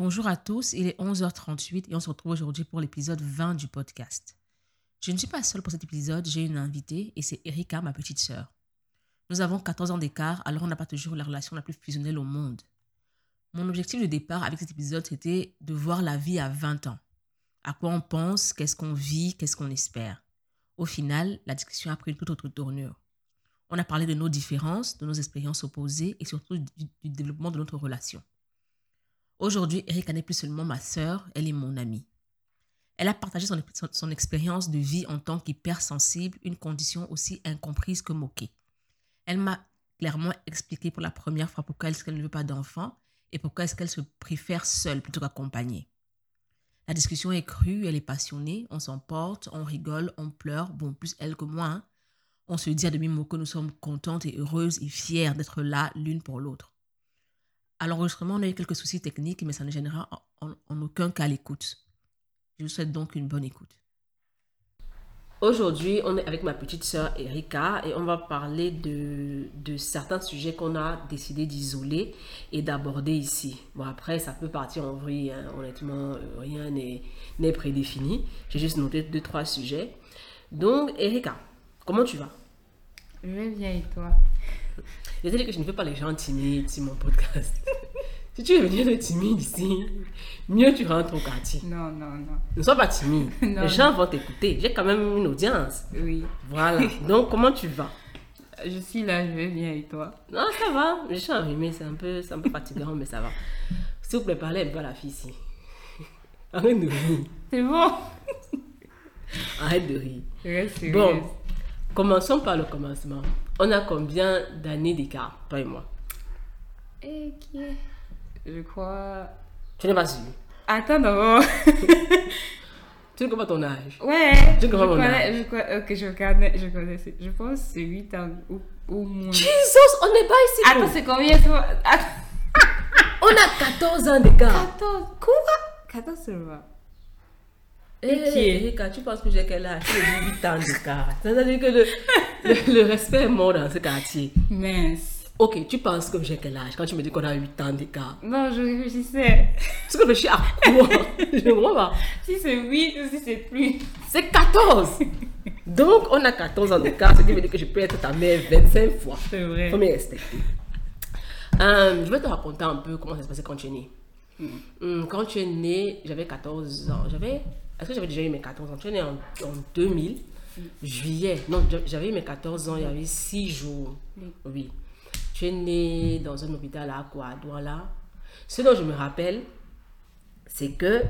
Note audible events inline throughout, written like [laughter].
Bonjour à tous, il est 11h38 et on se retrouve aujourd'hui pour l'épisode 20 du podcast. Je ne suis pas seule pour cet épisode, j'ai une invitée et c'est Erika, ma petite sœur. Nous avons 14 ans d'écart, alors on n'a pas toujours la relation la plus fusionnelle au monde. Mon objectif de départ avec cet épisode, c'était de voir la vie à 20 ans. À quoi on pense, qu'est-ce qu'on vit, qu'est-ce qu'on espère. Au final, la discussion a pris une toute autre tournure. On a parlé de nos différences, de nos expériences opposées et surtout du, du développement de notre relation. Aujourd'hui, Erika n'est plus seulement ma sœur, elle est mon amie. Elle a partagé son, expérience de vie en tant qu'hypersensible, une condition aussi incomprise que moquée. Elle m'a clairement expliqué pour la première fois pourquoi est-ce qu'elle ne veut pas d'enfant et pourquoi est-ce qu'elle se préfère seule plutôt qu'accompagnée. La discussion est crue, elle est passionnée, on s'emporte, on rigole, on pleure, bon, plus elle que moi. Hein. On se dit à demi-mot que nous sommes contentes et heureuses et fières d'être là l'une pour l'autre. À l'enregistrement, on a eu quelques soucis techniques, mais ça ne gênera en, en aucun cas l'écoute. Je vous souhaite donc une bonne écoute. Aujourd'hui, on est avec ma petite sœur Erika et on va parler de, de certains sujets qu'on a décidé d'isoler et d'aborder ici. Bon, après, ça peut partir en vrille, hein. honnêtement, euh, rien n'est prédéfini. J'ai juste noté deux, trois sujets. Donc, Erika, comment tu vas? Je vais bien et toi? Je dit que je ne veux pas les gens timides sur mon podcast. [laughs] si tu veux venir de timide ici, mieux tu rentres au quartier. Non, non, non. Ne sois pas timide. [laughs] Non. les gens vont t'écouter. J'ai quand même une audience. Oui. Voilà. Donc, comment tu vas? Je suis là, je vais bien et toi? Non, ça va. Je suis enrhumée. C'est un peu, un peu fatigant, mais ça va. S'il vous plaît, parlez un peu à la fille ici. [laughs] Arrête de rire. C'est bon Arrête de rire. Reste. Bon, commençons par le commencement. On a combien d'années d'écart, toi et moi? Et qui est? Je crois... Tu n'es pas sûr. Attends d'abord. [laughs] Tu ne connais pas ton âge. Ouais. Tu je connais mon connais, âge. je connais, ok, je connais, je connais. Je pense que c'est 8 ans ou, ou moins. Jesus, on n'est pas ici. Attends, c'est combien toi? Attends, [laughs] On a 14 ans d'écart. 14. Quoi? 14 seulement. Qui est? Erika, tu penses que j'ai quel âge J'ai 8 ans d'écart. C'est-à-dire que le, le, le respect est mort dans ce quartier. Mince. Ok, tu penses que j'ai quel âge quand tu me dis qu'on a 8 ans d'écart Non, je réfléchissais. Parce que je suis à quoi? Je ne comprends pas. Si c'est 8 ou si c'est plus. C'est 14 Donc, on a 14 ans d'écart, ce qui veut dire que je peux être ta mère 25 fois. C'est vrai. Faut me respecter. Euh, je vais te raconter un peu comment ça se passait quand tu es né. Hum, Quand tu es né, j'avais 14 ans. J'avais. Est-ce que j'avais déjà eu mes 14 ans? Tu es né en, en 2000, juillet. Non, j'a- j'avais eu mes 14 ans, il y avait 6 jours. Oui. Oui. Tu es né dans un hôpital à quoi, à Douala. Ce dont je me rappelle, c'est que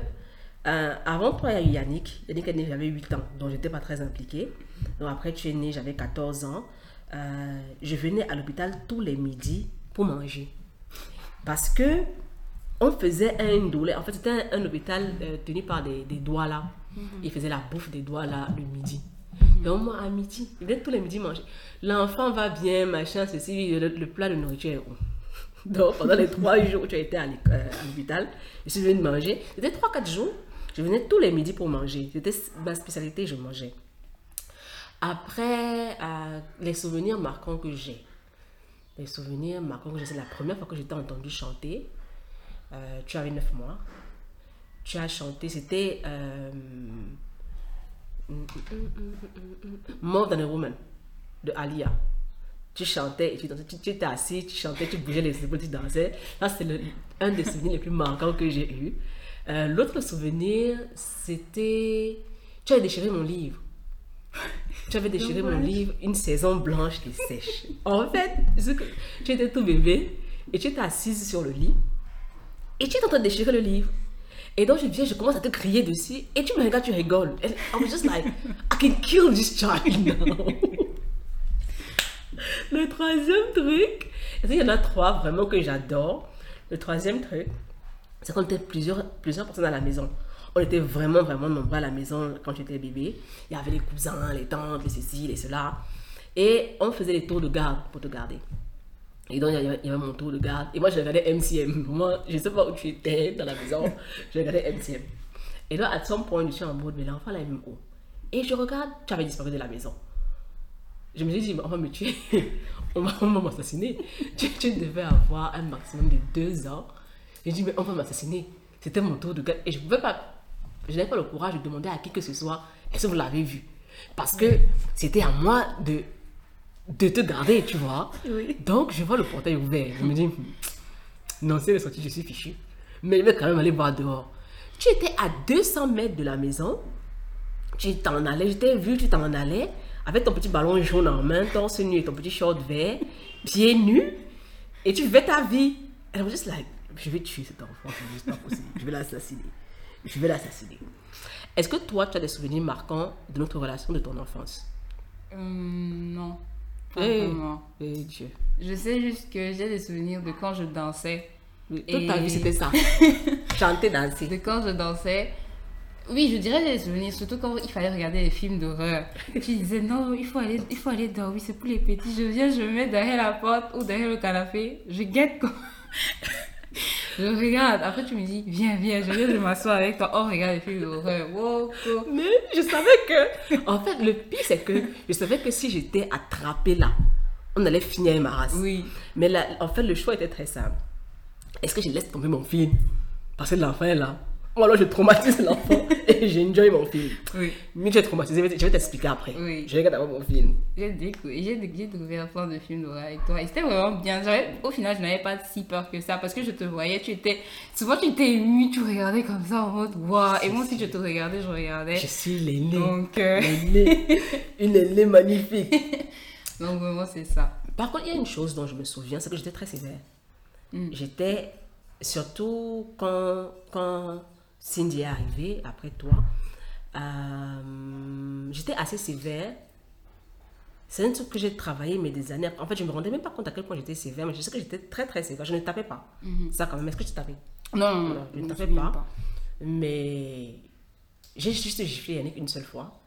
euh, avant toi, il y a eu Yannick. Yannick est né, j'avais 8 ans, donc j'étais pas très impliquée. Donc après, tu es né, j'avais 14 ans. Euh, je venais à l'hôpital tous les midis pour manger. Parce que on faisait un douleur. En fait, c'était un, un hôpital euh, tenu par des, des doigts là. Ils faisaient la bouffe des doigts là le midi. Donc moi, à midi, ils venaient tous les midis manger. L'enfant va bien, machin, ceci, le, le plat de nourriture est où [laughs] Donc pendant les trois [laughs] jours où tu as été à euh, à l'hôpital, je suis venue manger. C'était trois, quatre jours. Je venais tous les midis pour manger. C'était ma spécialité, je mangeais. Après, euh, les souvenirs marquants que j'ai. Les souvenirs marquants que j'ai, c'est la première fois que j'étais entendu chanter. Euh, tu avais 9 mois. Tu as chanté, c'était euh, More Than a Woman de Alia. Tu chantais et tu dansais. Tu, tu étais assis, tu chantais, tu bougeais les épaules, tu dansais. Ça, c'est un des souvenirs les plus marquants que j'ai eu. Euh, L'autre souvenir, c'était. Tu as déchiré mon livre. Tu avais déchiré mon livre, une saison blanche et sèche. En fait, tu étais tout bébé et tu étais assise sur le lit et tu es en train de déchirer le livre. Et donc je viens, je commence à te crier dessus et tu me regardes, tu rigoles. And I was just like, I can kill this child now. [laughs] Le troisième truc, il y en a trois vraiment que j'adore? Le troisième truc, c'est qu'on était plusieurs, plusieurs personnes à la maison. On était vraiment, vraiment nombreux à la maison quand j'étais bébé. Il y avait les cousins, les tantes, les ceci, les cela. Et on faisait les tours de garde pour te garder. Et donc, il y avait, mon tour de garde. Et moi, je regardais MCM. Moi, je ne sais pas où tu étais [laughs] dans la maison. Je regardais MCM. Et là, à some point, je suis en mode, mais l'enfant, là, il où Et je regarde, tu avais disparu de la maison. Je me suis dit, on va me tuer. [laughs] On va, m'assassiner. [laughs] Tu, devais avoir un maximum de deux ans. J'ai dit, mais on va m'assassiner. c'était mon tour de garder. Et je pouvais pas, je n'avais pas le courage de demander à qui que ce soit, est-ce que vous l'avez vu? Parce que c'était à moi de, de te garder, tu vois. Oui. Donc, je vois le portail ouvert. Je me dis, hmm, non, c'est le sortie, je suis fichu. Mais je vais quand même aller voir dehors. Tu étais à 200 mètres de la maison. Tu t'en allais, je t'ai vu, tu t'en allais. Avec ton petit ballon jaune en main, torse nu et ton petit short vert, pieds nus. Et tu fais ta vie. And I was just like, je vais tuer cet enfant, c'est juste pas possible. Je vais l'assassiner. Je vais l'assassiner. Est-ce que toi, tu as des souvenirs marquants de notre relation de ton enfance? Hum, non. Pas Eh, vraiment. eh Dieu. Je sais juste que j'ai des souvenirs de quand je dansais. Oui, Toute ta vie, c'était ça. [laughs] Chanter, danser. De quand je dansais. Oui, je dirais des souvenirs, surtout quand il fallait regarder des films d'horreur. [laughs] Tu disais non, il faut aller, il faut aller dormir, c'est pour les petits. Je viens, je me mets derrière la porte ou derrière le canapé, je guette quoi. [laughs] Je regarde, après tu me dis, viens, viens, je viens de m'asseoir avec toi. Oh, regarde les films d'horreur. Wow, wow. Mais je savais que. En fait, le pire, c'est que je savais que si j'étais attrapée là, on allait finir ma race. Oui, Mais là, en fait, le choix était très simple. Est-ce que je laisse tomber mon film? Parce que l'enfant est là. Ou alors je traumatise l'enfant [laughs] et j'enjoy mon film. oui. Mais es traumatisé, je vais t'expliquer après. Oui. Je regarde d'abord mon film. J'ai décou- j'ai dé- j'ai découvert plein de films d'horreur avec toi et c'était vraiment bien. Au final, je n'avais pas si peur que ça parce que je te voyais, tu étais. Souvent, tu étais ému, tu regardais comme ça en mode waouh. Et moi aussi, je te regardais, je regardais. Je suis l'aîné. Donc, euh. Une aînée magnifique. [laughs] donc vraiment, c'est ça. Par contre, il y a une chose dont je me souviens, c'est que j'étais très sévère. Mm. J'étais, surtout quand, quand Cindy est arrivée, après toi, euh, j'étais assez sévère. C'est un truc que j'ai travaillé, mais des années après. En fait, je me rendais même pas compte à quel point j'étais sévère, mais je sais que j'étais très très sévère. Je ne tapais pas. Ça, quand même, est-ce que tu tapais? Non, je ne tapais pas. Mais j'ai juste giflé Yannick une seule fois.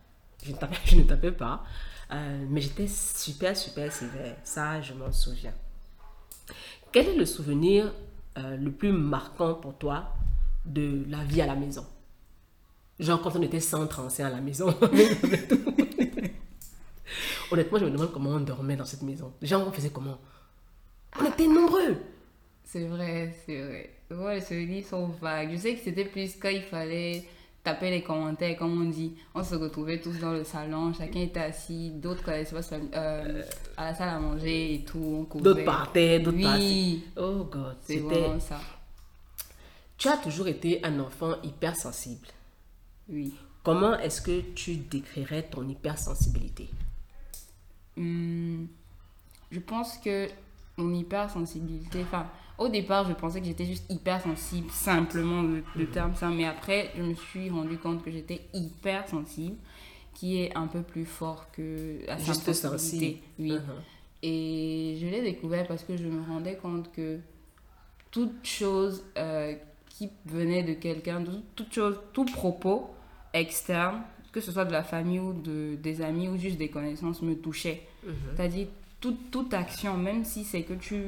Je ne tapais, [laughs] je ne tapais pas. Euh, mais j'étais super, super sévère. Ça, je m'en souviens. Quel est le souvenir euh, le plus marquant pour toi de la vie à la maison Genre quand on était 135 à la maison. [laughs] Honnêtement, je me demande comment on dormait dans cette maison. Genre, on faisait comment? On était nombreux. C'est vrai, c'est vrai. Moi, les souvenirs sont vagues. Je sais que c'était plus quand il fallait taper les commentaires, comme on dit. On se retrouvait tous dans le salon, chacun était assis, d'autres se passer, euh, à la salle à manger et tout. D'autres partaient, d'autres Oui. passaient. Oh God, c'était... ça. Tu as toujours été un enfant hypersensible. Oui. Comment est-ce que tu décrirais ton hypersensibilité? Hum, je pense que mon hypersensibilité, enfin, au départ, je pensais que j'étais juste hypersensible, simplement le, le terme ça, mais après, je me suis rendu compte que j'étais hypersensible, qui est un peu plus fort que la Juste sensibilité. sensible. Oui. Mhm. Et je l'ai découvert parce que je me rendais compte que toute chose euh, qui venait de quelqu'un, tout- toute chose, tout propos externe, que ce soit de la famille ou de, des amis ou juste des connaissances, me touchait. Mhm. C'est-à-dire, toute, toute action, même si c'est que tu,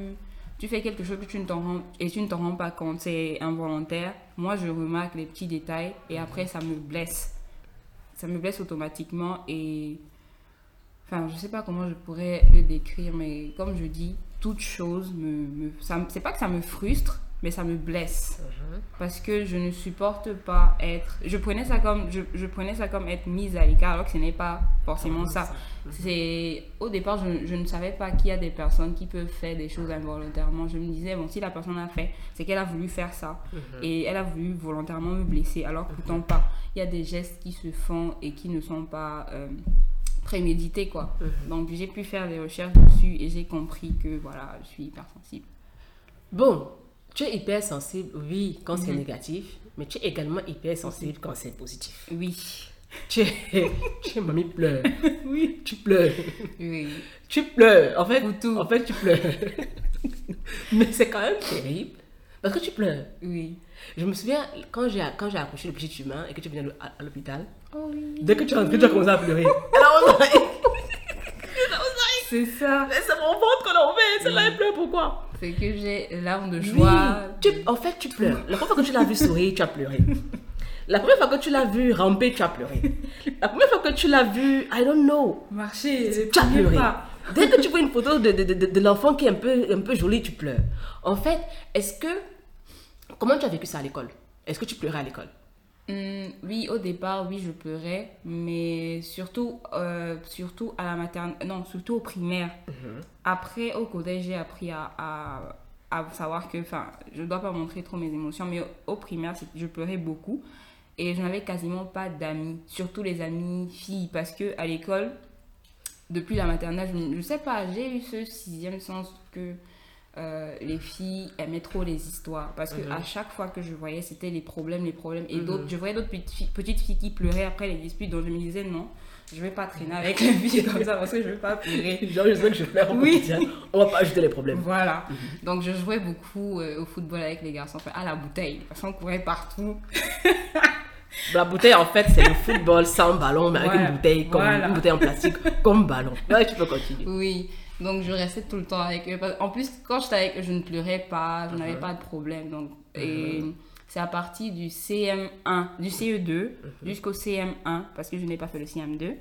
tu fais quelque chose que tu ne rends, et tu ne t'en rends pas compte, c'est involontaire, moi je remarque les petits détails et après ça me blesse. Ça me blesse automatiquement et Enfin, je sais pas comment je pourrais le décrire, mais comme je dis, toute chose me. me ça, me- c'est pas que ça me frustre, mais ça me blesse. Parce que je ne supporte pas être. Je prenais ça comme, je, je prenais ça comme être mise à l'écart, alors que ce n'est pas forcément ça. C'est Au départ, je, je ne savais pas qu'il y a des personnes qui peuvent faire des choses involontairement. Je me disais, bon, si la personne a fait, c'est qu'elle a voulu faire ça. Et elle a voulu volontairement me blesser, alors que pourtant pas. Il y a des gestes qui se font et qui ne sont pas. euh, prémédité quoi. Donc j'ai pu faire des recherches dessus et j'ai compris que voilà, je suis hypersensible. Bon, tu es hypersensible, oui, quand c'est Mhm. négatif, mais tu es également hypersensible quand c'est positif. Oui. Tu es, tu es mamie pleure. [laughs] Oui. Tu pleures. Oui. Tu pleures. En fait, en fait tu pleures. [laughs] mais c'est quand même terrible. Parce que tu pleures. Oui. Je me souviens, quand j'ai quand j'ai accouché le petit humain et que tu venais à, à l'hôpital, Oh oui. dès que tu es rentré, tu as commencé à pleurer. Alors, on a- C'est ça. C'est mon ventre qu'on a ouvert, celle-là elle pleure pourquoi? C'est que j'ai larmes de Oui, joie. tu- en fait tu pleures. La première fois que tu l'as vu sourire, tu as pleuré. La première fois que tu l'as vu ramper, tu as pleuré. La première fois que tu l'as vu, I don't know, Marcher, tu as pleuré. Dès que tu vois une photo de, de, de, de l'enfant qui est un peu, un peu joli, tu pleures. En fait, est-ce que... Comment tu as vécu ça à l'école? Est-ce que tu pleurais à l'école? Hum, oui, au départ, oui, je pleurais, mais surtout, euh, surtout à la maternelle, non, surtout au primaire. Après, au collège, j'ai appris à, à, à savoir que, enfin, je ne dois pas montrer trop mes émotions, mais au, au primaire, je pleurais beaucoup et je n'avais quasiment pas d'amis, surtout les amis filles, parce que à l'école, depuis la maternelle, je ne sais pas, j'ai eu ce sixième sens que euh, les filles aimaient trop les histoires. Parce que Mhm. à chaque fois que je voyais, c'était les problèmes, les problèmes. Et Mhm. d'autres, je voyais d'autres petites filles, petites filles qui pleuraient après les disputes. Donc je me disais, non, je vais pas traîner avec les filles comme ça parce que je vais pas pleurer. [laughs] Genre, je sais que je pleure Oui. On va pas ajouter les problèmes. Voilà. Donc je jouais beaucoup euh, au football avec les garçons, enfin, à la bouteille. Parce qu'on courait partout. La bouteille, en fait, c'est le football sans ballon, mais avec Voilà. une bouteille comme Voilà. une bouteille en plastique comme ballon. Ouais, tu peux continuer. Oui. Donc je restais tout le temps avec eux. En plus, quand j'étais avec eux, je ne pleurais pas, je n'avais Mhm. pas de problème. Donc, et c'est à partir du CM1, du CE2 Mhm. jusqu'au CM1, parce que je n'ai pas fait le CM2,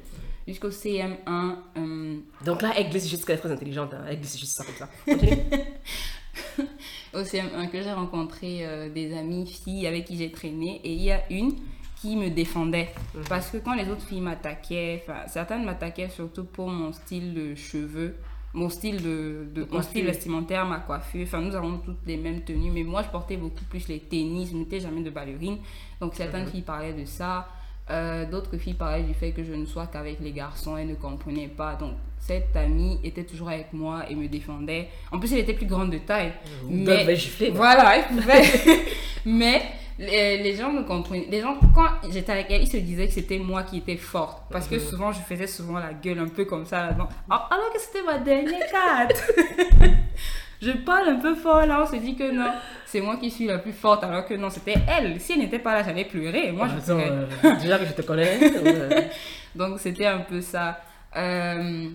jusqu'au CM1. euh, Donc là, elle glisse juste qu'elle est très intelligente. hein. Elle glisse juste ça comme ça. [laughs] Au CM1 que j'ai rencontré euh, des amies filles avec qui j'ai traîné et il y a une qui me défendait parce que quand les autres filles m'attaquaient, enfin certaines m'attaquaient surtout pour mon style de cheveux, mon style de, de- mon style vestimentaire, ma coiffure. Enfin nous avons toutes les mêmes tenues, mais moi je portais beaucoup plus les tennis, je n'étais jamais de ballerine. Donc certaines filles parlaient de ça. Euh, D'autres filles parlaient du fait que je ne sois qu'avec les garçons et ne comprenaient pas. Donc, cette amie était toujours avec moi et me défendait. En plus, elle était plus grande de taille. Mais- voilà, elle pouvait. [laughs] Mais les, les gens me comprenaient. Les gens, quand j'étais avec elle, ils se disaient que c'était moi qui étais forte. Parce que souvent, je faisais souvent la gueule un peu comme ça là-dedans. Ah, Alors que c'était ma dernière carte. [laughs] je parle un peu fort là, on se dit que non, c'est moi qui suis la plus forte. Alors que non, c'était elle. Si elle n'était pas là, j'allais pleurer. Moi, je Attends, euh, déjà que je te connais. [laughs] euh, Donc c'était un peu ça. Euh,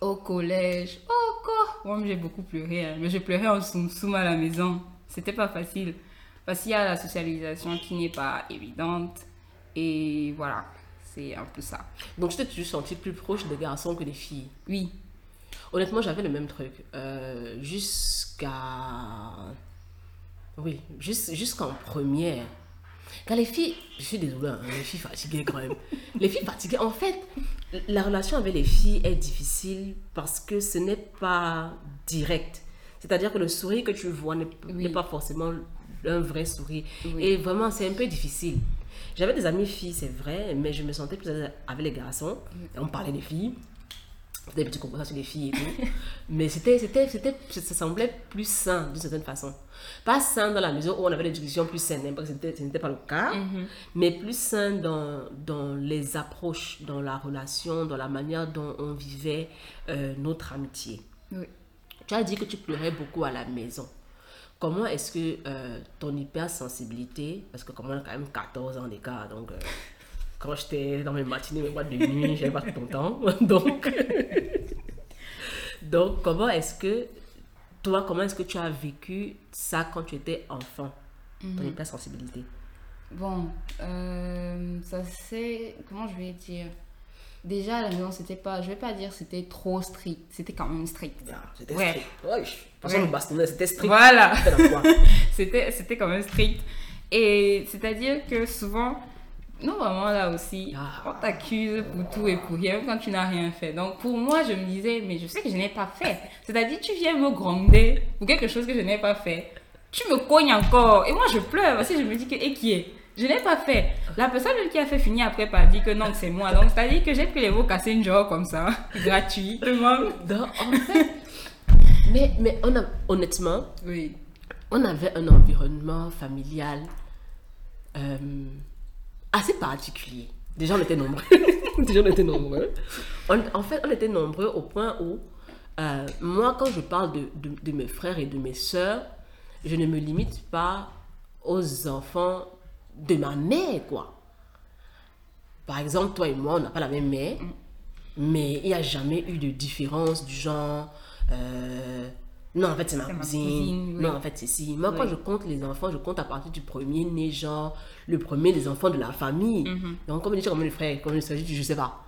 au collège, oh quoi? Moi j'ai beaucoup pleuré, hein. mais je pleurais en soum soum à la maison. C'était pas facile. Parce qu'il y a la socialisation qui n'est pas évidente. Et voilà, c'est un peu ça. Donc, je t'ai toujours senti plus proche des garçons que des filles. Oui. Honnêtement, j'avais le même truc. Euh, jusqu'à. Oui, jus- jusqu'en première. Quand les filles. Je suis désolée, hein, les filles fatiguées quand même. [laughs] les filles fatiguées, en fait, la relation avec les filles est difficile parce que ce n'est pas direct. C'est-à-dire que le sourire que tu vois n'est Oui. n'est pas forcément un vrai sourire. Oui. Et vraiment, c'est un peu difficile. J'avais des amies filles, c'est vrai, mais je me sentais plus avec les garçons. Et on parlait des filles. Des petites conversations des filles et tout. [laughs] mais c'était, c'était, c'était, ça semblait plus sain d'une certaine façon. Pas sain dans la mesure où on avait des discussions plus saines, hein, parce que ce n'était pas le cas. Mhm. Mais plus sain dans, dans les approches, dans la relation, dans la manière dont on vivait euh, notre amitié. Oui. Tu as dit que tu pleurais beaucoup à la maison. Comment est-ce que euh, ton hypersensibilité, parce que comme on a quand même 14 ans d'écart, donc euh, [laughs] quand j'étais dans mes matinées, mes boîtes de nuit, j'avais pas ton temps. [laughs] Donc, [laughs] donc comment est-ce que, toi, comment est-ce que tu as vécu ça quand tu étais enfant, ton hypersensibilité? Bon, euh, ça c'est. Comment je vais dire? Déjà à la maison, c'était pas. Je vais pas dire c'était trop strict. C'était quand même strict. Ah, C'était Ouais. strict. Ouais, façon, Ouais. le bastonnnet, c'était strict. Voilà. [laughs] C'était c'était quand même strict. Et c'est-à-dire que souvent, nous vraiment là aussi, Ah. on t'accuse pour tout et pour rien, quand tu n'as rien fait. Donc pour moi, je me disais, mais je sais que je n'ai pas fait. C'est-à-dire, tu viens me gronder pour quelque chose que je n'ai pas fait. Tu me cognes encore. Et moi, je pleure parce que je me dis que, et qui est? Je n'ai pas fait. La personne qui a fait finir après par dire que non, que c'est moi. Donc, c'est-à-dire que j'ai pris les mots cassés une jour comme ça, [laughs] gratuitement. Donc, en fait, mais, mais on a, honnêtement, Oui. on avait un environnement familial euh, assez particulier. Déjà, on était nombreux. Déjà, on était nombreux. On- en fait, on était nombreux au point où, euh, moi, quand je parle de, de, de mes frères et de mes sœurs, je ne me limite pas aux enfants de ma mère, quoi. Par exemple, toi et moi, on n'a pas la même mère, mais il n'y a jamais eu de différence du genre. euh, non, en fait, c'est ma cousine. cousine, oui. Non, en fait, c'est si. Moi, quand je compte les enfants, je compte à partir du premier né, genre, le premier des enfants de la famille. Mhm. Donc, comme je dis, comme les frères, comme dis, je sais pas.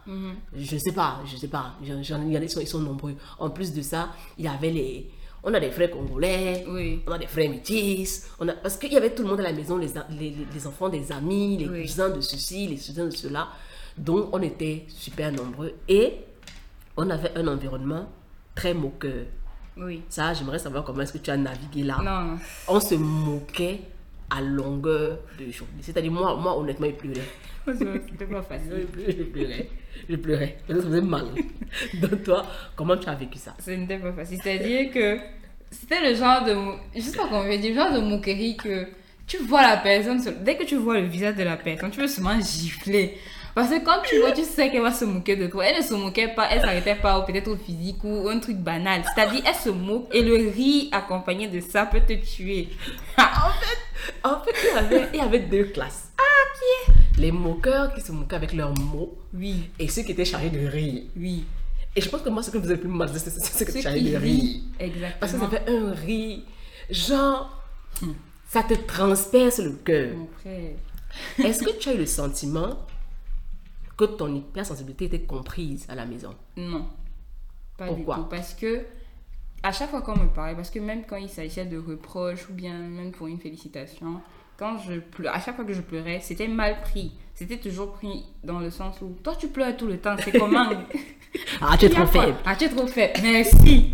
Je sais pas, je sais pas. J'en- j'en- il y en a, ils, sont, ils sont nombreux. En plus de ça, il y avait les. On a des frères congolais, Oui. on a des frères métis, on a... parce qu'il y avait tout le monde à la maison, les, enfants des amis, les Oui. cousins de ceci, les cousins de cela. Donc, on était super nombreux et on avait un environnement très moqueur. Oui. Ça, j'aimerais savoir comment est-ce que tu as navigué là. Non. On se moquait à longueur de journée. C'est-à-dire, moi, moi, honnêtement, il pleurait. C'était pas facile. Je pleurais. Je pleurais. Ça faisait mal. [laughs] Donc, toi, comment tu as vécu ça? Ce n'était pas facile. C'est-à-dire que c'était le genre de. Je sais pas comment on veut dire, le genre de moquerie que tu vois la personne, dès que tu vois le visage de la personne, tu veux seulement gifler. Parce que quand tu vois, tu sais qu'elle va se moquer de toi. Elle ne se moquait pas, elle s'arrêtait pas peut-être au physique ou un truc banal. C'est-à-dire, elle se moque et le rire accompagné de ça peut te tuer. [laughs] Ah, En fait, il y avait, il y avait deux classes. Les moqueurs qui se moquaient avec leurs mots oui, et ceux qui étaient chargés de rire. oui. Et je pense que moi, ce que vous avez plus mal, c'est qui Ceux étaient chargés qui de rire. Exactement. Parce que ça fait un rire, genre, ça te transperce le cœur. Mon frère. Est-ce que tu as eu le sentiment que ton hypersensibilité était comprise à la maison Non. Pas Pourquoi du tout. Parce que à chaque fois qu'on me parlait, parce que même quand il s'agissait de reproches ou bien même pour une félicitation, quand je pleurais, à chaque fois que je pleurais, c'était mal pris. C'était toujours pris dans le sens où toi tu pleures tout le temps, c'est comment [laughs] Ah, tu es trop faible. Ah, tu es trop faible. Merci.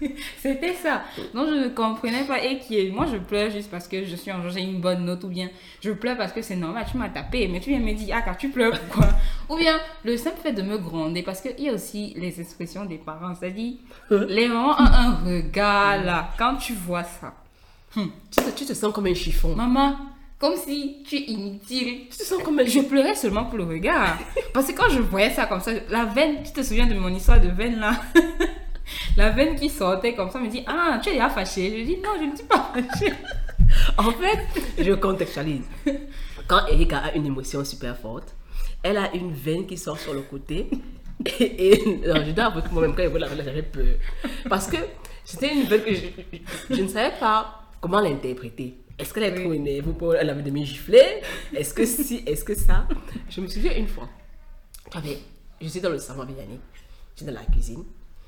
[laughs] C'était ça. Donc, je ne comprenais pas. Et qui est, moi, je pleure juste parce que je suis en j'ai une bonne note. Ou bien, je pleure parce que c'est normal. Tu m'as tapé. Mais tu viens me dire, ah, car tu pleures, pourquoi Ou bien, le simple fait de me gronder. Parce qu'il y a aussi les expressions des parents. C'est-à-dire, les mamans ont un regard là. Quand tu vois ça. Tu te, tu te sens comme un chiffon. Maman, comme si tu es inutile. Tu te sens comme un Je pleurais seulement pour le regard. Parce que quand je voyais ça comme ça, la veine, tu te souviens de mon histoire de veine là? [laughs] La veine qui sortait comme ça me dit Ah, tu es déjà fâché. Je dis Non, je ne suis pas fâchée. [laughs] En fait, je contextualise. Quand Erika a une émotion super forte, elle a une veine qui sort sur le côté. Et, et- non, je dois avouer que moi-même, quand elle voit la veine, j'avais peur. Parce que c'était une veine que je, je- je ne savais pas comment l'interpréter? Est-ce qu'elle est trop Oui. énervée pour elle avait demi giflé Est-ce que si Est-ce que ça? Je me souviens une fois, je suis dans le salon avec Yannick, je suis dans la cuisine,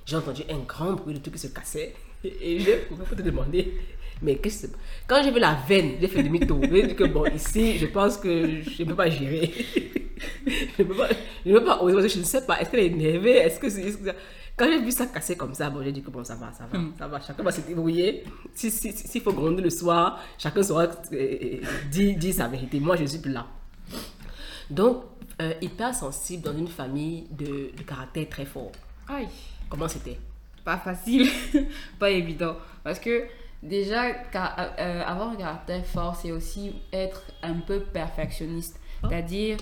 j'ai entendu un grand bruit de tout qui se cassait et je [laughs] pouvais te demander, mais qu'est-ce que Quand j'ai vu la veine, j'ai fait demi-tour. J'ai dit que bon, ici, je pense que je ne peux pas gérer. [laughs] je ne peux pas, je ne peux pas oser, parce que je ne sais pas, est-ce qu'elle est énervée? Est-ce que c'est. Quand j'ai vu ça casser comme ça, bon, j'ai dit que bon, ça va, ça va, ça va, chacun va se débrouiller. S'il si, si, s'il faut gronder le soir, chacun saura euh, dire, dire sa vérité. Moi, je suis plus là. Donc, euh, hypersensible dans une famille de, de caractère très fort. Aïe, Comment c'était? Pas facile, [laughs] pas évident. Parce que déjà, car- euh, avoir un caractère fort, c'est aussi être un peu perfectionniste. C'est-à-dire,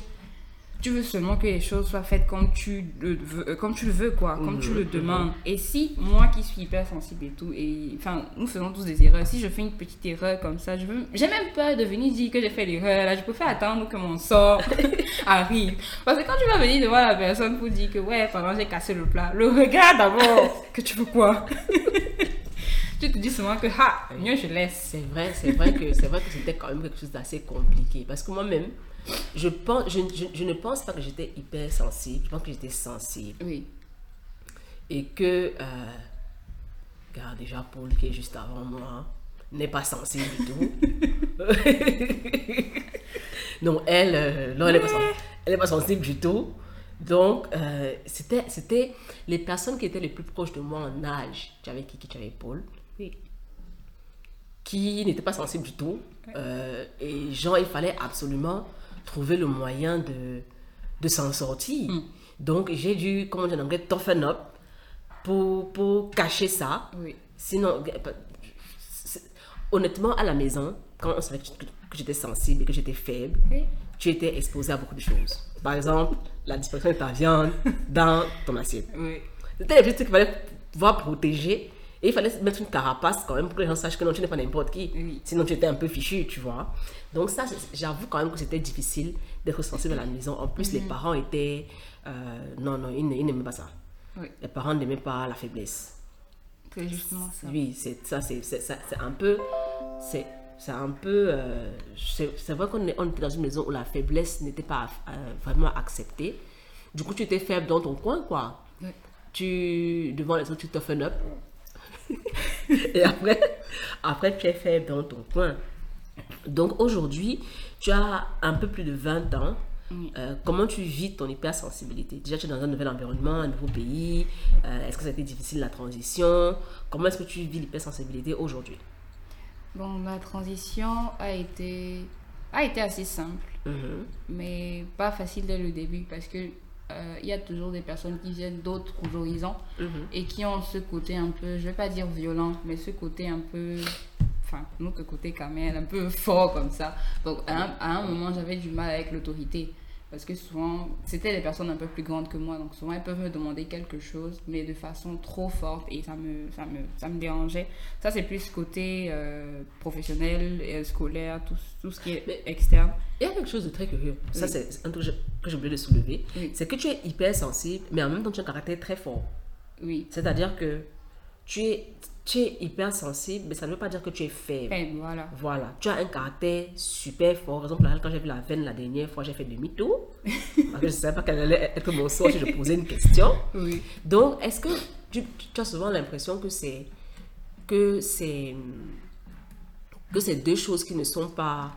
tu veux seulement que les choses soient faites comme tu le veux, euh, comme tu le veux quoi, comme tu le demandes. Et si moi qui suis hyper sensible et tout, et enfin nous faisons tous des erreurs. Si je fais une petite erreur comme ça, je veux, j'ai même peur de venir dire que j'ai fait l'erreur. Là, je préfère attendre que mon sort [laughs] arrive. Parce que quand tu vas venir devant la personne pour dire que ouais, pendant j'ai cassé le plat, le regard d'abord. [laughs] que tu veux quoi? [laughs] Tu te dis seulement que ha, mieux je laisse. C'est vrai, c'est vrai que c'est vrai que c'était quand même quelque chose d'assez compliqué parce que moi-même, je pense, je, je, je ne pense pas que j'étais hyper sensible. Je pense que j'étais sensible Oui. et que, euh, regarde déjà Paul qui est juste avant moi n'est pas sensible du tout. [laughs] non, elle, euh, non, elle n'est pas, sensible. Pas sensible du tout. Donc, euh, c'était, c'était les personnes qui étaient les plus proches de moi en âge. Tu avais Kiki, tu avais Paul Oui. qui n'était pas sensible du tout. Euh, et genre, il fallait absolument trouver le moyen de, de s'en sortir. Donc, j'ai dû, comment dire en anglais, toughen up pour, pour cacher ça. Oui. Sinon, c'est- honnêtement, à la maison, quand on savait que j'étais sensible et que j'étais faible, Oui. tu étais exposé à beaucoup de choses. Par exemple, la disparition de ta viande dans ton assiette. Oui. C'était les petits trucs qu'il fallait pouvoir protéger. Et il fallait mettre une carapace quand même pour que les gens sachent que non, tu n'es pas n'importe qui. Oui. Sinon, tu étais un peu fichu, tu vois. Donc, ça, j'avoue quand même que c'était difficile d'être sensible à la maison. En plus, les parents étaient. euh, non, non, ils, n'aimaient pas ça. Oui. Les parents n'aimaient pas la faiblesse. C'est justement ça. Oui, c'est ça, c'est un peu. C'est c'est un peu. euh, c'est c'est vrai qu'on était dans une maison où la faiblesse n'était pas euh, vraiment acceptée. Du coup, tu étais faible dans ton coin, quoi. Oui. Tu, devant les autres, tu toughen up. [laughs] Et après, après, tu es faible dans ton coin. Donc aujourd'hui, tu as un peu plus de 20 ans. Oui. Euh, comment tu vis ton hypersensibilité? Déjà, tu es dans un nouvel environnement, un nouveau pays. Euh, est-ce que ça a été difficile la transition? Comment est-ce que tu vis l'hypersensibilité aujourd'hui? Bon, ma transition a été, a été assez simple, Mhm. mais pas facile dès le début parce que euh, il y a toujours des personnes qui viennent d'autres horizons Mhm. et qui ont ce côté un peu, je vais pas dire violent, mais ce côté un peu, enfin, notre côté camel, un peu fort comme ça. Donc, à un, à un moment, j'avais du mal avec l'autorité. Parce que souvent, c'était des personnes un peu plus grandes que moi. Donc, souvent, elles peuvent me demander quelque chose, mais de façon trop forte. Et ça me, ça me, ça me dérangeait. Ça, c'est plus côté euh, professionnel, et scolaire, tout, tout ce qui est Mais- externe. Il y a quelque chose de très curieux. Ça, c'est un truc que j'ai- oublié de soulever. Oui. C'est que tu es hypersensible, mais en même temps, tu as un caractère très fort. Oui. C'est-à-dire que tu es, tu es hypersensible, mais ça ne veut pas dire que tu es faible. Voilà. Voilà, tu as un caractère super fort. Par exemple, quand j'ai vu la veine la dernière fois, j'ai fait demi-tour. [laughs] parce que je ne savais pas quelle allait être mon sort si je posais une question. Oui. Donc, est-ce que tu, tu as souvent l'impression que c'est que c'est que c'est deux choses qui ne sont pas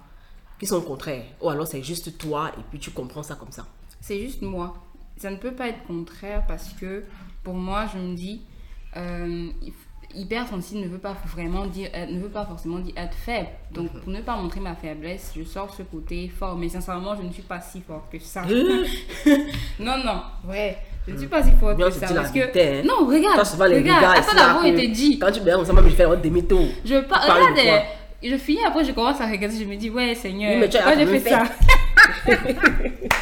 qui sont contraires? Ou alors c'est juste toi et puis tu comprends ça comme ça? C'est juste moi. Ça ne peut pas être contraire parce que pour moi, je me dis, euh, hypersensible ne veut pas vraiment dire, euh, ne veut pas forcément dire être faible. Donc, pour ne pas montrer ma faiblesse, je sors ce côté fort. Mais sincèrement, je ne suis pas si fort que ça. [laughs] non, non, ouais. Je ne suis pas si fort Bien, que c'est ça. Parce que... hein. Non, regarde. Souvent les regarde. gars Attends d'avoir que été dit. Quand tu me dis ensemble, je fais un demi-tour. Je pas. Tu parles de Regarde, quoi? je finis après, je commence à regarder, je me dis, ouais, Seigneur, Oui, mais tu as pourquoi j'ai quand même fait ça? [laughs]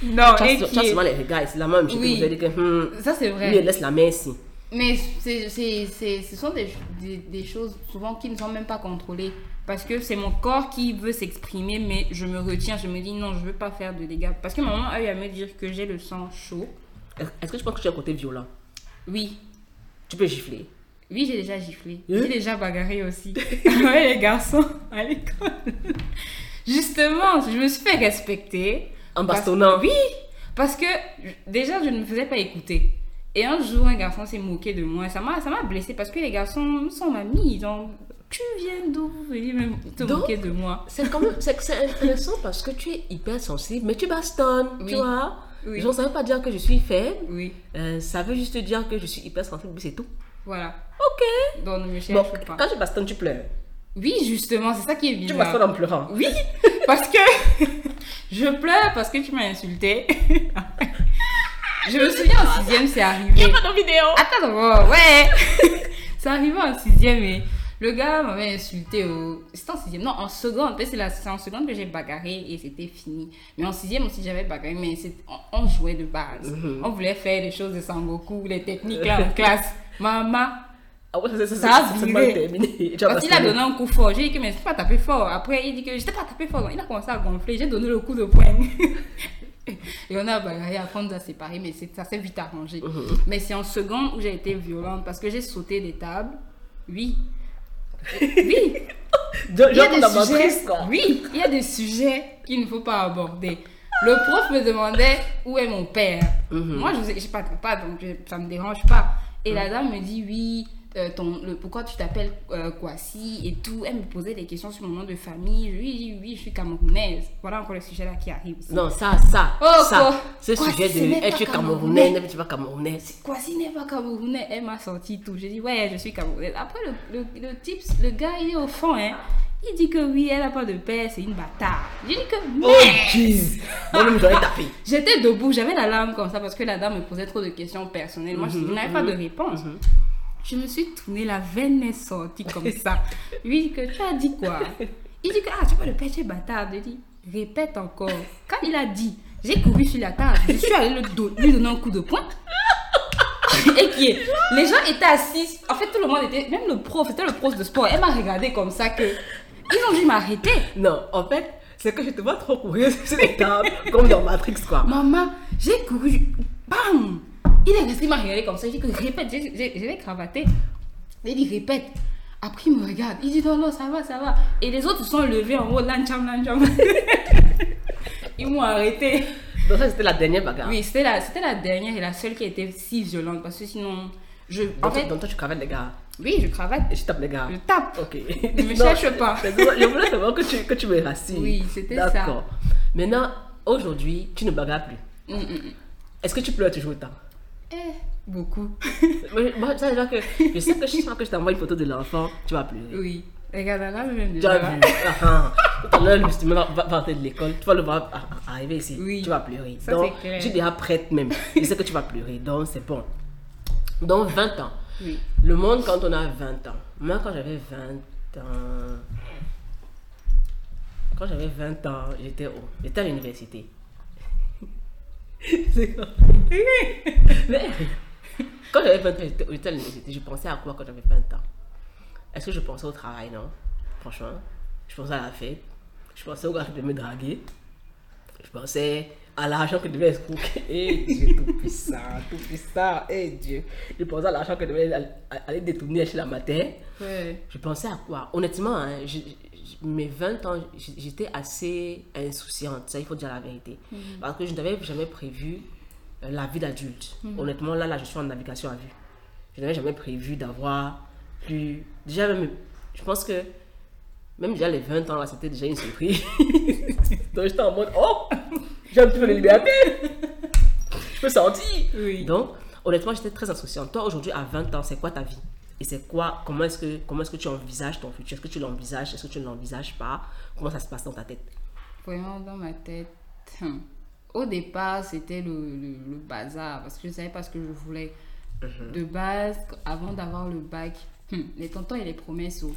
Non, Tu as, souvent les gars ici, la même, je Oui. vous ai dit que hmm, Ça, c'est vrai. lui, il laisse la main ici. Mais c'est, c'est, c'est, ce sont des, des, des choses souvent qui ne sont même pas contrôlées. Parce que c'est mon corps qui veut s'exprimer, mais je me retiens. Je me dis non, je veux pas faire de dégâts. Parce que maman a eu à me dire que j'ai le sang chaud. Est-ce que tu penses que tu as un côté violent? Oui, Tu peux gifler. oui, j'ai déjà giflé. Hein? J'ai déjà bagarré aussi. [laughs] ouais, les garçons à l'école. [laughs] Justement, je me suis fait respecter. En Parce- bastonnant. Oui, parce que déjà, je ne me faisais pas écouter. Et un jour, un garçon s'est moqué de moi. Ça m'a, ça m'a blessé parce que les garçons sont amis. Ils ont, tu viens d'où? Vous venez me te Donc, moquer de moi C'est quand même c'est intéressant parce que tu es hypersensible, mais tu bastonnes, Oui. tu vois? Oui. Gens, ça veut pas dire que je suis faible, Oui, euh, ça veut juste dire que je suis hypersensible, mais c'est tout. voilà. Ok. Donc, ne me Bon, pas. quand tu bastonnes, tu pleures. Oui, justement, c'est ça qui est Tu bizarre. bastonnes en pleurant. Oui, parce que [laughs] je pleure parce que tu m'as insulté. [laughs] je me souviens en sixième, c'est arrivé. Pas de vidéo. Attends d'abord, ouais. [laughs] c'est arrivé en sixième et le gars m'avait insulté au... C'était en sixième, non, en seconde. C'est en seconde que j'ai bagarré et c'était fini. Mais en sixième aussi, j'avais bagarré, mais c'est- on, on jouait de base. Mhm. On voulait faire les choses de Sangoku, les techniques là en classe. [laughs] Maman, Ah ouais, c'est ça, Ça a c'est- c'est viré. mal terminé. [laughs] Parce qu'il a donné un coup fort. J'ai dit que mais c'est pas tapé fort. Après, il dit que j'étais pas tapé fort. Donc, il a commencé à gonfler. J'ai donné le coup de poing. Et on a bagarré, après on nous a séparés, mais ça s'est vite arrangé. Mhm. Mais c'est en seconde où j'ai été violente parce que j'ai sauté des tables. Oui. Oui. [laughs] Il y a des sujets. Oui, il y a des sujets qu'il ne faut pas aborder. Le prof me demandait où est mon père. Mhm. Moi, je n'ai pas de papa, donc je- ça ne me dérange pas. Et la dame me dit oui, euh, ton, le, pourquoi tu t'appelles euh, Kwasi et tout. Elle me posait des questions sur mon nom de famille. Je lui ai dit oui, je suis camerounaise. Voilà encore le sujet là qui arrive. Non, ça, ça, Oh, ça. quoi. Ce sujet de n'est pas es-tu camerounais. n'es-tu pas camerounais Kwasi n'est pas camerounais. Elle m'a sorti tout. J'ai dit ouais, je suis camerounaise. Après, le, le, le type, le gars, il est au fond, hein. Il dit que oui, elle n'a pas de père, c'est une bâtarde. J'ai dit que Oh, merde. jeez. Moi-même, j'aurais tapé. J'étais debout, j'avais la larme comme ça parce que la dame me posait trop de questions personnelles. Moi, je Mhm, n'avais pas de mhm, réponse. mhm. Je me suis tournée, la veine est sortie comme ça. [laughs] Lui dit que tu as dit quoi? Il dit que ah, tu pas de père, tu es bâtard. Je dis répète encore. Quand il a dit, j'ai couru sur la table, je suis allée le lui donner un coup de poing. [laughs] Et qui est Les gens étaient assis. En fait, tout le monde était. Même le prof, c'était le prof de sport. Elle m'a regardé comme ça que. Ils ont dû m'arrêter. Non, en fait, c'est que je te vois trop courir sur les tables, comme dans Matrix, quoi. Maman, j'ai couru. Bam Il est resté, m'a regardé comme ça. J'ai dit que répète, je l'ai cravaté. Il dit répète. Après, il me regarde. Il dit non, non, ça va, ça va. Et les autres se sont levés en haut, lancham, lancham. [laughs] Ils m'ont arrêté. Donc, ça, c'était la dernière bagarre. Oui, c'était la, c'était la dernière et la seule qui était si violente parce que sinon, Je, Donc, en fait, donc toi, tu cravates les gars. oui, je cravate, Et je tape les gars. je tape. Ok. Ne me [laughs] Non, cherche pas. Je voulais savoir que tu, que tu me rassures. Oui, c'était ça. D'accord. Maintenant, aujourd'hui, tu ne bagarres plus. Mm, mm, mm. Est-ce que tu pleures toujours autant Eh, beaucoup. [laughs] Moi, ça, déjà que je sais que je sens que je t'envoie une photo de l'enfant, tu vas pleurer. Oui. Regarde là, je Tu là. vu Ah, ah. Tout à l'heure, le musulman va, rentrer de l'école, tu vas le voir arriver ici, Oui. tu vas pleurer. Ça, Donc, clair. je suis déjà prête même. Je sais que tu vas pleurer, donc c'est bon. Donc, 20 ans. Oui. Le monde quand on a 20 ans. Moi, quand j'avais 20 ans. Quand j'avais 20 ans, j'étais où J'étais à l'université. Mais quand j'avais 20 ans, j'étais j'étais à l'université. Je pensais à quoi quand j'avais 20 ans Est-ce que je pensais au travail? Non. Franchement, je pensais à la fête. Je pensais au gars qui devait me draguer. Je pensais à l'argent que devait escroquer. [laughs] Eh Dieu, tout puissant, tout puissant. Eh Dieu. Je pensais à l'argent que devait aller, aller détourner chez la matin. Ouais. Je pensais à quoi? Honnêtement, hein, je- mes 20 ans, j'étais assez insouciante, ça il faut dire la vérité. Parce que je n'avais jamais prévu euh, la vie d'adulte. Honnêtement, là, là, je suis en navigation à vue. Je n'avais jamais prévu d'avoir plus... Déjà, même, je pense que même déjà les 20 ans, là, c'était déjà une surprise. [laughs] Donc j'étais en mode, oh, j'ai un petit peu de liberté. je peux sortir. Oui. Donc, honnêtement, j'étais très insouciante. Toi, aujourd'hui, à 20 ans, c'est quoi ta vie? Et c'est quoi Comment est-ce que, comment est-ce que tu envisages ton futur? Est-ce que tu l'envisages? Est-ce que tu ne l'envisages pas? Comment ça se passe dans ta tête? Vraiment dans ma tête. hum, Au départ, c'était le, le, le bazar parce que je ne savais pas ce que je voulais. De base, avant d'avoir le bac, hum, les tontons et les promesses. oh.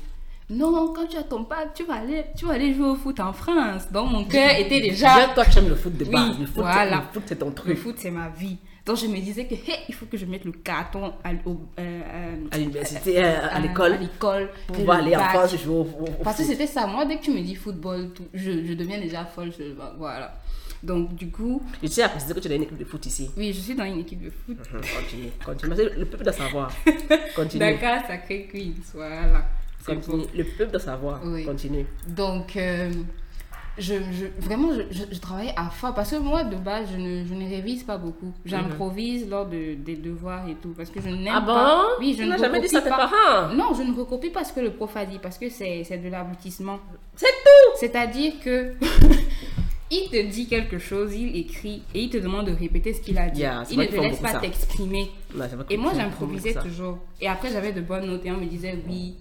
Non, quand tu as ton bac, tu vas aller, tu vas aller jouer au foot en France. Donc mon cœur était déjà. Déjà, toi, tu aimes le foot de Oui, base. le foot, c'est- voilà. le foot, c'est ton Le truc. foot, c'est ma vie. Donc je me disais que hey, il faut que je mette le carton à, au- euh, euh, À l'université, à l'école, à l'école, pour pouvoir le aller en. France jouer au, au- au Parce que foot. c'était ça. Moi, dès que tu me dis football, tout, je, je deviens déjà folle. je- voilà. Donc, du coup, Je tiens à préciser que tu as une équipe de foot ici. oui, je suis dans une équipe de foot. Mhm, Continue, continue. Le peuple doit savoir. [laughs] Continue. Dakar, Sacré Queens. Voilà. Continue. Le peuple doit savoir. Oui. Continue. Donc, euh, je, je- vraiment, je, je, travaille à fond. Parce que moi, de base, je ne, je ne révise pas beaucoup. J'improvise lors de, des devoirs et tout. Parce que je n'aime Ah pas. bon Oui, je Tu ne jamais dit ça tes pas. parents? Non, je ne recopie pas ce que le prof a dit parce que c'est de l'aboutissement. C'est tout C'est-à-dire que [laughs] il te dit quelque chose, il écrit et il te demande de répéter ce qu'il a dit. Yeah, il ne te laisse pas t'exprimer. Et moi, j'improvisais toujours. Et après, j'avais de bonnes notes et on me disait oui,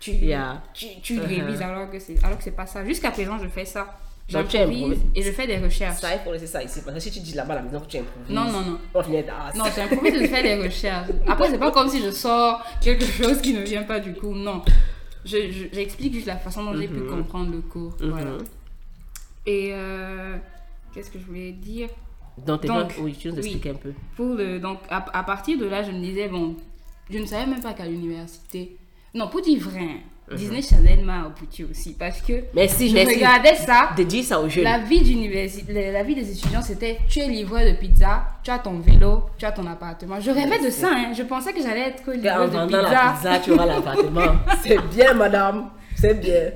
tu, Yeah. tu, tu Uh-huh. révises alors que c'est alors que c'est pas ça. Jusqu'à présent, je fais ça. J'improvise et je fais des recherches. Ça, il faut laisser ça ici. Parce que si tu dis là-bas la maison tu improvises. Non, non, non. On finit Non, j'improvise et je fais des [laughs] recherches. Après, c'est pas comme si je sors quelque chose qui ne vient pas du cours. Non. Je- je- J'explique juste la façon dont j'ai pu Mhm. comprendre le cours. Mhm. Voilà. Et euh, qu'est-ce que je voulais dire? Donc, t'es Donc, oui, tu nous expliques un peu. Pour le, donc, à, à partir de là, je me disais, bon, je ne savais même pas qu'à l'université. Non, pour dire vrai, Mhm. Disney Channel m'a abouti aussi. Parce que Merci, je merci. regardais ça. De dire ça aux jeunes. La vie d'université, la vie des étudiants, c'était tu es livreur de pizza, tu as ton vélo, tu as ton appartement. Je rêvais de ça, hein. Je pensais que j'allais être en livreuse de vendant pizza. la pizza, tu auras l'appartement. [laughs] C'est bien, madame. C'est bien.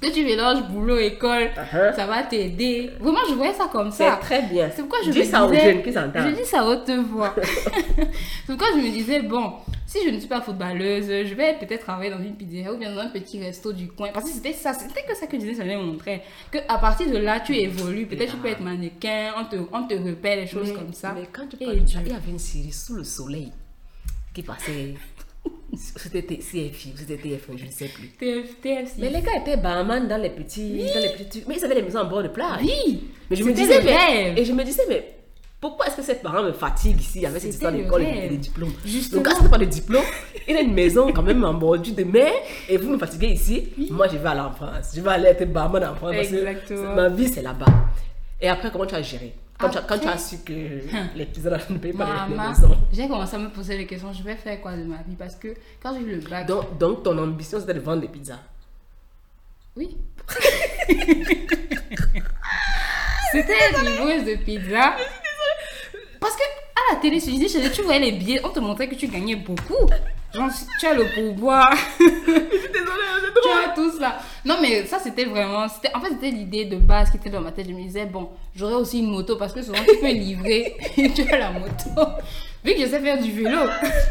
Que tu mélanges boulot, école, Uh-huh. ça va t'aider. Vraiment, je voyais ça comme C'est ça. très bien. C'est pourquoi je Dis me ça aux disais- jeunes qui Je dis ça haute voix. [laughs] c'est pourquoi je me disais, bon, si je ne suis pas footballeuse, je vais peut-être travailler dans une pizzeria ou bien dans un petit resto du coin. Parce que c'était ça, c'était que ça que disais, ça me montrer. Que à partir de là, tu évolues. Peut-être tu peux être mannequin, on te, on te repère, des choses comme ça. Mais quand tu parles il y avait une série sous le soleil qui passait. [laughs] C'était CFI c'était TF1, je ne sais plus. TF, TF6. Mais les gars étaient barman dans les petits, dans les petits. Mais ils avaient les maisons en bord de plage. Oui Mais je me disais, mais, et je me disais, mais pourquoi est-ce que ces parents me fatiguent ici avec cette histoire le d'école et des diplômes? Justement. Le gars, c'est pas de diplôme. Il a une maison quand même en bordure de mer et vous me fatiguez ici. Moi, je vais aller en France. Je vais aller être barman en France parce que Exactement. ma vie, c'est là-bas. Et après, comment tu as géré? Quand, tu as, quand tu as Après- su que [laughs] les pizzas ne payent pas les- les, maisons. j'ai commencé à me poser des questions. Je vais faire quoi de ma vie? Parce que quand j'ai eu le bac. Donc, donc, ton ambition, c'était de vendre des pizzas. Oui. [laughs] C'était livreuse de pizza. Parce que à la télé, tu disais, les- tu voyais les billets, on te montrait que tu gagnais beaucoup. Genre, tu as le pourboire, [laughs] Désolée, tu as tout ça. Non, mais ça, c'était vraiment. c'était En fait, c'était l'idée de base qui était dans ma tête. Je me disais, bon, j'aurais aussi une moto parce que souvent, tu peux livrer et [laughs] tu as la moto. Vu que je sais faire du vélo,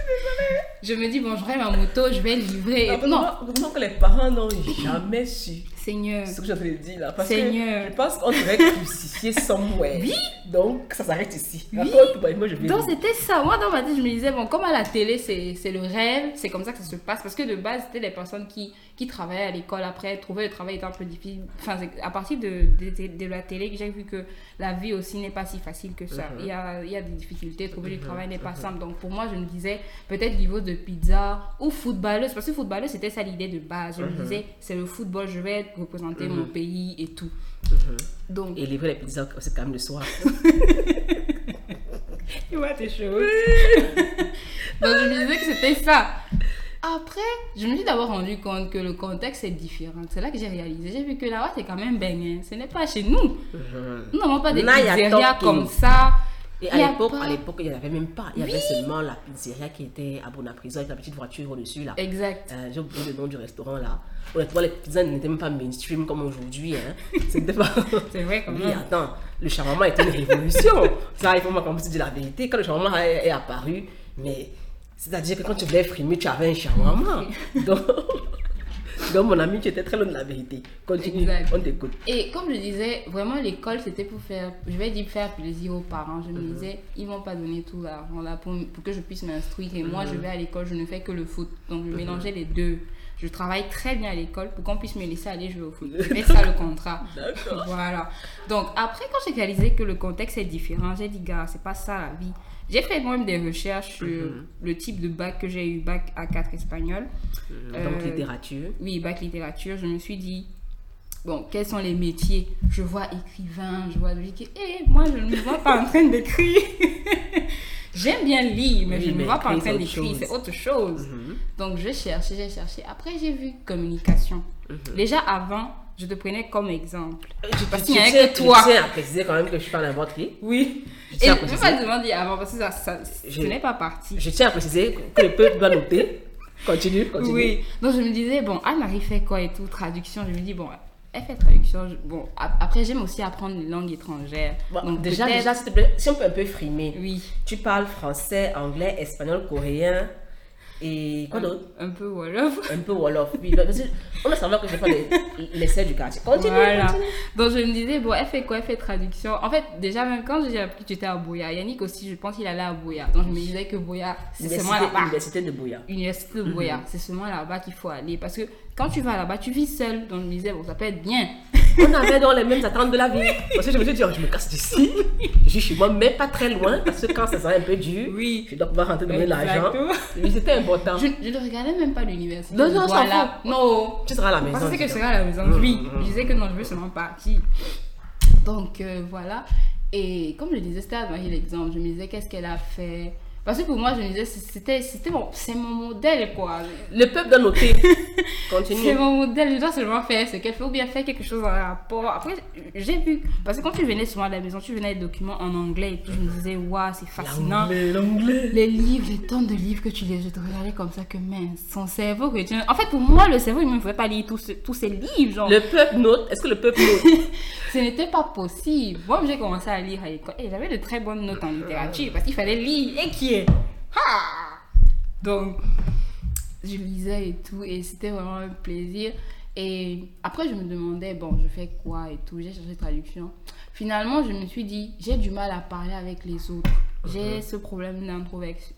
[laughs] je me dis, bon, j'aurai ma moto, je vais livrer. Et non, Heureusement que les parents n'ont jamais su. Seigneur. C'est ce que je te dire là. Parce Seigneur. que je pense qu'on devrait crucifier somewhere. Oui. Donc, ça s'arrête ici. Oui. Moi je vais. Donc c'était ça. Moi dans ma tête, je me disais, bon, comme à la télé, c'est c'est le rêve, c'est comme ça que ça se passe. Parce que de base, c'était les personnes qui, qui travaillaient à l'école après, trouver le travail était un peu difficile. Enfin, à partir de, de, de la télé j'ai vu que la vie aussi n'est pas si facile que ça. Mhm. il, y a, y a des difficultés, trouver du travail n'est pas simple. Donc pour moi, je me disais, peut-être niveau de pizza ou footballeuse. Parce que footballeuse, c'était ça l'idée de base. Je me Mhm. disais, c'est le football, je vais représenter mon pays et tout. Mhm. Donc, Et livrer les pizzas, c'est quand même le soir. [laughs] Tu vois tes choses. [laughs] Donc je me disais que c'était ça. Après, je me suis d'abord rendu compte que le contexte est différent. C'est là que j'ai réalisé. J'ai vu que là-bas, c'est quand même baigné. Ce n'est pas chez nous. Nous n'avons pas des pizzerias comme ça. Et à l'époque, à l'époque, il n'y en avait même pas. Il y avait seulement la pizzeria qui était à Bonaprison avec la petite voiture au-dessus là. Exact. Euh, J'ai oublié le nom du restaurant là. Honnêtement, les pizzas n'étaient même pas mainstream comme aujourd'hui. Hein. [laughs] C'était pas. C'est vrai quand Oui, même. attends, le shawarma était une [laughs] révolution. Ça, il faut moi qu'on dire la vérité. Quand le shawarma est, est apparu, mais c'est-à-dire que quand tu voulais frimer, tu avais un shawarma. [laughs] Donc, donc, mon ami, tu étais très loin de la vérité. Continue, Exact. on t'écoute. Et comme je disais, vraiment l'école c'était pour faire, je vais dire faire plaisir aux parents. Je me Mhm. disais, ils vont pas donner tout l'argent là pour, pour que je puisse m'instruire. Et moi je Mhm. vais à l'école, je ne fais que le foot. Donc je mélangeais les deux. Je travaille très bien à l'école pour qu'on puisse me laisser aller jouer au foot. [laughs] C'est ça le contrat. D'accord. Voilà. Donc après quand j'ai réalisé que le contexte est différent, j'ai dit gars, c'est pas ça la vie. J'ai fait moi-même des recherches sur Mhm. le type de bac que j'ai eu, bac A4 espagnol. Donc, Euh, littérature. Oui, bac littérature, je me suis dit, bon, quels sont les métiers? Je vois écrivain, je vois lui qui, eh, moi je ne me vois pas en train d'écrire. [laughs] J'aime bien lire, mais Oui, je ne me vois pas en train d'écrire, c'est autre chose. Mhm. Donc je cherchais, j'ai cherché. Après, j'ai vu communication. Mhm. Déjà avant, je te prenais comme exemple. Je, Parce qu'il que toi. Je tiens à préciser quand même que je suis pas n'importe qui. Oui. Je Et tiens à je ne préciser. pas demander avant parce que ça, ça Je- n'est pas parti. Je tiens à préciser que le peuple doit noter. Continue, continue. Oui, donc je me disais, bon, Anne-Marie fait quoi et tout, traduction. Je me dis, bon, elle fait traduction. Bon, après, j'aime aussi apprendre les langues étrangères. Bon, donc déjà, déjà, s'il te plaît, si on peut un peu frimer. Oui, Tu parles français, anglais, espagnol, coréen et quoi d'autre? un peu Wolof. [laughs] Un peu Wolof. Oui, parce on a savoir que je fais l'essai du quartier. Continue, Voilà. continue. Donc je me disais, bon, elle fait quoi? Elle fait traduction. En fait, déjà, même quand j'ai appris que tu étais à Boya, Yannick aussi, je pense qu'il allait à Boya. Donc je me disais que Boya, c'est seulement là-bas. Université de Bouya. Université de Boya, c'est seulement là-bas qu'il faut aller. Parce que quand tu vas là-bas, tu vis seul. Donc je me disais, bon, ça peut être bien. On avait donc les mêmes attentes de la vie. Parce que je me suis dit, oh, je me casse d'ici. Je suis chez moi, mais pas très loin. Parce que quand ça sera un peu dur, Oui. je dois pouvoir rentrer donner l'argent. Oui, c'était important. Je, je ne regardais même pas l'université. Non, non, voilà. Non. Tu seras à la maison. Parce que je serai à la maison. Mhm, Oui, mhm. je disais que non, je veux seulement partir. Donc euh, voilà. Et comme je disais, c'était à Marie l'exemple. Je me disais, qu'est-ce qu'elle a fait? Parce que pour moi, je me disais, c'était, c'était mon, c'est mon modèle, quoi. Le peuple doit noter. [laughs] C'est mon modèle, je dois seulement faire ce qu'elle fait ou bien faire quelque chose en rapport. Après, j'ai vu. Parce que quand tu venais souvent à la maison, tu venais avec des documents en anglais et puis je me disais, waouh, c'est fascinant. L'anglais, l'anglais. Les livres, les tonnes de livres que tu lis, je te regardais comme ça que mince, son cerveau que tu... En fait, pour moi, le cerveau, il ne me pouvait pas lire tous, ce- tous ces livres, genre. Le peuple note. Est-ce que le peuple note? [laughs] Ce n'était pas possible. Moi, j'ai commencé à lire à l'école et j'avais de très bonnes notes en littérature parce qu'il fallait lire. Et qui Donc, je lisais et tout et c'était vraiment un plaisir. Et après, je me demandais, bon, je fais quoi et tout. J'ai cherché traduction. Finalement, je me suis dit, j'ai du mal à parler avec les autres. J'ai ce problème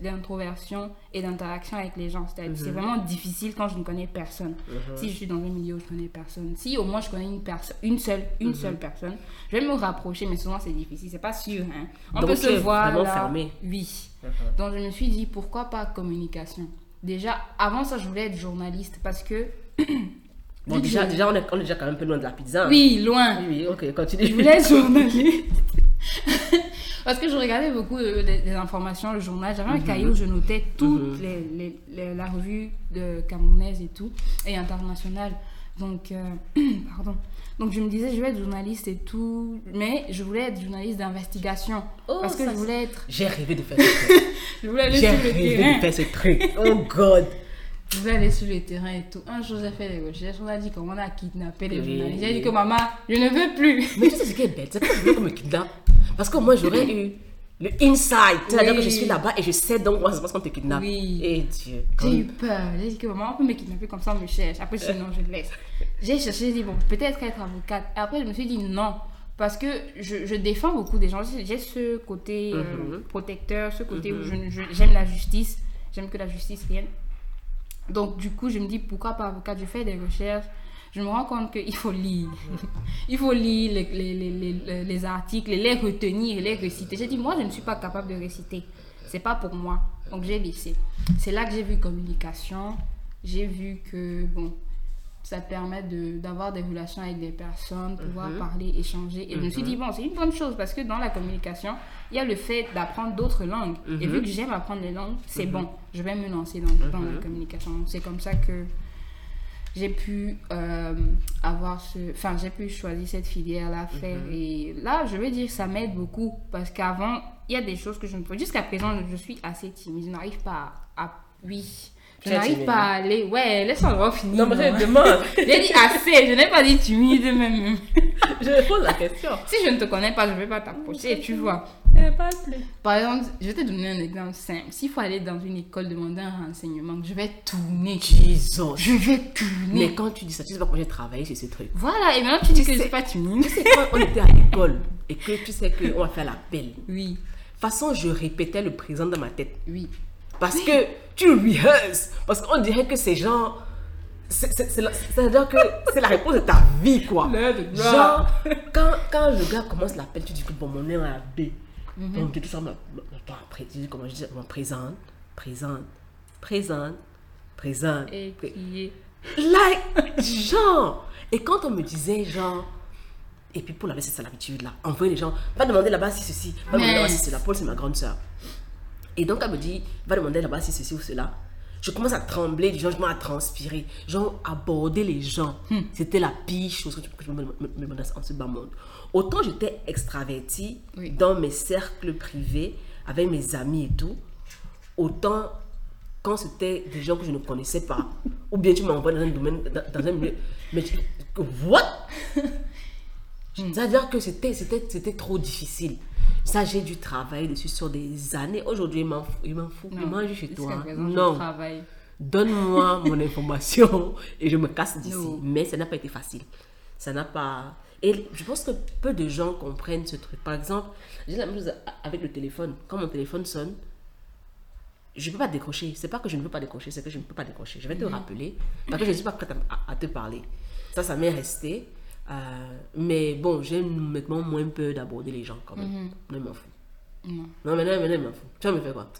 d'introversion et d'interaction avec les gens. C'est vraiment difficile quand je ne connais personne. Si je suis dans un milieu où je connais personne, si au moins je connais une personne, une seule, une seule personne, je vais me rapprocher, mais souvent c'est difficile, c'est pas sûr. Hein. On Donc, peut se voir là. fermé. Oui. Donc je me suis dit pourquoi pas communication? Déjà, avant ça, je voulais être journaliste parce que [coughs] Bon, déjà, je- déjà on, est, on est déjà quand même un peu loin de la pizza. hein. oui, loin. Oui, oui, ok, continue. Je voulais être [laughs] journaliste. [laughs] Parce que je regardais beaucoup de- des, des informations, le journal. J'avais un cahier où je notais toutes Mhm. les, les- les- la revue de camerounaise et tout, et internationale. Donc, euh, [coughs] pardon. Donc je me disais, je vais être journaliste et tout, mais je voulais être journaliste d'investigation. Oh, parce que ça, je voulais être. J'ai rêvé de faire ce truc. [laughs] Je voulais aller J'ai sur le rêvé terrain. de faire ce truc. Oh God. Je voulais aller sur le terrain et tout. Un jour, j'ai fait des recherches. On a dit comment on a kidnappé les Oui, journalistes. J'ai dit que maman, je ne veux plus. Mais tu sais ce qui est bête, c'est que je voulais qu'on me kidnappe. Parce que moi, j'aurais eu Le inside. C'est-à-dire que Oui. je suis là-bas et je sais donc moi, ça se passe quand on te kidnappe. Oui. Et Dieu. J'ai eu peur. J'ai dit que maman peut me kidnapper comme ça, on me cherche. Après, je dis non, je laisse. J'ai cherché, j'ai dit bon, peut-être être avocate. Et après, je me suis dit non. Parce que je, je défends beaucoup des gens. J'ai ce côté euh, Mhm. protecteur, ce côté où je- je- j'aime la justice. J'aime que la justice vienne. Donc, du coup, je me dis pourquoi pas avocate? Je fais des recherches. Je me rends compte qu'il faut lire. Il faut lire les, les, les, les, les articles, les retenir et les réciter. J'ai dit, moi, je ne suis pas capable de réciter. C'est pas pour moi. Donc, j'ai laissé. C'est là que j'ai vu communication. J'ai vu que, bon, ça permet de- d'avoir des relations avec des personnes, pouvoir parler, échanger. Et je me suis dit, bon, c'est une bonne chose parce que dans la communication, il y a le fait d'apprendre d'autres langues. Et vu que j'aime apprendre les langues, c'est bon. Je vais me lancer dans, dans la communication. C'est comme ça que j'ai pu euh, avoir ce enfin j'ai pu choisir cette filière là faire et là je vais dire ça m'aide beaucoup parce qu'avant il y a des choses que je ne peux jusqu'à présent je suis assez timide. Je n'arrive pas à, à- oui je n'arrive pas à aller. Ouais laisse-moi avoir fini Non, mais je demande. [laughs] j'ai dit assez je n'ai pas dit timide même. [laughs] Je pose la question. si je ne te connais pas je ne vais pas t'approcher tu vois. Eh, par exemple je vais te donner un exemple simple. S'il faut aller dans une école demander un renseignement je vais tourner. Jesus. je vais tourner. Mais quand tu dis ça, tu sais pas comment j'ai travaillé sur ce truc. voilà et maintenant tu dis que je sais- suis pas timide. Tu sais, quand on était à l'école et que tu sais qu'on va faire l'appel, de oui. Toute façon, je répétais le présent dans ma tête. oui Parce que tu rehearses. Parce qu'on dirait que c'est la- C'est-à-dire que c'est la réponse de ta vie, quoi. Genre, quand, quand le gars commence l'appel, tu dis que bon, mon nom est à B. Mhm. Donc, ça, ma- ma- après, tu dis comment je dis, bon, présente, présente, présente, présente. et crier Like, genre. Et quand on me disait, genre. Et puis pour la c'est ça l'habitude là. Envoyer les gens. Va demander là-bas si ceci. Va demander là-bas si cela. Paul, c'est ma grande soeur. Et donc elle me dit, va demander là-bas si ceci ou cela. Je commence à trembler, du genre, je commence à transpirer. Genre, aborder les gens. C'était la pire chose que je me, me, me en ce bas monde. Autant j'étais extravertie Oui. dans mes cercles privés, avec mes amis et tout. Autant quand c'était des gens que je ne connaissais pas, [laughs] ou bien tu m'envoies dans un domaine, dans, dans un milieu, mais tu- what? [laughs] C'est-à-dire que c'était, c'était, c'était trop difficile. Ça, j'ai dû travailler dessus sur des années. Aujourd'hui, il m'en fout, il m'en fout. il mange chez toi. présent, je Non, donne-moi [laughs] mon information et je me casse d'ici. Non. Mais ça n'a pas été facile. Ça n'a pas... Et je pense que peu de gens comprennent ce truc. Par exemple, j'ai la même chose avec le téléphone. Quand mon téléphone sonne, je ne peux pas décrocher. C'est pas que je ne veux pas décrocher, c'est que je ne peux pas décrocher. Je vais te rappeler parce que je ne suis pas prête à te parler. Ça, ça m'est resté. Euh, mais bon, j'ai maintenant moins peur d'aborder les gens quand même. Non, m'en fout. Non, Non, mais non, mais non, il m'en fout. Tu vas me faire quoi?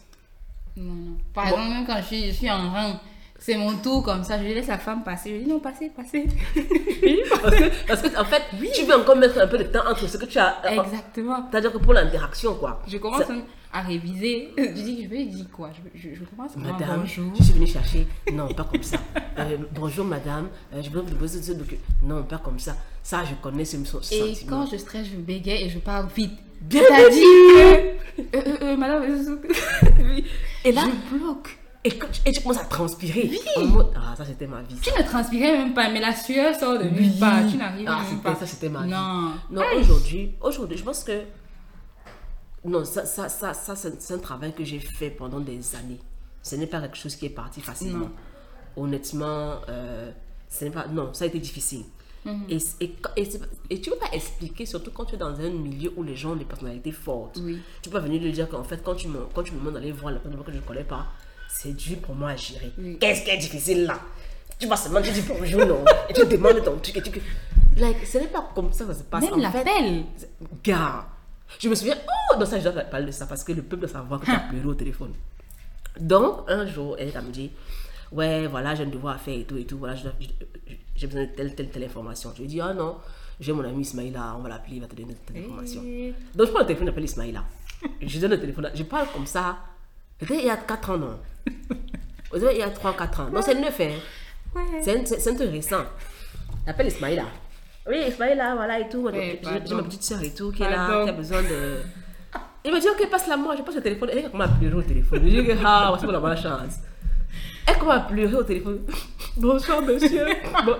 Non, non. Par exemple, même quand je suis, je suis en rang, c'est mon tour comme ça, je laisse la femme passer. Je dis non, passez, passez. [laughs] parce que, parce que en fait, tu veux encore mettre un peu de temps entre ce que tu as. euh, Exactement. C'est-à-dire que pour l'interaction, quoi. Je commence Ça- à réviser. [laughs] Je dis, je vais dire quoi? Je, je, je commence par Madame, bonjour. je suis venue chercher. Non, pas comme ça. Euh, bonjour, madame. Euh, je veux vous poser ce document. Non, pas comme ça. Ça, je connais ce, ce Et sentiment. quand je stresse, je bégaye et je parle vite. Bien dit. euh, madame, [laughs] Oui. Et là, je bloque. Et, et tu commences à transpirer. En mode, ah, ça, c'était ma vie. Tu ne transpirais même pas, mais la sueur sort de nulle Oui. part. Tu n'arrives Ah, même pas. ça, c'était ma vie. Non. Non, aujourd'hui, aujourd'hui, je pense que. Non, ça, ça, ça, ça c'est un travail que j'ai fait pendant des années. Ce n'est pas quelque chose qui est parti facilement. Non. Honnêtement, euh, ce n'est pas. Non, ça a été difficile. Mhm. Et, et, et tu ne peux pas expliquer, surtout quand tu es dans un milieu où les gens ont des personnalités fortes. Oui. Tu peux pas venir lui dire qu'en fait, quand tu me, quand tu me demandes d'aller voir la personne que je ne connais pas, c'est dur pour moi à gérer. Oui. Qu'est-ce qui est difficile là? Tu vas seulement, tu dis bonjour, non? Et tu demandes ton truc et tu. Like, ce n'est pas comme ça que ça se passe. Même l'appel. Gars, je me souviens, oh, dans ça, je dois parler de ça parce que le peuple doit savoir que tu as pleuré au téléphone. Donc, un jour, elle elle me dit, ouais, voilà, j'ai un devoir à faire et tout et tout, voilà, j'ai besoin de telle, telle, telle information. Je lui dis, ah non, j'ai mon ami Ismaïla, on va l'appeler, il va te donner telle information. Et- Donc, je prends le téléphone, j'appelle Ismaïla. Je donne le téléphone, je parle comme ça. Il y a 4 ans, non? Il y a 3-4 ans. Donc, c'est neuf, hein. Ouais. C'est un, truc récent. J'appelle Ismaïla. Oui, Ismaïla, voilà et tout. J'ai ma petite soeur et tout qui est là, qui a besoin de. Il me dit, ok, passe-la moi. Je passe le téléphone. Elle à pleurer au téléphone. Je dis, ah, c'est pour la bonne chance. Elle à pleurer au téléphone. [laughs] Bonsoir, monsieur. Bon,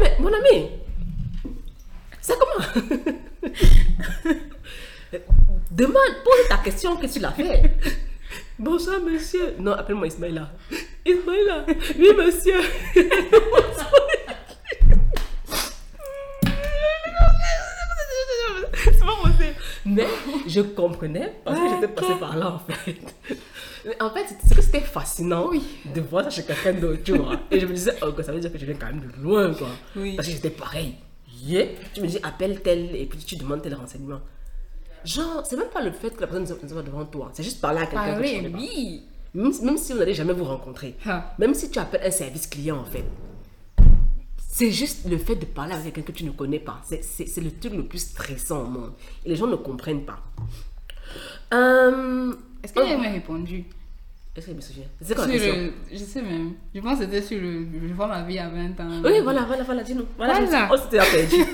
mais mon ami, c'est comment? [laughs] Demande, pose ta question que tu l'as fait? Bonsoir, monsieur. Non, appelle-moi Ismaïla. Ismaïla. Oui, monsieur. C'est pas possible. Mais je comprenais parce que j'étais passée par là, en fait. Mais en fait, c'est que c'était fascinant de voir ça chez quelqu'un d'autre, tu vois. Et je me disais, oh, ça veut dire que je viens quand même de loin, quoi. Oui. Parce que j'étais pareil. Yeah. Tu me dis, appelle tel, et puis tu demandes tel renseignement. Genre, c'est même pas le fait que la personne ne soit devant toi. C'est juste parler à quelqu'un que tu oui. Même, même si vous n'allez jamais vous rencontrer. Ah. Même si tu appelles un service client, en fait. C'est juste le fait de parler avec quelqu'un que tu ne connais pas. C'est- le truc le plus stressant au monde. Et les gens ne comprennent pas. Euh, Est-ce que j'ai même répondu? Est-ce que je me souviens? C'est quoi la question le... Je sais même. Je pense que c'était sur le... Je vois ma vie à 20 ans. Oui, voilà, voilà, voilà, dis-nous. Voilà, Voilà. je- Oh, c'était perdu.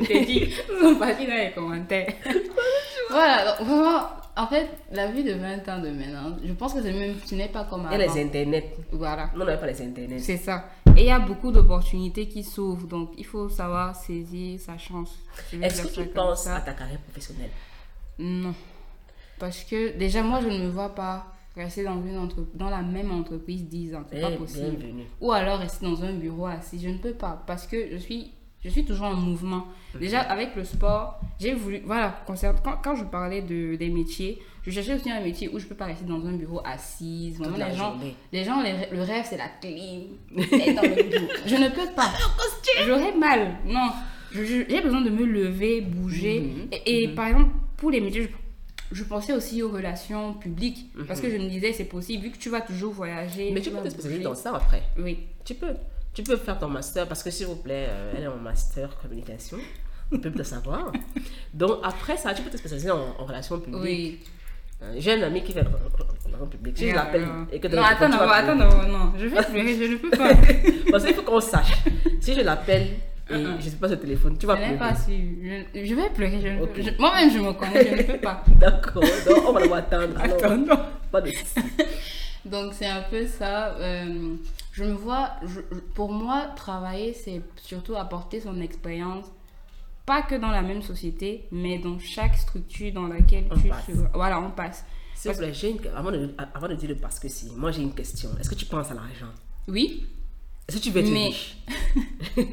[laughs] J'ai dit, ils sont partis dans les commentaires. [laughs] voilà, donc vraiment, en fait, la vie de 20 ans de maintenant, je pense que c'est même, ce n'est pas comme Il y a avant. les internets. Voilà, Non, on n'avait pas les internets. c'est ça. Et il y a beaucoup d'opportunités qui s'ouvrent, donc il faut savoir saisir sa chance. Je Est-ce que tu penses à ta carrière professionnelle? Non. Parce que déjà, moi, je ne me vois pas rester dans, une entre... dans la même entreprise 10 ans. C'est pas Eh, possible. Bienvenue. Ou alors rester dans un bureau assis. Je ne peux pas parce que je suis, je suis toujours en mouvement. Déjà, avec le sport, j'ai voulu. Voilà, quand, quand je parlais de, des métiers, je cherchais aussi un métier où je peux pas rester dans un bureau assise. Vraiment, Toute la les gens, les gens les- le rêve, c'est la dans le bureau. [laughs] Je ne peux pas. J'aurais mal. Non. J'ai besoin de me lever, bouger. Mhm. Et, et par exemple, pour les métiers, je, je pensais aussi aux relations publiques. Parce que je me disais, c'est possible, vu que tu vas toujours voyager. Mhm. Mais tu peux te spécialiser dans ça après. Oui. Tu peux. Tu peux faire ton master parce que s'il vous plaît, euh, elle est en master communication. On peut le savoir. [laughs] Donc après ça, tu peux te spécialiser en, en relations publiques. Oui. Euh, J'ai un ami qui fait relations publiques. Si je l'appelle et que Non, attends, non, attends, non, non. Je vais pleurer, je ne peux pas. [laughs] Parce qu'il faut qu'on sache. Si je l'appelle et je ne sais pas ce téléphone, tu vas Je pas su. Je, je vais pleurer. je Moi-même, je me connais, je ne peux pas. [laughs] D'accord. Donc on va devoir attendre. Alors, Attends. Pas de. [laughs] Donc, c'est un peu ça. euh, je me vois, pour moi, travailler, c'est surtout apporter son expérience, pas que dans la même société, mais dans chaque structure dans laquelle On tu passe. Voilà, on passe. S'il vous plaît, une... avant, de... avant de dire le parce que si, moi j'ai une question. Est-ce que tu penses à l'argent? Oui, Est-ce que tu veux être Mais- riche [laughs]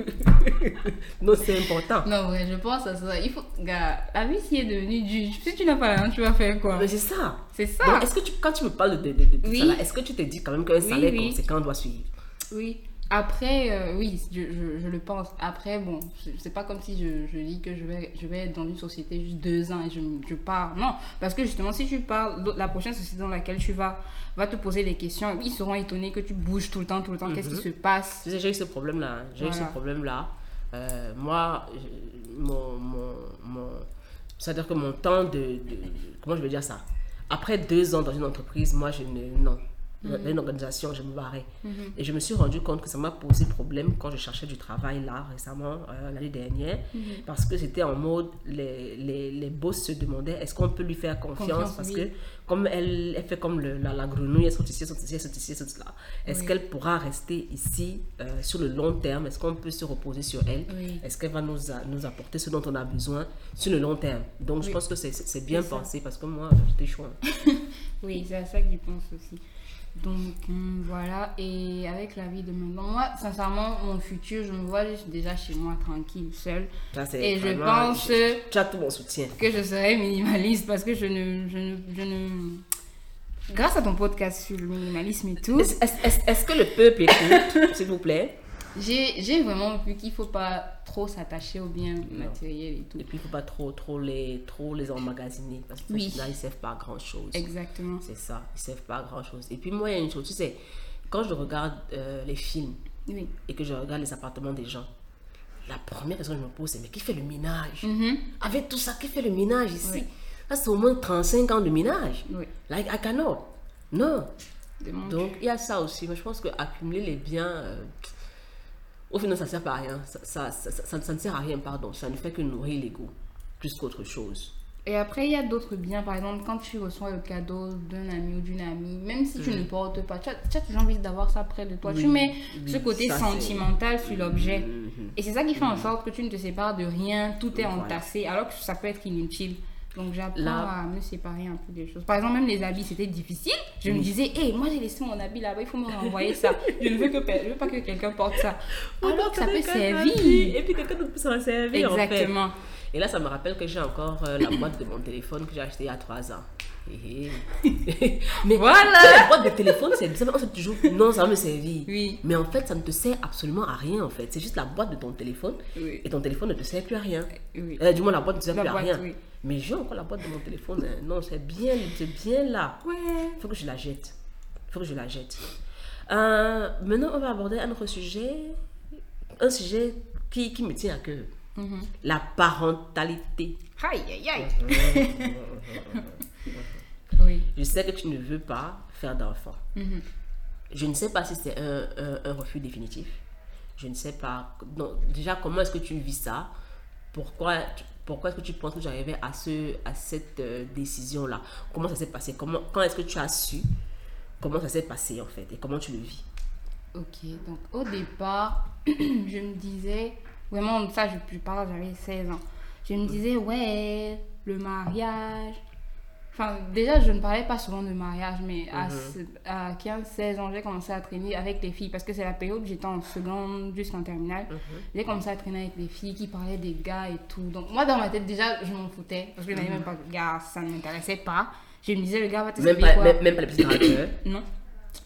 Non, c'est important. non, vrai, je pense à ça. Il faut, gars, la vie s'y est devenue dure. Si tu n'as pas l'argent, tu vas faire quoi? Mais c'est ça. C'est ça. Est-ce que tu, quand tu me parles de, de, de, Oui. est-ce que tu te dis quand même qu'un Oui, salaire oui. conséquent doit suivre? Oui. Après, euh, oui, je, je, je le pense. Après, bon, c'est- pas comme si je, je dis que je vais, je vais être dans une société juste deux ans et je, pars. Non, parce que justement, si tu pars, la prochaine société dans laquelle tu vas, va te poser des questions. Ils seront étonnés que tu bouges tout le temps, tout le temps. Qu'est-ce qui se passe? J'ai eu ce problème-là. J'ai eu ce problème-là. Euh, moi, mon, mon- c'est-à-dire que mon temps de, de- Comment je vais dire ça? Après deux ans dans une entreprise, moi, je ne. Non. Mhm. Dans une organisation, je me barrais. Et je me suis rendu compte que ça m'a posé problème quand je cherchais du travail là, récemment, euh, l'année dernière, Mhm. parce que c'était en mode, les, les, les boss se demandaient est-ce qu'on peut lui faire confiance, Confiance, parce oui. que comme elle, elle fait comme le- la, la grenouille, elle saute ici, saute ici, saute ici, saute là. Est-ce Oui. qu'elle pourra rester ici euh, sur le long terme? Est-ce qu'on peut se reposer sur elle? Oui. Est-ce qu'elle va nous, a- nous apporter ce dont on a besoin sur le long terme? Donc je Oui. pense que c'est- bien pensé parce que moi, j'étais chaud. [laughs] Oui, c'est à ça que je pense aussi. Donc hum, voilà, et avec la vie de maintenant, moi, sincèrement, mon futur, je me vois déjà chez moi, tranquille, seule. Ça, Et je pense je- Tu as tout mon soutien. que je serai minimaliste parce que je ne, je ne, je ne... Grâce à ton podcast sur le minimalisme et tout, Est-ce est-ce- est-ce que le peuple écoute, s'il vous plaît? J'ai vraiment vu qu'il faut pas trop s'attacher aux biens matériels et tout. Et puis, il ne faut pas trop, trop, les, trop les emmagasiner parce que Oui. là, ils ne servent pas à grand-chose. Exactement. C'est ça, ils ne servent pas à grand-chose. Et puis, moi, il y a une chose, tu sais, quand je regarde euh, les films Oui. et que je regarde les appartements des gens, la première question que je me pose, c'est mais qui fait le ménage? Mhm. Avec tout ça, qui fait le ménage ici? Oui. Ça, c'est au moins 35 ans de ménage. Oui. Like, I cannot. Non. Donc, il y a ça aussi. Mais je pense qu'accumuler les biens, euh, au final, ça ne sert à rien. Ça, ça, ça, ne sert à rien, pardon. Ça ne fait que nourrir l'ego, plus qu'autre chose. Et après, il y a d'autres biens. Par exemple, quand tu reçois le cadeau d'un ami ou d'une amie, même si tu ne portes pas, tu as, tu as toujours envie d'avoir ça près de toi. Oui, tu mets oui, ce côté sentimental sur l'objet. Mhm. Et c'est ça qui fait en sorte que tu ne te sépares de rien, tout est entassé, alors que ça peut être inutile. Donc j'apprends Là- à me séparer un peu des choses. Par exemple, même les habits, c'était difficile. Je me disais, hé, moi j'ai laissé mon habit là-bas, il faut me renvoyer ça. Je ne veux, que, je veux pas que quelqu'un porte ça. Alors que ça peut servir. Et puis quelqu'un d'autre peut s'en servir. en fait. Exactement. Et là, ça me rappelle que j'ai encore euh, la boîte de mon téléphone que j'ai acheté il y a 3 ans. [laughs] Mais Voilà. La boîte de téléphone, c'est bizarre. On se toujours, non, ça va me servir. Oui. Mais en fait, ça ne te sert absolument à rien, en fait. C'est juste la boîte de ton téléphone. Oui. Et ton téléphone ne te sert plus à rien. Oui. Euh, du moins, la boîte ne te sert La plus boîte, à rien. Mais j'ai encore la boîte de mon téléphone. hein. Non, c'est bien, c'est bien là. Ouais. Faut que je la jette. Faut que je la jette. Euh, maintenant, on va aborder un autre sujet. Un sujet qui, qui me tient à cœur. Mhm. La parentalité. Aïe, aïe, aïe. [laughs] oui. Je sais que tu ne veux pas faire d'enfant. Mhm. Je ne sais pas si c'est un, un- un refus définitif. Je ne sais pas. Donc, déjà, comment est-ce que tu vis ça? Pourquoi, tu- pourquoi est-ce que tu penses que j'arrivais à, ce, à cette euh, décision-là? Comment ça s'est passé? Comment, Quand est-ce que tu as su Comment ça s'est passé en fait Et comment tu le vis? Ok, donc au départ, [clears throat] je me disais, vraiment, ça, je, je parle, j'avais 16 ans. Je me disais, ouais, le mariage. Enfin, déjà, je ne parlais pas souvent de mariage, mais à, ce- à 15, 16 ans, j'ai commencé à traîner avec les filles parce que c'est la période où j'étais en seconde jusqu'en terminale. J'ai commencé à traîner avec les filles qui parlaient des gars et tout. Donc, moi, dans ma tête, déjà, je m'en foutais parce que je n'avais même pas de gars, ça ne m'intéressait pas. Je me disais, le gars va te même pas, quoi? même, même pas les petits [coughs] non,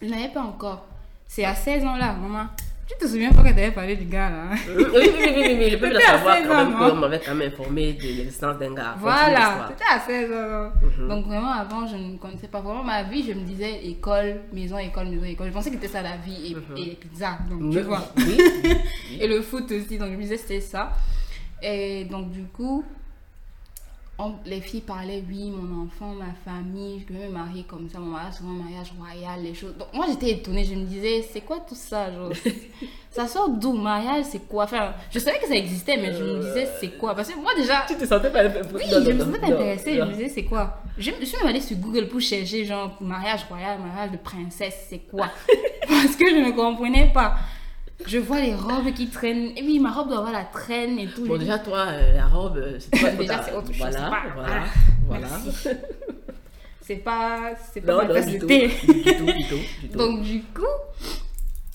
je n'avais pas encore. C'est à 16 ans là, maman. Tu te souviens pas que tu avais parlé du gars là oui, oui, oui, oui, oui, oui, [laughs] le C'était à savoir 16 quand même qu'on m'avait quand même informé de l'existence d'un gars. Voilà, c'était à 16 ans. Donc vraiment avant, je ne connaissais pas vraiment ma vie. Je me disais école, maison, école, maison, école. Je pensais que c'était ça la vie et, et les pizzas. Donc tu vois. [laughs] Et le foot aussi. Donc je me disais c'était ça. Et donc du coup, on- les filles parlaient, oui, mon enfant, ma famille, je vais me marier comme ça, mon mariage, souvent mariage royal, les choses. Donc moi j'étais étonnée, je me disais, c'est quoi tout ça genre? [laughs] Ça sort d'où? Mariage, c'est quoi? Enfin, je savais que ça existait, mais je me disais, c'est quoi? Parce que moi déjà, Tu te sentais pas oui, je me sentais intéressée. Je me disais, c'est quoi? Je je suis même allée sur Google pour chercher, genre, mariage royal, mariage de princesse, c'est quoi? [laughs] Parce que je ne comprenais pas. Je vois les robes qui traînent. Et puis, ma robe doit avoir la traîne et tout. Bon, déjà, toi, euh, la robe, euh, c'est [laughs] pas Déjà, c'est autre chose, Voilà, c'est pas- voilà, voilà. [laughs] c'est pas, c'est pas Non, ma non, du tout, du tout, du tout, du [laughs] tout. Donc, du coup,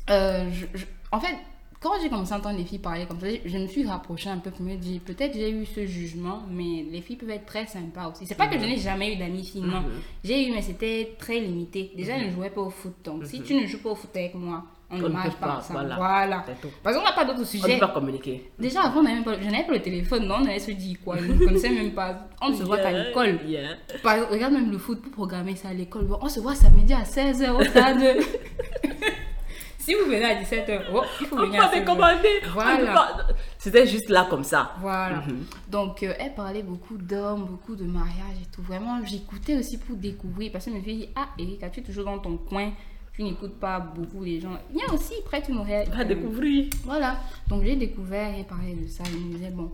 euh, je- je- en fait, quand j'ai commencé à entendre les filles parler comme ça, je me suis rapprochée un peu pour me dire, peut-être j'ai eu ce jugement, mais les filles peuvent être très sympas aussi. C'est pas que je n'ai jamais eu d'amis filles, non. Mhm. J'ai eu, mais c'était très limité. Déjà, je ne jouais pas au foot. Donc, si tu ne joues pas au foot avec moi, on ne On marche pas pas, ensemble. voilà. Voilà. Parce qu'on n'a pas d'autres On ne sujets. peut pas communiquer. Déjà, avant, on même pas- je n'avais pas le téléphone, non, on allait se dire quoi? Je ne connaissais même pas. On se voit Yeah, l'école. yeah. Par regarde même le foot pour programmer ça à l'école. Bon, on se voit samedi à 16h au stade. [laughs] si vous venez à 17h, oh, il faut On venir à peut 16h. commander. Voilà. C'était juste là comme ça. Voilà. Mhm. Donc, euh, elle parlait beaucoup d'hommes, beaucoup de mariage et tout. Vraiment, j'écoutais aussi pour découvrir. Parce que je me suis dit, ah, Erika, tu es toujours dans ton coin? Tu n'écoutes pas beaucoup les gens. Viens aussi, prête une oreille. Va découvrir. Voilà. Donc, j'ai découvert et parlé de ça. Je me disais, bon,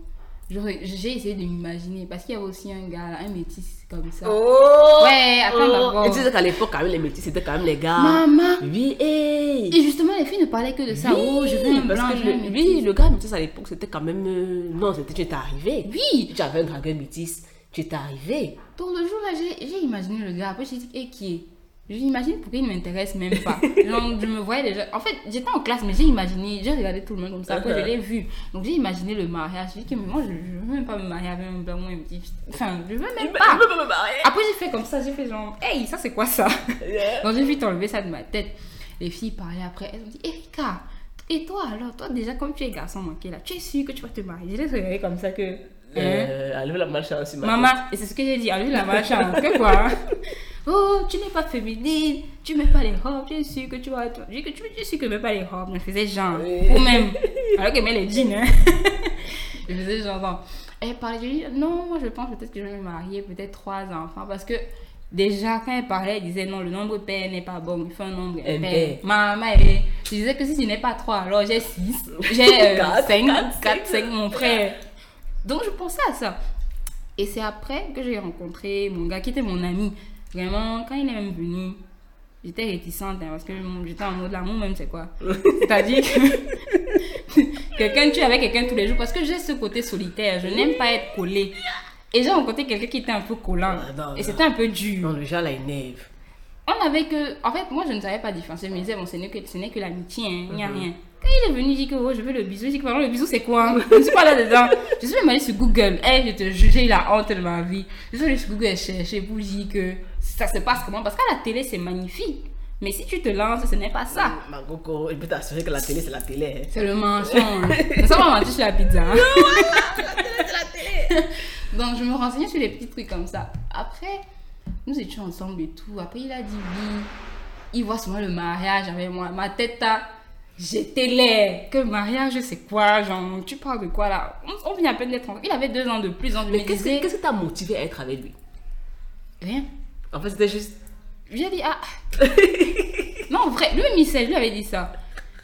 je- j'ai essayé de m'imaginer. Parce qu'il y avait aussi un gars, un métis comme ça. Oh Ouais, attends d'abord. Et tu sais qu'à l'époque, quand même, les métis, c'était quand même les gars. Maman Oui, hey. Et justement, les filles ne parlaient que de ça. oh, je veux un parce blanc, que je le, oui, le gars métis à l'époque, c'était quand même. euh, Non, c'était tu étais arrivé. Oui Tu avais un dragon métis, tu étais arrivé. Donc le jour là, j'ai j'ai imaginé le gars. Après, j'ai dit, et qui est? Je l'imagine pourquoi il ne m'intéresse même pas. Genre, je me voyais déjà. En fait, j'étais en classe, mais j'ai imaginé. J'ai regardé tout le monde comme ça. Après, je l'ai vu. Donc, j'ai imaginé le mariage. J'ai dit que moi, je ne veux même pas me marier avec un blanc ou un petit. Enfin, je veux même pas. Je peux pas me marier. Après, j'ai fait comme ça. J'ai fait genre, hey, ça c'est quoi ça? Yeah. Donc, j'ai vite enlevé ça de ma tête. Les filles parlaient après. Elles ont dit, Erika, et toi alors? Toi, déjà, comme tu es garçon manqué là, tu es sûr que tu vas te marier? Je les regardais comme ça que. Hein? Euh, la malchance. ma Maman, et c'est ce que j'ai dit, enlève la machin, que quoi? Oh, tu n'es pas féminine, tu mets pas les robes, tu es sûr que tu vas. Je dis que tu que tu mets pas les robes, je faisais genre, Oui. ou même, [laughs] alors qu'elle met les jeans, hein. [laughs] je faisais genre. Elle parlait, je dis, non, moi je pense peut-être que je vais me marier, peut-être trois enfants, parce que déjà quand elle parlait, elle disait non, le nombre pair n'est pas bon, il faut un nombre Impair. Maman, elle, je disais que si ce n'est pas trois, alors j'ai six, [laughs] j'ai euh, Quatre, cinq, quatre, cinq, mon frère. Donc je pensais à ça. Et c'est après que j'ai rencontré mon gars qui était mon ami. Vraiment, quand il est même venu, j'étais réticente hein, parce que j'étais en mode l'amour même, c'est quoi? C'est-à-dire que [laughs] quelqu'un, tu es avec quelqu'un tous les jours parce que j'ai ce côté solitaire. Je n'aime pas être collée. Et j'ai rencontré quelqu'un qui était un peu collant. Ah, non, et c'était un peu dur. Non, le genre là, énerve. On avait que. En fait, moi, je ne savais pas différencier. Je me disais, bon, ce n'est que, ce que l'amitié, hein, il n'y a Mhm. rien. Quand il est venu, il dit que oh, je veux le bisou. Je dis que pardon, le bisou, c'est quoi? [laughs] Je ne suis pas là-dedans. Je suis même allée sur Google. Eh, je te jure, j'ai eu la honte de ma vie. Je suis allée sur Google chercher pour dire que ça se passe comment? Parce qu'à la télé, c'est magnifique. Mais si tu te lances, ce n'est pas ça. Ma coco, je peux t'assurer que la télé, c'est la télé. hein. C'est le mensonge. Ça va mentir sur la pizza. hein. [laughs] Donc, je me renseignais sur les petits trucs comme ça. Après, nous étions ensemble et tout. Après, il a dit oui. Il voit souvent le mariage avec moi. Ma tête, là, j'étais laid. Que mariage, c'est quoi Genre, tu parles de quoi là? On, on vient à peine d'être ensemble. Il avait deux ans de plus. Donc, Mais qu'est-ce que- qui t'a motivé à être avec lui? Rien. En fait, c'était juste. J'ai dit, ah. [laughs] non, vrai, lui-même, il sait, je lui avais dit ça.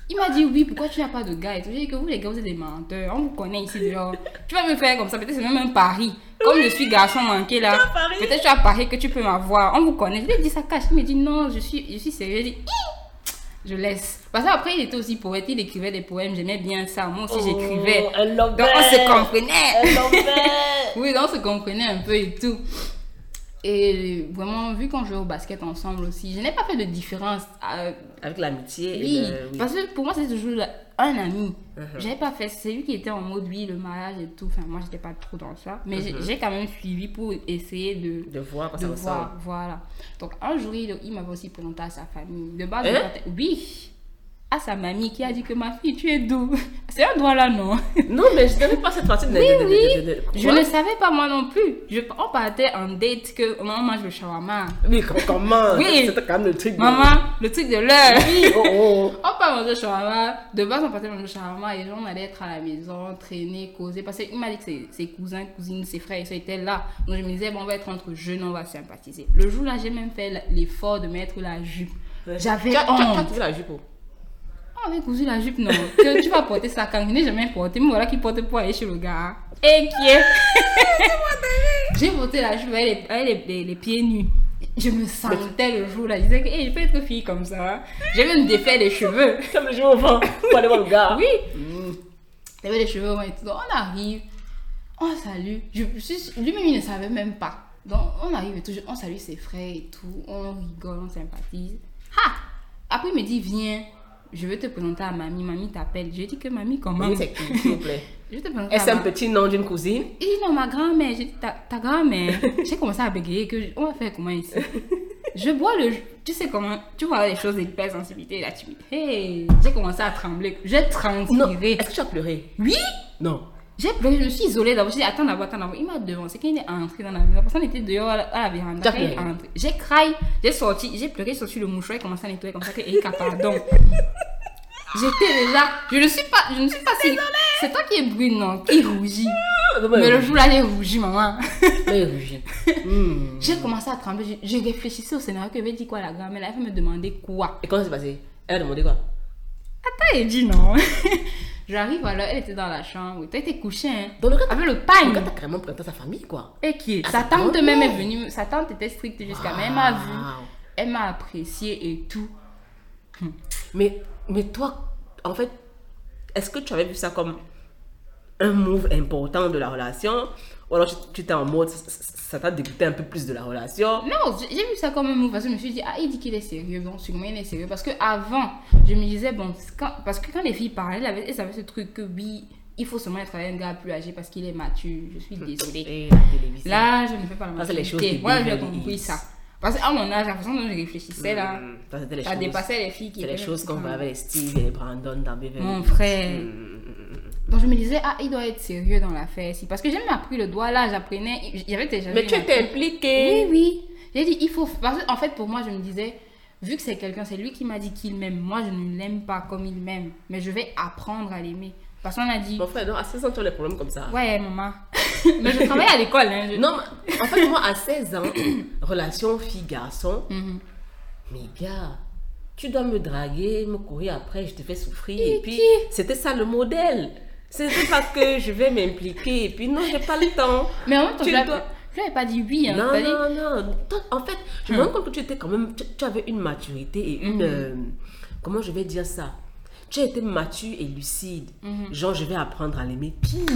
Il m'a dit, oui, pourquoi tu n'as pas de gars et tout? J'ai dit que vous, les gars, vous êtes des menteurs. On vous connaît ici, genre. Tu vas me faire comme ça, peut-être c'est même un pari. Comme je suis garçon manqué là, peut-être tu as parié que tu peux m'avoir. On vous connaît. Je lui ai dit ça cache. Il me dit, non, je suis, je suis sérieux. J'ai dit, je laisse. Parce qu'après, il était aussi poète, il écrivait des poèmes. J'aimais bien ça. Moi aussi, j'écrivais. Oh, elle Donc, on se comprenait. [laughs] Oui, donc on se comprenait un peu et tout. Et vraiment, vu qu'on jouait au basket ensemble aussi, je n'ai pas fait de différence. euh, Avec l'amitié. oui, le- oui. parce que pour moi, c'était toujours un ami. Mhm. J'avais pas fait. C'est lui qui était en mode, oui, le mariage et tout. Enfin, moi, j'étais pas trop dans ça. Mais j'ai- j'ai quand même suivi pour essayer de. De voir De ça voir, voilà. Donc, un jour, il, il m'avait aussi présenté à sa famille. De base, Hein? oui, à sa mamie qui a dit que ma fille, tu es doux. [laughs] C'est un droit là, non? [laughs] Non, mais je n'avais pas cette partie de. Oui, de- de- oui. de- de- Je ne savais pas moi non plus. Je, on partait en date que maman mange le shawarma. Oui, com- comment? Oui. C'était quand même le truc. de- Maman, le truc de l'heure. Oui, oh, oh. [laughs] On part manger le shawarma. De base, on partait manger le shawarma et on allait être à la maison, traîner, causer. Parce qu'il m'a dit que ses, ses cousins, cousines, ses frères, ils étaient là. Donc je me disais, bon, on va être entre jeunes, on va sympathiser. Le jour-là, j'ai même fait l'effort de mettre la jupe. J'avais Tu as- tu as- tu as honte. trouvé la jupe oh. On avait cousu la jupe, non. Que tu vas porter ça quand? Je n'ai jamais porté. Mais voilà qui porte pour aller chez le gars. Et qui est? [laughs] J'ai porté la jupe avec les, avec les- les- les pieds nus. Je me sentais le jour là. Je disais que hey, je peux être fille comme ça. J'ai même défait les cheveux. [laughs] Comme le jour au vent pour aller voir le gars. Oui. Mm. Avait les cheveux au vent et tout. Donc, on arrive. On salue. Je, Lui-même, il ne savait même pas. Donc, on arrive et tout. On salue ses frères et tout. On rigole, on sympathise. Ha! Après, il me dit, viens. Je vais te présenter à mamie. Mamie t'appelle. Je dis que mamie, comment Mamie, c'est qui, s'il vous plaît? [laughs] Je te présenter Est-ce un ma- petit nom d'une cousine? Il dit non, ma grand-mère. J'ai dit ta, ta grand-mère. [laughs] J'ai commencé à bégayer que je- on va faire comment ici? Je bois le. Tu sais comment Tu vois les choses d'hypersensibilité et la timidité. Hey, j'ai commencé à trembler. J'ai transpiré. Est-ce que tu as pleuré? Oui Non. J'ai pleuré, je me suis isolée d'abord. J'ai dit attends d'abord, attends d'abord. Il m'a devancé. Quand il est entré dans la maison, la personne était dehors à la, à la véranda. T'as Quand il est pleuré entré, J'ai crié, j'ai sorti, j'ai pleuré, j'ai sorti le mouchoir et commencé à nettoyer comme ça que Erika, pardon. J'étais déjà. Je ne suis pas. Je ne suis pas si. C'est toi qui es brune, non Qui rougit. Mais le jour-là, j'ai rougi, maman. Mais rougit. [laughs] Hmm. J'ai commencé à trembler. Je, je réfléchissais au scénario que avait dit quoi la grand-mère. Elle avait me demander quoi. Et comment ça s'est passé? Elle a demandé quoi? Attends, elle dit non. [laughs] J'arrive alors, elle était dans la chambre. Toi, était couchée, hein. Donc le gars, Avec le le pagne. gars t'a carrément présenté sa famille, quoi. Et qui est Ah, Sa tante même est venue. Sa tante était stricte jusqu'à. Mais elle m'a vu. Wow. Elle m'a apprécié et tout. Mais, mais toi, en fait, est-ce que tu avais vu ça comme un move important de la relation? Ou alors tu étais en mode, ça- t'a dégoûté un peu plus de la relation? Non, j'ai vu ça comme un move parce que je me suis dit, ah, il dit qu'il est sérieux, donc sûrement il est sérieux. Parce que avant, je me disais, bon, quand- parce que quand les filles parlaient, elles avaient, elles avaient ce truc que oui, il faut seulement être avec un gars plus âgé parce qu'il est mature. Je suis désolée. [laughs] Et télévision. Là, je ne fais pas la Ça, c'est les maturité. Moi, j'ai compris ça. Parce qu'à mon âge, la façon dont je réfléchissais là, ça, c'était les ça choses. dépassait les filles qui C'est les choses qu'on voit avec les Steve et les Brandon dans Beverly Mon frère. Donc je me disais, ah, il doit être sérieux dans l'affaire. si. Parce que j'ai même appris le doigt là, j'apprenais. J'avais déjà Mais tu étais impliquée. Oui, oui. J'ai dit, il faut. Parce qu'en fait, pour moi, je me disais, vu que c'est quelqu'un, c'est lui qui m'a dit qu'il m'aime. Moi, je ne l'aime pas comme il m'aime. Mais je vais apprendre à l'aimer. Parce qu'on a dit, Mon frère, non, à 16 ans, tu as des problèmes comme ça. ouais, maman. [laughs] mais je travaille à l'école. Hein, je- Non, mais en fait, moi, à 16 ans, [coughs] relation fille-garçon, Mhm. mais gars, tu dois me draguer, me courir après, je te fais souffrir. Et puis, c'était ça le modèle. C'était pas que je vais m'impliquer. Et puis, non, j'ai pas le temps. [laughs] Mais en même temps, Tu je lui dois- avais- je lui avais pas dit oui. Hein, Non, c'est-à-dire- non, non. Toi, En fait, je me rends compte que tu étais quand même. Tu, tu avais une maturité et une. euh, comment je vais dire ça? Tu as été mature et lucide. Genre, je vais apprendre à l'aimer. Puis,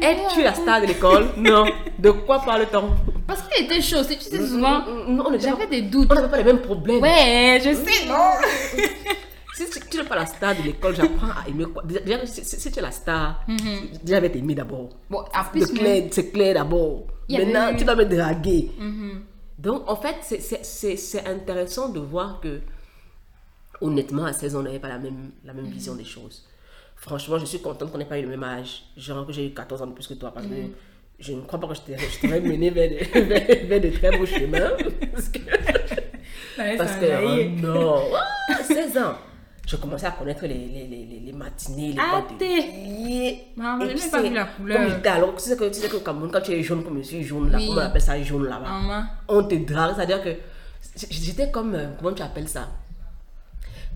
Es-tu la star de l'école? Non. De quoi parle-t-on? Parce qu'il était chaud, c'est- tu sais, souvent, Non, on n'était j'avais des doutes. On n'avait pas les mêmes problèmes. Ouais, je sais, non [laughs] Si tu- tu n'es pas la star de l'école, j'apprends à aimer quoi? Déjà, si, tu es la star, déjà, je vais t'aimer d'abord. Bon, même- clair, c'est clair d'abord. Maintenant, tu dois me draguer. Donc, en fait, c'est- c'est- c'est c'est intéressant de voir que, honnêtement, à 16 ans, on n'avait pas la même, la même vision des choses. Franchement, je suis contente qu'on n'ait pas eu le même âge. Genre que j'ai eu 14 ans de plus que toi, parce que je ne crois pas que je t'aurais mené vers de, [laughs] vers, vers de très beaux chemins. [laughs] Parce que, [laughs] Ouais, parce que a jailli. oh non, Ah, 16 ans. Je commençais à connaître les, les, les, matinées, les Ah, boîtes de. Maman, puis même pas vu la couleur. Comme j'étais alors, tu sais que, tu sais que au Cameroun, quand tu es jaune comme je suis jaune, là, Oui. comment on appelle ça jaune là-bas? On te drague, c'est-à-dire que j'étais comme, euh, comment tu appelles ça?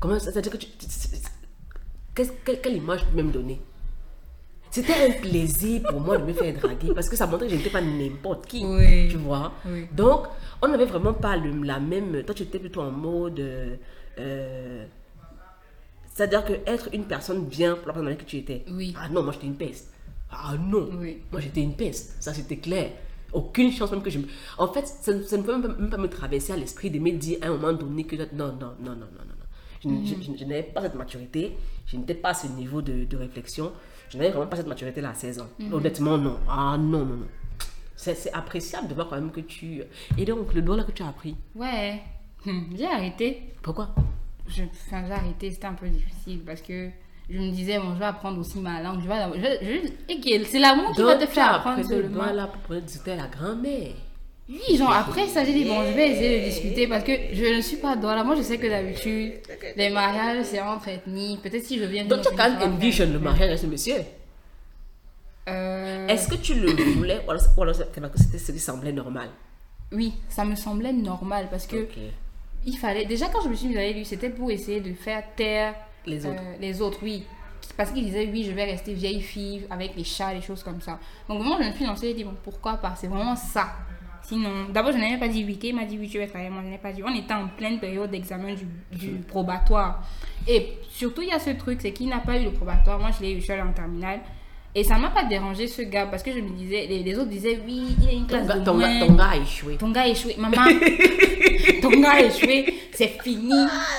Comment, c'est-à-dire que tu, quelle, quelle image tu peux me donner? C'était un plaisir pour moi de me faire draguer parce que ça montrait que je n'étais pas n'importe qui, Oui. tu vois? Oui. Donc, on n'avait vraiment pas le- la même. Toi, tu étais plutôt en mode. euh, euh, c'est-à-dire que être une personne bien pour la personne qui tu étais. Oui. Ah non, moi j'étais une peste. Ah non. Oui. Moi j'étais une peste. Ça c'était clair. Aucune chance même que je. En fait, ça, ça ne peut même pas, même pas me traverser à l'esprit de me dire à un moment donné que... Non, non, non, non, non, non. non. Je, n- je- je- je n'avais pas cette maturité. Je n'étais pas à ce niveau de, de réflexion. Je n'avais vraiment pas cette maturité-là à 16 ans. Honnêtement, non. Ah non, non, non. C'est appréciable de voir quand même que tu... Et donc, le doigt là que tu as pris, Ouais. [laughs] J'ai arrêté. pourquoi? J'ai arrêté, c'était un peu difficile parce que je me disais, bon, je vais apprendre aussi ma langue. Je vais, je, je- c'est l'amour qui va te faire apprendre seulement. là pour pouvoir discuter à la grand-mère. Oui, genre après ça, j'ai dit, bon, je vais essayer de discuter parce que je ne suis pas douala. Moi, je sais que d'habitude, les mariages, c'est entre ethnies. Peut-être si je viens d'une Donc, tu as faire- le mariage avec ce monsieur. Euh, Est-ce que tu le voulais ou alors, ou alors c'est parce que c'était ce qui semblait normal? Oui, ça me semblait normal parce que. Il fallait. Déjà, quand je me suis mise avec lui, c'était pour essayer de faire taire Les autres. euh, les autres, oui. Parce qu'il disait, oui, je vais rester vieille fille avec les chats, les choses comme ça. Donc, moi, je me suis lancée et dit, bon, pourquoi pas? C'est vraiment ça. Sinon, d'abord, je n'avais pas dit oui. Il m'a dit oui, tu vas travailler. Moi, je n'ai pas dit. On était en pleine période d'examen du, du probatoire. Et surtout, il y a ce truc, c'est qu'il n'a pas eu le probatoire. Moi, je l'ai eu, je suis allée en terminale. Et ça ne m'a pas dérangé, ce gars, parce que je me disais, les, les autres disaient, oui, il a une classe de ton, moins. gars, ton gars a échoué. Ton gars a échoué. [laughs] Maman, ton gars a échoué. C'est fini.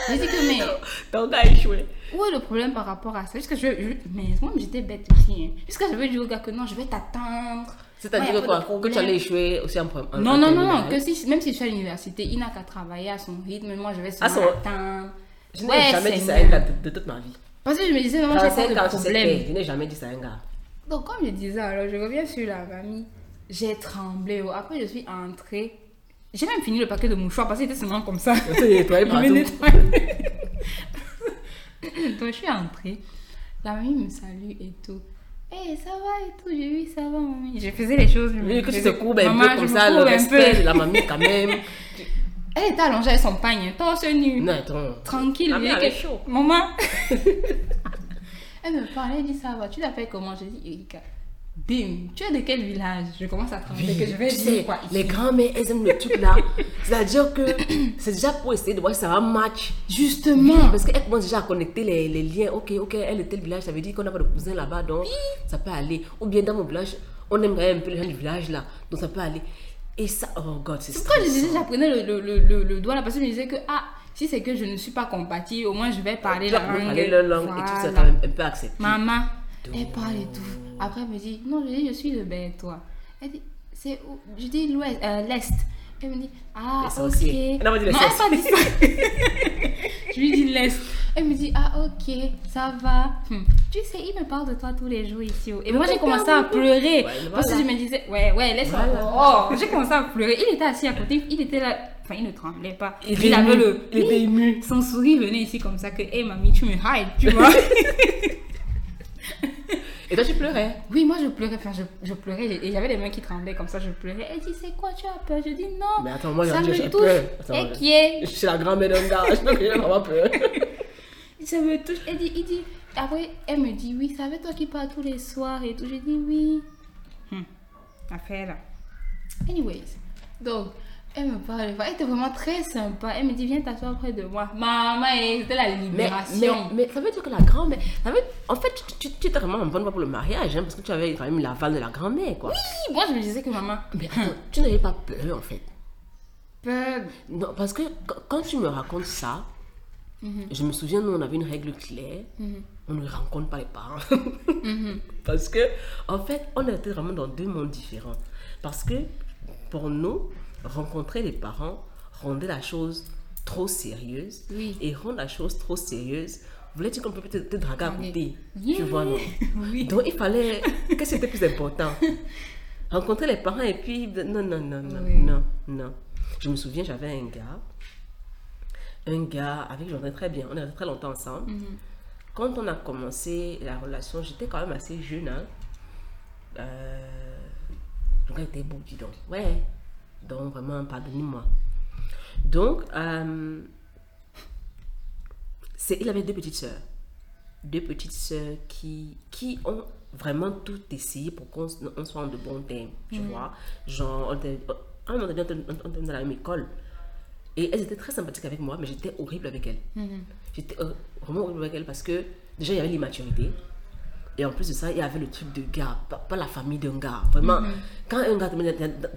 J'ai dit que, mais Ton gars a échoué. où est le problème par rapport à ça? Jusqu'à je, je- mais moi j'étais bête aussi. Hein. Jusqu'à je vais dire au gars que non, je vais t'attendre. C'est-à-dire Ouais, quoi? Que tu problème. allais échouer aussi en première. Non, non, non, non, que si, même si je suis à l'université, il n'a qu'à travailler à son rythme. Moi, je vais son- l'attendre. Je n'ai Ouais, jamais dit ça à un gars de, de toute ma vie. Parce que je me disais, non, j'ai 45 pas ans, de tu sais, problème. je n'ai jamais dit ça à un gars. Donc, comme je disais, alors je reviens sur la famille. J'ai tremblé. oh. Après, je suis entrée. J'ai même fini le paquet de mouchoirs parce que c'était seulement comme ça. [laughs] [laughs] Donc, je suis entrée. La mamie me salue et tout. Eh, ça va et tout? J'ai vu, ça va, mamie. Je faisais les choses. je me Vu que tu te courbes un peu je comme me ça, le respect de la mamie quand même. [laughs] Elle était allongée avec son pagne, torse nu. Non, attends. Tranquille, bien que- chaud. Maman. Elle me parlait, elle dit ça va. Tu l'appelles comment? Je dis Erika. Bim, tu es de quel village? Je commence à trembler que je vais tu dire sais, quoi les grands-mères, elles aiment le truc là. [laughs] C'est-à-dire que c'est déjà pour essayer de voir si ça va match. Justement. Parce qu'elle commence déjà à connecter les, les liens. Ok, ok, elle est tel village, ça veut dire qu'on n'a pas de cousin là-bas, donc ça peut aller. Ou bien dans mon village, on aime quand même un peu les gens du village là, donc ça peut aller. Et ça, oh god, c'est C'est pourquoi je disais, j'apprenais le, le, le, le, le doigt là, parce que je me disais que, ah, si c'est que je ne suis pas compatible, au moins je vais parler la langue. parler leur langue et tout ça, quand même un peu accepté. Maman, elle parle et tout. Après, elle me dit, non, je dis, je suis de toi. Elle dit, c'est où? Je dis l'ouest, euh, l'est. Elle me dit, ah, ok. non, elle pas dit ça. [laughs] je lui dis l'est. Elle me dit, ah, ok, ça va. Hmm. Tu sais, il me parle de toi tous les jours ici. Et moi, j'ai commencé à pleurer. Ouais, parce que je me disais, ouais, ouais, laisse-moi. Voilà. Oh, j'ai commencé à pleurer. Il était assis à côté, il était là. Enfin, il ne tremblait pas. Il Il, avait le. Il était ému. Son sourire venait ici comme ça que, hé mamie, tu me hides, tu vois. [laughs] Et toi, tu pleurais? Oui, moi je pleurais, enfin je, je pleurais et j'avais les mains qui tremblaient comme ça, je pleurais. Elle dit c'est quoi, tu as peur? Je dis non. Mais attends, moi, ça j'ai- me touche. Attends, Et ouais. qui est? Je suis la grand-mère d'un gars, je peux que j'ai vraiment peur. [laughs] Ça me touche. Elle dit, il dit. Après, elle me dit oui, c'est avec toi qui parles tous les soirs et tout. Je dis oui. Hmm, Affaire là. Anyways, donc Elle me parle, elle était vraiment très sympa. Elle me dit, viens t'asseoir près de moi. Maman, et c'était la Mais, mais, libération. mais ça veut dire que la grand-mère. ça veut- En fait, tu, tu, tu étais vraiment en bonne voie pour le mariage, hein, parce que tu avais quand même l'aval de la grand-mère, quoi. Oui, Moi, je me disais que maman, Mais attends, tu n'avais pas peur, en fait. peur. Non, parce que quand tu me racontes ça, je me souviens, nous, on avait une règle claire. On ne rencontre pas les parents. [laughs] Parce que, en fait, on était vraiment dans deux mondes différents. Parce que, pour nous, rencontrer les parents rendait la chose trop sérieuse. Oui. Et rendre la chose trop sérieuse voulait dire qu'on peut peut-être te draguer à côté. Yeah. Tu vois, non? [laughs] Oui. Donc, il fallait... Qu'est-ce que c'était plus important [laughs] Rencontrer les parents et puis... Non, non, non, non, Oui. non, non. Je me souviens, j'avais un gars, un gars avec qui j'entendais très bien. On est resté très longtemps ensemble. Quand on a commencé la relation, j'étais quand même assez jeune. Hein. Euh, le gars était beau, dis donc. Ouais. Donc, vraiment, pardonnez-moi. Donc, euh, c'est, il avait deux petites sœurs. Deux petites sœurs qui, qui ont vraiment tout essayé pour qu'on soit en de bons termes. Tu vois Genre, était, on était- on était dans la même école. Et elles étaient très sympathiques avec moi, mais j'étais horrible avec elles. J'étais euh, vraiment horrible avec elles parce que déjà, il y avait l'immaturité. Et en plus de ça, il y avait le truc de gars, pas, pas la famille d'un gars. Vraiment, quand un gars te met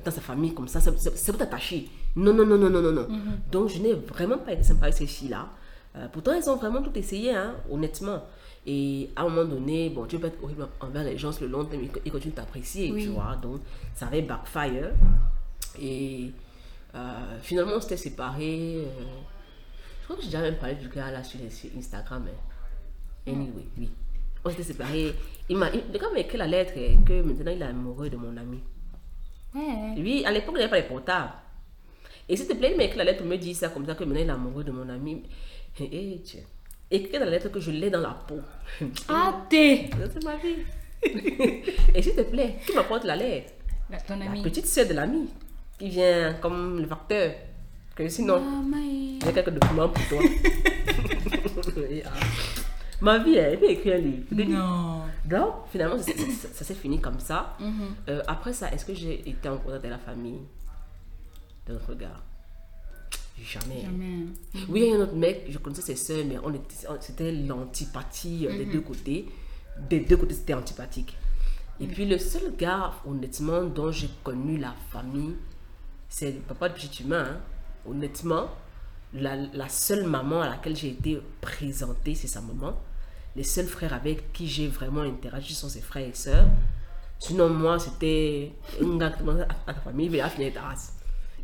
dans, sa famille comme ça, c'est- pour t'attacher. Non, non, non, non, non, non, non. Donc, je n'ai vraiment pas été sympa avec ces filles-là. Euh, pourtant, elles ont vraiment tout essayé, hein, honnêtement. Et à un moment donné, bon, tu peux être horrible envers les gens sur le long terme, ils ils continuent de t'apprécier, Oui. tu vois. Donc, ça avait backfire. Et euh, finalement, on s'était séparés. euh, je crois que j'ai déjà même parlé du gars là sur, sur Instagram. hein. Anyway, oui. On s'était séparés. Il m'a, le gars m'a écrit la lettre eh, que maintenant il est amoureux de mon ami. Ouais. Lui, à l'époque, il n'y avait pas les portables. Et s'il te plaît, il m'a écrit la lettre pour me dire ça comme ça, que maintenant il est amoureux de mon ami. Eh, Dieu. Écrit la lettre que je l'ai dans la peau. Ah, t'es. [laughs] C'est ma vie. [laughs] Et s'il te plaît, qui m'apporte la lettre? La- Ton La ami. petite sœur de l'ami, qui vient comme le facteur. Que sinon, j'ai quelques documents pour toi. [laughs] [laughs] Ma vie, elle peut écrire un livre. Non. Donc, finalement, ça, ça- ça- ça s'est fini comme ça. Euh, après ça, est-ce que j'ai été en contact avec la famille de notre gars? Jamais. Jamais. Oui, il y a un autre mec, je connaissais ses soeurs, mais on était, on- c'était l'antipathie euh, des deux côtés. Des deux côtés, c'était antipathique. Et puis, le seul gars, honnêtement, dont j'ai connu la famille, c'est le papa de petit humain. hein. Honnêtement, la, la seule maman à laquelle j'ai été présentée, c'est sa maman. Les seuls frères avec qui j'ai vraiment interagi sont ses frères et sœurs. Sinon, moi, c'était un gars qui demande à, ta famille, il va finir ta race.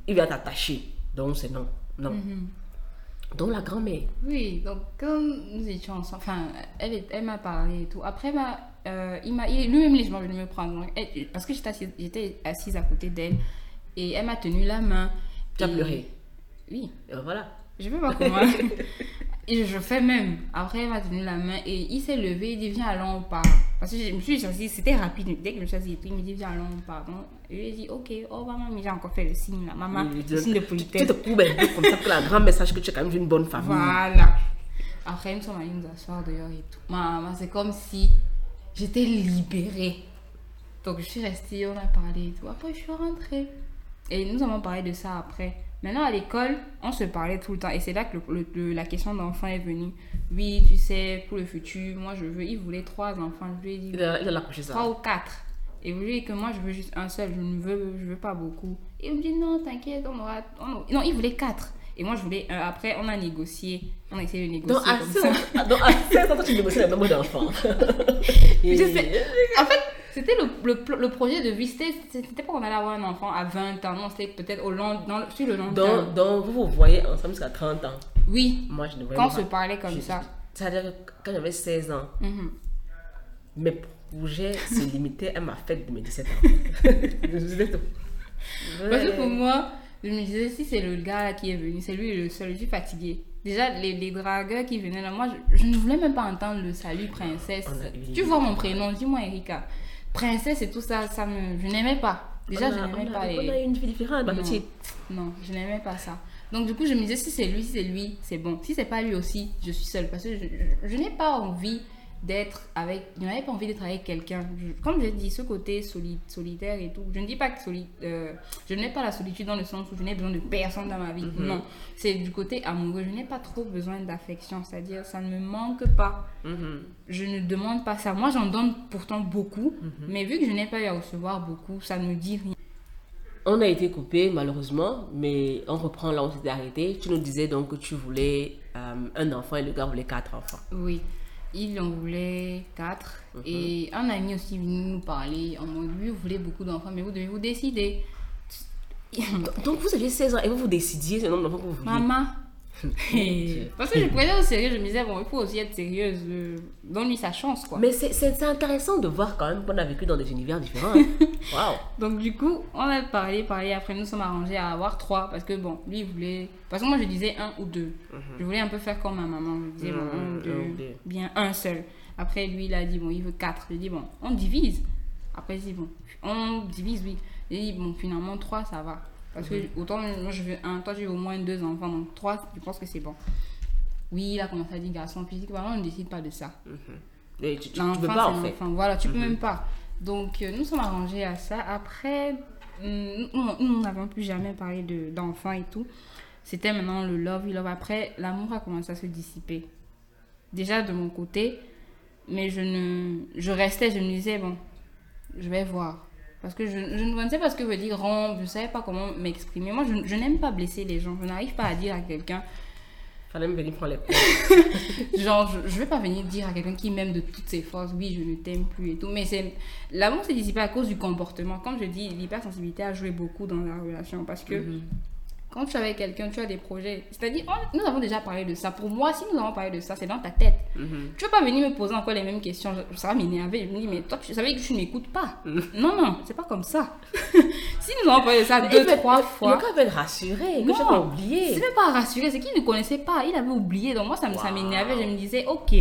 Il va t'attacher. Donc, c'est non. Non. Donc, la grand-mère. Oui, donc comme nous étions ensemble, enfin, elle, elle m'a parlé et tout. Après, euh, il m'a, lui-même, il est venu me prendre. Elle- parce que j'étais assise, j'étais assise à côté d'elle et elle m'a tenu la main. Tu as Et- pleuré. Oui, Et voilà. je peux pas comment. [laughs] et je fais même. Après, elle m'a tenu la main et il s'est levé, il dit Viens, allons, on part. Parce que je me suis assise, c'était rapide. Dès que je me suis assise, il me dit Viens, allons, on part. Donc, je lui ai dit Ok, oh maman, mais j'ai encore fait le signe là. Maman, Oui, le signe de tu, tu politesse. te courbes comme ça que la grand-mère sache que tu es quand même d'une bonne famille. Voilà. Après, nous sommes allés nous asseoir dehors et tout. Maman, c'est comme si j'étais libérée. Donc, je suis restée, on a parlé et tout. Après, je suis rentrée. Et nous avons parlé de ça après. Maintenant, à l'école, on se parlait tout le temps. Et c'est là que le- le- la question d'enfant est venue. Oui, tu sais, pour le futur, moi, je veux. Il voulait trois enfants. Je lui ai dit Il a, il a trois ou quatre. Et vous lui dites que moi je veux juste un seul, je ne veux, je veux pas beaucoup. Et il me dit non, t'inquiète, on aura. on- Non, il voulait quatre. Et moi je voulais un. Après, on a négocié. On a essayé de négocier Donc, à comme 16 ça. ans, donc, à 16 ans, toi, tu négocies le nombre d'enfants. En fait, c'était le, le, le projet de vie. C'était pas qu'on allait avoir un enfant à 20 ans. Non, c'était peut-être au long, dans, sur le long terme. Donc, vous vous voyez ensemble jusqu'à 30 ans. Oui, Moi, je ne voyais quand on se parlait comme Je- ça. C'est-à-dire que quand j'avais 16 ans, Mhm. mes projets [laughs] se limitaient à ma fête de mes 17 ans. [laughs] Parce que pour moi, je me disais, si c'est le gars là qui est venu, c'est lui le seul, je suis fatiguée. Déjà, les, les dragueurs qui venaient là, moi, je, je ne voulais même pas entendre le salut princesse. Tu vois mon prénom, dis-moi Erika. Princesse et tout ça, ça me, je n'aimais pas. Déjà, on je n'aimais on pas on les... a une vie différente, ma Non. petite. Non, je n'aimais pas ça. Donc du coup, je me disais, si c'est lui, si c'est lui, c'est bon. Si c'est pas lui aussi, je suis seule. Parce que je, je- je n'ai pas envie d'être avec. Je n'avais pas envie d'être avec quelqu'un. Je- Comme j'ai dit, ce côté soli- solitaire et tout. Je ne dis pas que soli- euh, je n'ai pas la solitude dans le sens où je n'ai besoin de personne dans ma vie. Non. C'est du côté amoureux. Je n'ai pas trop besoin d'affection. C'est-à-dire, ça ne me manque pas. Mhm. Je ne demande pas ça. Moi, j'en donne pourtant beaucoup. Mais vu que je n'ai pas eu à recevoir beaucoup, ça ne me dit rien. On a été coupé malheureusement, mais on reprend là où on s'était arrêté. Tu nous disais donc que tu voulais euh, un enfant et le gars voulait quatre enfants. Oui, il en voulait quatre. Et un ami aussi est venu nous parler en mode, lui, vous voulez beaucoup d'enfants, mais vous devez vous décider. Donc vous aviez 16 ans et vous vous décidiez ce nombre d'enfants que vous vouliez. Maman. [laughs] Parce que je prenais au sérieux, je me disais, bon, il faut aussi être sérieuse. euh, Donne-lui sa chance, quoi. Mais c'est- intéressant de voir quand même qu'on a vécu dans des univers différents. hein. [laughs] Donc, du coup, on a parlé, parlé. Après, nous sommes arrangés à avoir trois. Parce que, bon, lui, il voulait. Parce que moi, je disais un ou deux. Je voulais un peu faire comme ma maman. Je disais, bon, un Mhm, ou deux. Bien, un seul. Après, lui, il a dit, bon, il veut quatre. J'ai dit, bon, on divise. Après, il dit, bon, on divise, oui. J'ai dit, bon, finalement, trois, ça va. Parce que autant, moi, je veux un, toi, tu veux au moins deux enfants. Donc, trois, je pense que c'est bon. Oui, il a commencé à dire garçon. Puis, il dit, que, vraiment, on ne décide pas de ça. Et tu, tu, peux pas en fait. Voilà, tu peux même pas. Donc, euh, nous sommes arrangés à ça. Après, hum, nous n'avons plus jamais parlé de- d'enfants et tout. C'était maintenant le love, love. Après, l'amour a commencé à se dissiper. Déjà de mon côté, mais je ne, je restais, je me disais bon, je vais voir. Parce que je, je ne sais pas ce que veut dire rompre, je ne savais pas comment m'exprimer. Moi, je, je n'aime pas blesser les gens. Je n'arrive pas à dire à quelqu'un, Fallait me venir prendre les. [laughs] Genre, je, je vais pas venir dire à quelqu'un qui m'aime de toutes ses forces, oui, je ne t'aime plus et tout. Mais c'est l'amour s'est dissipé à cause du comportement. Comme je dis, l'hypersensibilité a joué beaucoup dans la relation parce que quand tu es avec quelqu'un, tu as des projets. C'est-à-dire, nous avons déjà parlé de ça. Pour moi, si nous avons parlé de ça, c'est dans ta tête. Mhm. Tu vas pas venir me poser encore les mêmes questions. Ça va m'énerver. Je me dis, mais toi, tu savais que tu ne m'écoutes pas. Non, non, c'est pas comme ça. [laughs] si nous avons parlé de ça deux, trois Le fois. gars veut être rassuré, que Non. pas oublié. C'est même pas rassuré, c'est qu'il ne connaissait pas, il avait oublié. Donc moi, ça m'énervait, je me disais, ok.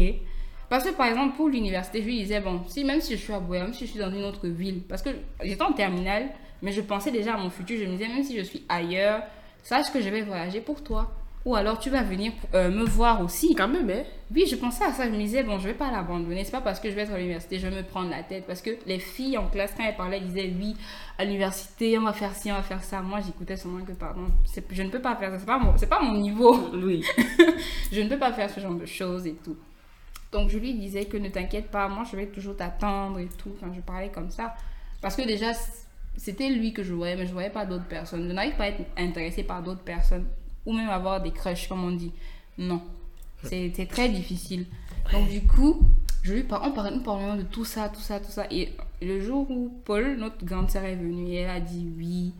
Parce que par exemple, pour l'université, je lui disais, bon, si même si je suis à Boya, même si je suis dans une autre ville, parce que j'étais en terminale, mais je pensais déjà à mon futur, je me disais, même si je suis ailleurs, sache que je vais voyager pour toi. Ou alors tu vas venir euh, me voir aussi. Quand même, hein. Oui, je pensais à ça. Je me disais, bon, je vais pas l'abandonner. C'est pas parce que je vais être à l'université, je vais me prendre la tête. Parce que les filles en classe, quand elles parlaient, elles disaient, oui, à l'université, on va faire ci, on va faire ça. Moi, j'écoutais seulement que, pardon, je ne peux pas faire ça. C'est pas mon, c'est pas mon niveau. Oui. [laughs] je ne peux pas faire ce genre de choses et tout. Donc, je lui disais que ne t'inquiète pas, moi, je vais toujours t'attendre et tout. Enfin, je parlais comme ça. Parce que déjà, c'était lui que je voyais, mais je voyais pas d'autres personnes. Je n'arrive pas à être intéressée par d'autres personnes. Ou même avoir des crushs, comme on dit. Non. C'était très difficile. Donc, du coup, je lui par... on parlait, nous parlions de tout ça, tout ça, tout ça. Et le jour où Paul, notre grande sœur, est venue, et elle a dit oui.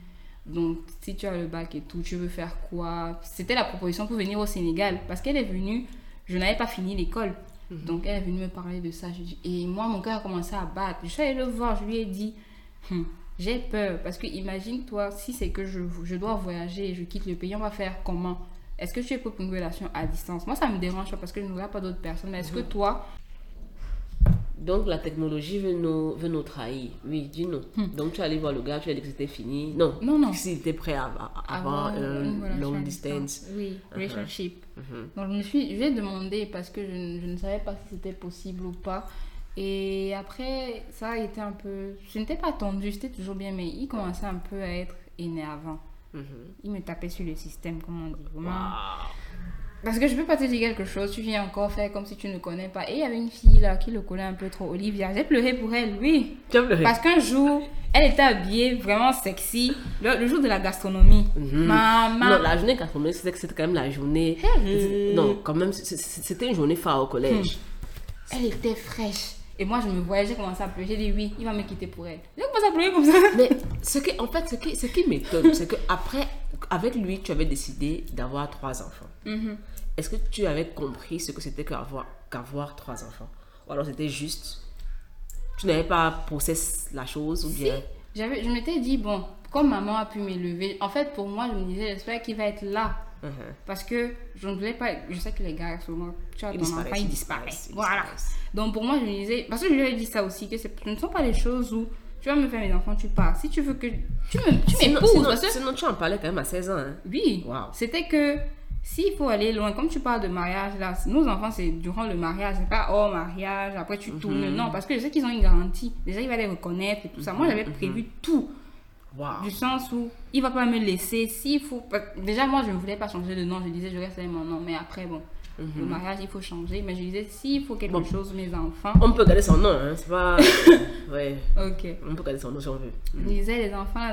Donc, si tu as le bac et tout, tu veux faire quoi? C'était la proposition pour venir au Sénégal. Parce qu'elle est venue, je n'avais pas fini l'école. Donc, elle est venue me parler de ça. Et moi, mon cœur a commencé à battre. Je suis allée le voir, je lui ai dit Hum, J'ai peur. Parce que imagine-toi, si c'est que je, je dois voyager et je quitte le pays, on va faire comment? Est-ce que tu es pour une relation à distance? Moi, ça me dérange pas parce que je ne regarde pas d'autres personnes. Mais est-ce que toi, Donc la technologie veut nous, veut nous trahir. Oui, dis-nous. Donc tu es allé voir le gars, tu as dit que c'était fini. Non. Non, non. S'il était prêt à, avoir un une relation long distance. Oui, relationship. Mhm. Donc je me suis, je lui ai demandé parce que je ne savais pas si c'était possible ou pas. Et après, ça a été un peu. Je n'étais pas tendue, c'était toujours bien, mais il commençait un peu à être énervant. Mhm. Il me tapait sur le système, comme on dit. Vraiment. Parce que je peux pas te dire quelque chose, tu viens encore faire comme si tu ne connais pas. Et il y avait une fille là qui le connaît un peu trop, Olivia. J'ai pleuré pour elle, oui. Tu as pleuré? Parce qu'un jour, elle était habillée vraiment sexy. Le, le jour de la gastronomie. Mhm. Maman. Non, la journée gastronomique, c'était quand même la journée. Hey. Non, quand même, c'était une journée phare au collège. Elle était fraîche. Et moi, je me voyais, j'ai commencé à pleurer. J'ai dit oui, il va me quitter pour elle. J'ai commencé à pleurer comme ça. Mais ce qui, en fait, ce qui, ce qui m'étonne, c'est qu'après, avec lui, tu avais décidé d'avoir trois enfants. Mhm. Est-ce que tu avais compris ce que c'était qu'avoir qu'avoir trois enfants? Ou alors c'était juste. Tu n'avais pas process la chose ou bien? J'avais, je m'étais dit, bon, comme maman a pu m'élever, en fait, pour moi, je me disais, j'espère qu'il va être là. Mhm. Parce que je ne voulais pas. Je sais que les gars, souvent, tu as ton enfant, il disparaît. Voilà. Donc pour moi, je me disais. Parce que je lui ai dit ça aussi, que ce ne sont pas les choses où tu vas me faire mes enfants, tu pars. Si tu veux que. Tu me- tu Sinon, m'épouses. tu en parlais quand même à 16 ans. Hein. Oui, Wow. c'était que S'il faut aller loin, comme tu parles de mariage, là, nos enfants, c'est durant le mariage, c'est pas oh mariage, après tu tournes. Non, parce que je sais qu'ils ont une garantie. Déjà, il va les reconnaître et tout ça. Moi, j'avais prévu tout. Du sens où il va pas me laisser. S'il faut. Déjà, moi, je ne voulais pas changer de nom. Je disais, je reste avec mon nom. Mais après, bon, le mariage, il faut changer. Mais je disais, s'il faut quelque Bon. chose, mes enfants. On peut garder son nom, hein. C'est pas. [laughs] ouais. Ok. On peut garder son nom si on veut. Je disais, les enfants,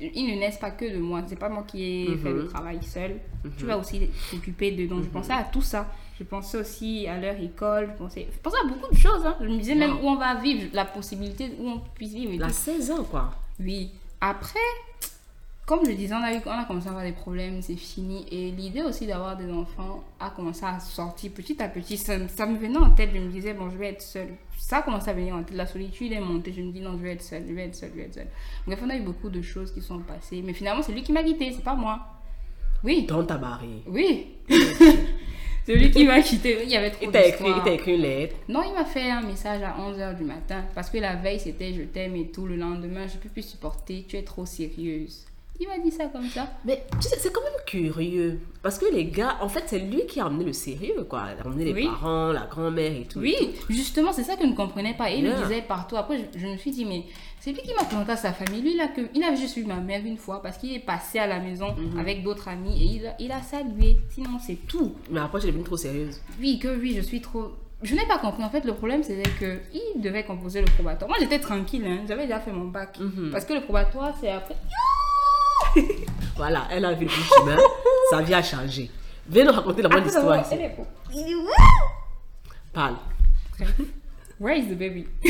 ils ne naissent pas que de moi. C'est pas moi qui ai Mhm. fait le travail seul. Tu vas aussi t'occuper d'eux. Donc, je pensais à tout ça. Je pensais aussi à leur école. Je pensais, je pensais à beaucoup de choses. hein. Je me disais même où on va vivre, la possibilité où on puisse vivre. et Il a tout. 16 ans, quoi. Oui. Après, comme je disais, on a, eu, on a commencé à avoir des problèmes, c'est fini. Et l'idée aussi d'avoir des enfants a commencé à sortir petit à petit. Ça, ça me venait en tête, je me disais, bon, je vais être seule. Ça a commencé à venir en tête. La solitude est montée. Je me dis, non, je vais être seule, je vais être seule, je vais être seule. Bref, on a eu beaucoup de choses qui sont passées. Mais finalement, c'est lui qui m'a quitté, c'est pas moi. Oui, Dans ta barré. oui. [laughs] c'est lui qui m'a quitté. Il y avait trop t'a écrit, il t'a écrit une lettre. Non, il m'a fait un message à 11h du matin parce que la veille c'était je t'aime et tout. Le lendemain, je peux plus supporter, tu es trop sérieuse. Il m'a dit ça comme ça. Mais tu sais, c'est quand même curieux. Parce que les gars, en fait, c'est lui qui a amené le sérieux, quoi. Il a amené les Oui. parents, la grand-mère et tout. Oui, justement, c'est ça que je ne comprenais pas. Et il Yeah. le disait partout. Après, je, je me suis dit, mais c'est lui qui m'a présenté à sa famille. Lui, il a, que, il a juste vu ma mère une fois parce qu'il est passé à la maison Mhm. avec d'autres amis et il a, il a salué. Sinon, c'est tout. Mais après, je suis devenue trop sérieuse. Oui, que oui, je suis trop. Je n'ai pas compris. En fait, le problème, c'était que il devait composer le probatoire. Moi, j'étais tranquille. hein. J'avais déjà fait mon bac. Mhm. Parce que le probatoire, c'est après. Voilà, elle a vu le chemin. [laughs] Sa vie a changé. Viens nous raconter la bonne Après histoire ici. elle est beau. Parle. Where is the baby? [laughs]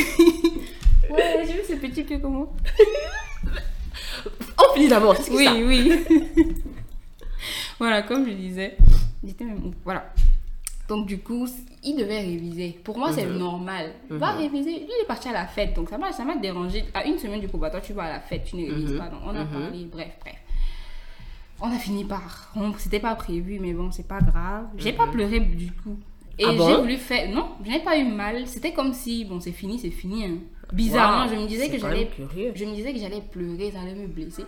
ouais, j'ai vu ce petit pied comment? On finit d'abord, c'est ce que Oui, ça? oui. [laughs] voilà, comme je disais, j'étais même où Voilà. Donc, du coup, il devait réviser. Pour moi, c'est Mhm. normal. Va réviser. Lui, il est parti à la fête. Donc, ça m'a ça m'a dérangé. À une semaine du probatoire, tu vas à la fête, tu ne révises Mhm. pas. Donc, on a Mhm. parlé. Bref, bref. On a fini par rompre. C'était pas prévu, mais bon, c'est pas grave. J'ai pas pleuré du coup. Et Ah j'ai voulu faire. Non, je n'ai pas eu mal. C'était comme si, bon, c'est fini, c'est fini. hein. Bizarrement, Wow, je me disais que j'allais. curieux. Je me disais que j'allais pleurer, ça allait me blesser.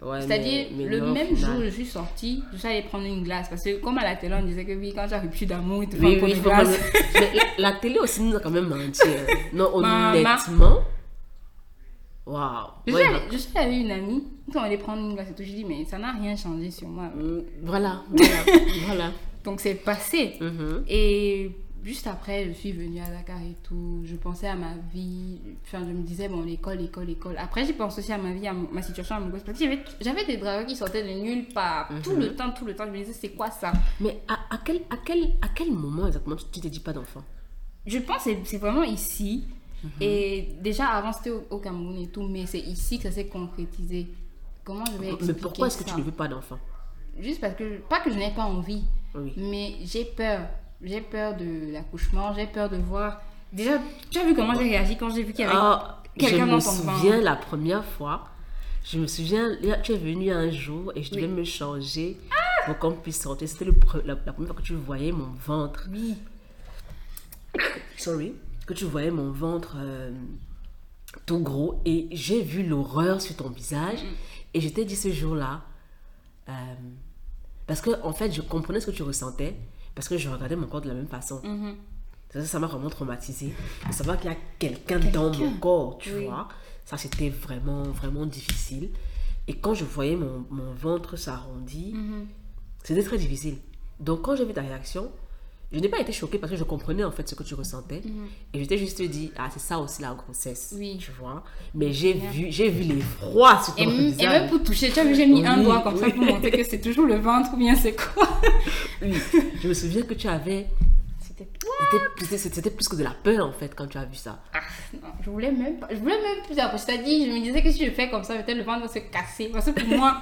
Ouais, C'est-à-dire, le non, même jour où je suis sortie, je suis allée prendre une glace. Parce que, comme à la télé, on disait que oui, quand tu as rupture d'amour, il te faut Oui, oui, une il faut glace. prendre- Mais la, la télé aussi nous a quand même menti. hein. Non, [laughs] honnêtement. Waouh. Je, Ouais, je suis avec une amie, quand on allait prendre une glace et tout, je dis, mais ça n'a rien changé sur moi. Mm, Voilà, voilà, [laughs] voilà. Donc, c'est passé. Mhm. Et juste après, je suis venue à Dakar et tout. Je pensais à ma vie. Enfin, je me disais, bon, l'école, l'école, l'école. Après, j'ai pensé aussi à ma vie, à ma situation amoureuse. Parce que j'avais- j'avais des dragueurs qui sortaient de nulle part. Tout le temps, tout le temps. Je me disais, c'est quoi ça? Mais à, à quel, à, quel, à quel moment exactement tu t'es dit pas d'enfant? Je pense que c'est vraiment ici. Mhm. Et déjà, avant, c'était au, au Cameroun et tout. Mais c'est ici que ça s'est concrétisé. Comment je vais expliquer Mais pourquoi est-ce que tu ne veux pas d'enfant? Juste parce que, pas que je n'ai pas envie, Oui. mais j'ai peur. J'ai peur de l'accouchement, j'ai peur de voir. Déjà, tu as vu comment j'ai réagi quand j'ai vu qu'il y avait Ah, je quelqu'un me dans ton ventre? souviens la première fois. Je me souviens, tu es venu un jour et je devais Oui. me changer pour qu'on puisse sortir. C'était la, la première fois que tu voyais mon ventre. Oui. Sorry. Que tu voyais mon ventre euh, tout gros. Et j'ai vu l'horreur sur ton visage. Et je t'ai dit ce jour-là. euh, parce que, en fait, je comprenais ce que tu ressentais. Parce que je regardais mon corps de la même façon. Mhm. Ça, ça m'a vraiment traumatisée. De savoir qu'il y a quelqu'un dans mon corps, tu Oui. vois. Ça, c'était vraiment, vraiment difficile. Et quand je voyais mon, mon ventre s'arrondir, Mhm. c'était très difficile. Donc, quand j'ai vu ta réaction, je n'ai pas été choquée parce que je comprenais en fait ce que tu ressentais. Et je t'ai juste dit, ah, c'est ça aussi la grossesse. Mhm. Oui. Tu vois. Mais j'ai vu, j'ai vu l'effroi sur ton Et, et même pour toucher, tu as vu, j'ai mis un doigt comme ça pour montrer que c'est toujours le ventre ou bien c'est quoi. [laughs] Oui. Je me souviens que tu avais. C'était plus que de la peur en fait quand tu as vu ça. Ah, non, je voulais même pas. Je voulais même plus après. C'est-à-dire, je me disais que si je fais comme ça, peut-être le ventre va se casser. Parce que pour moi,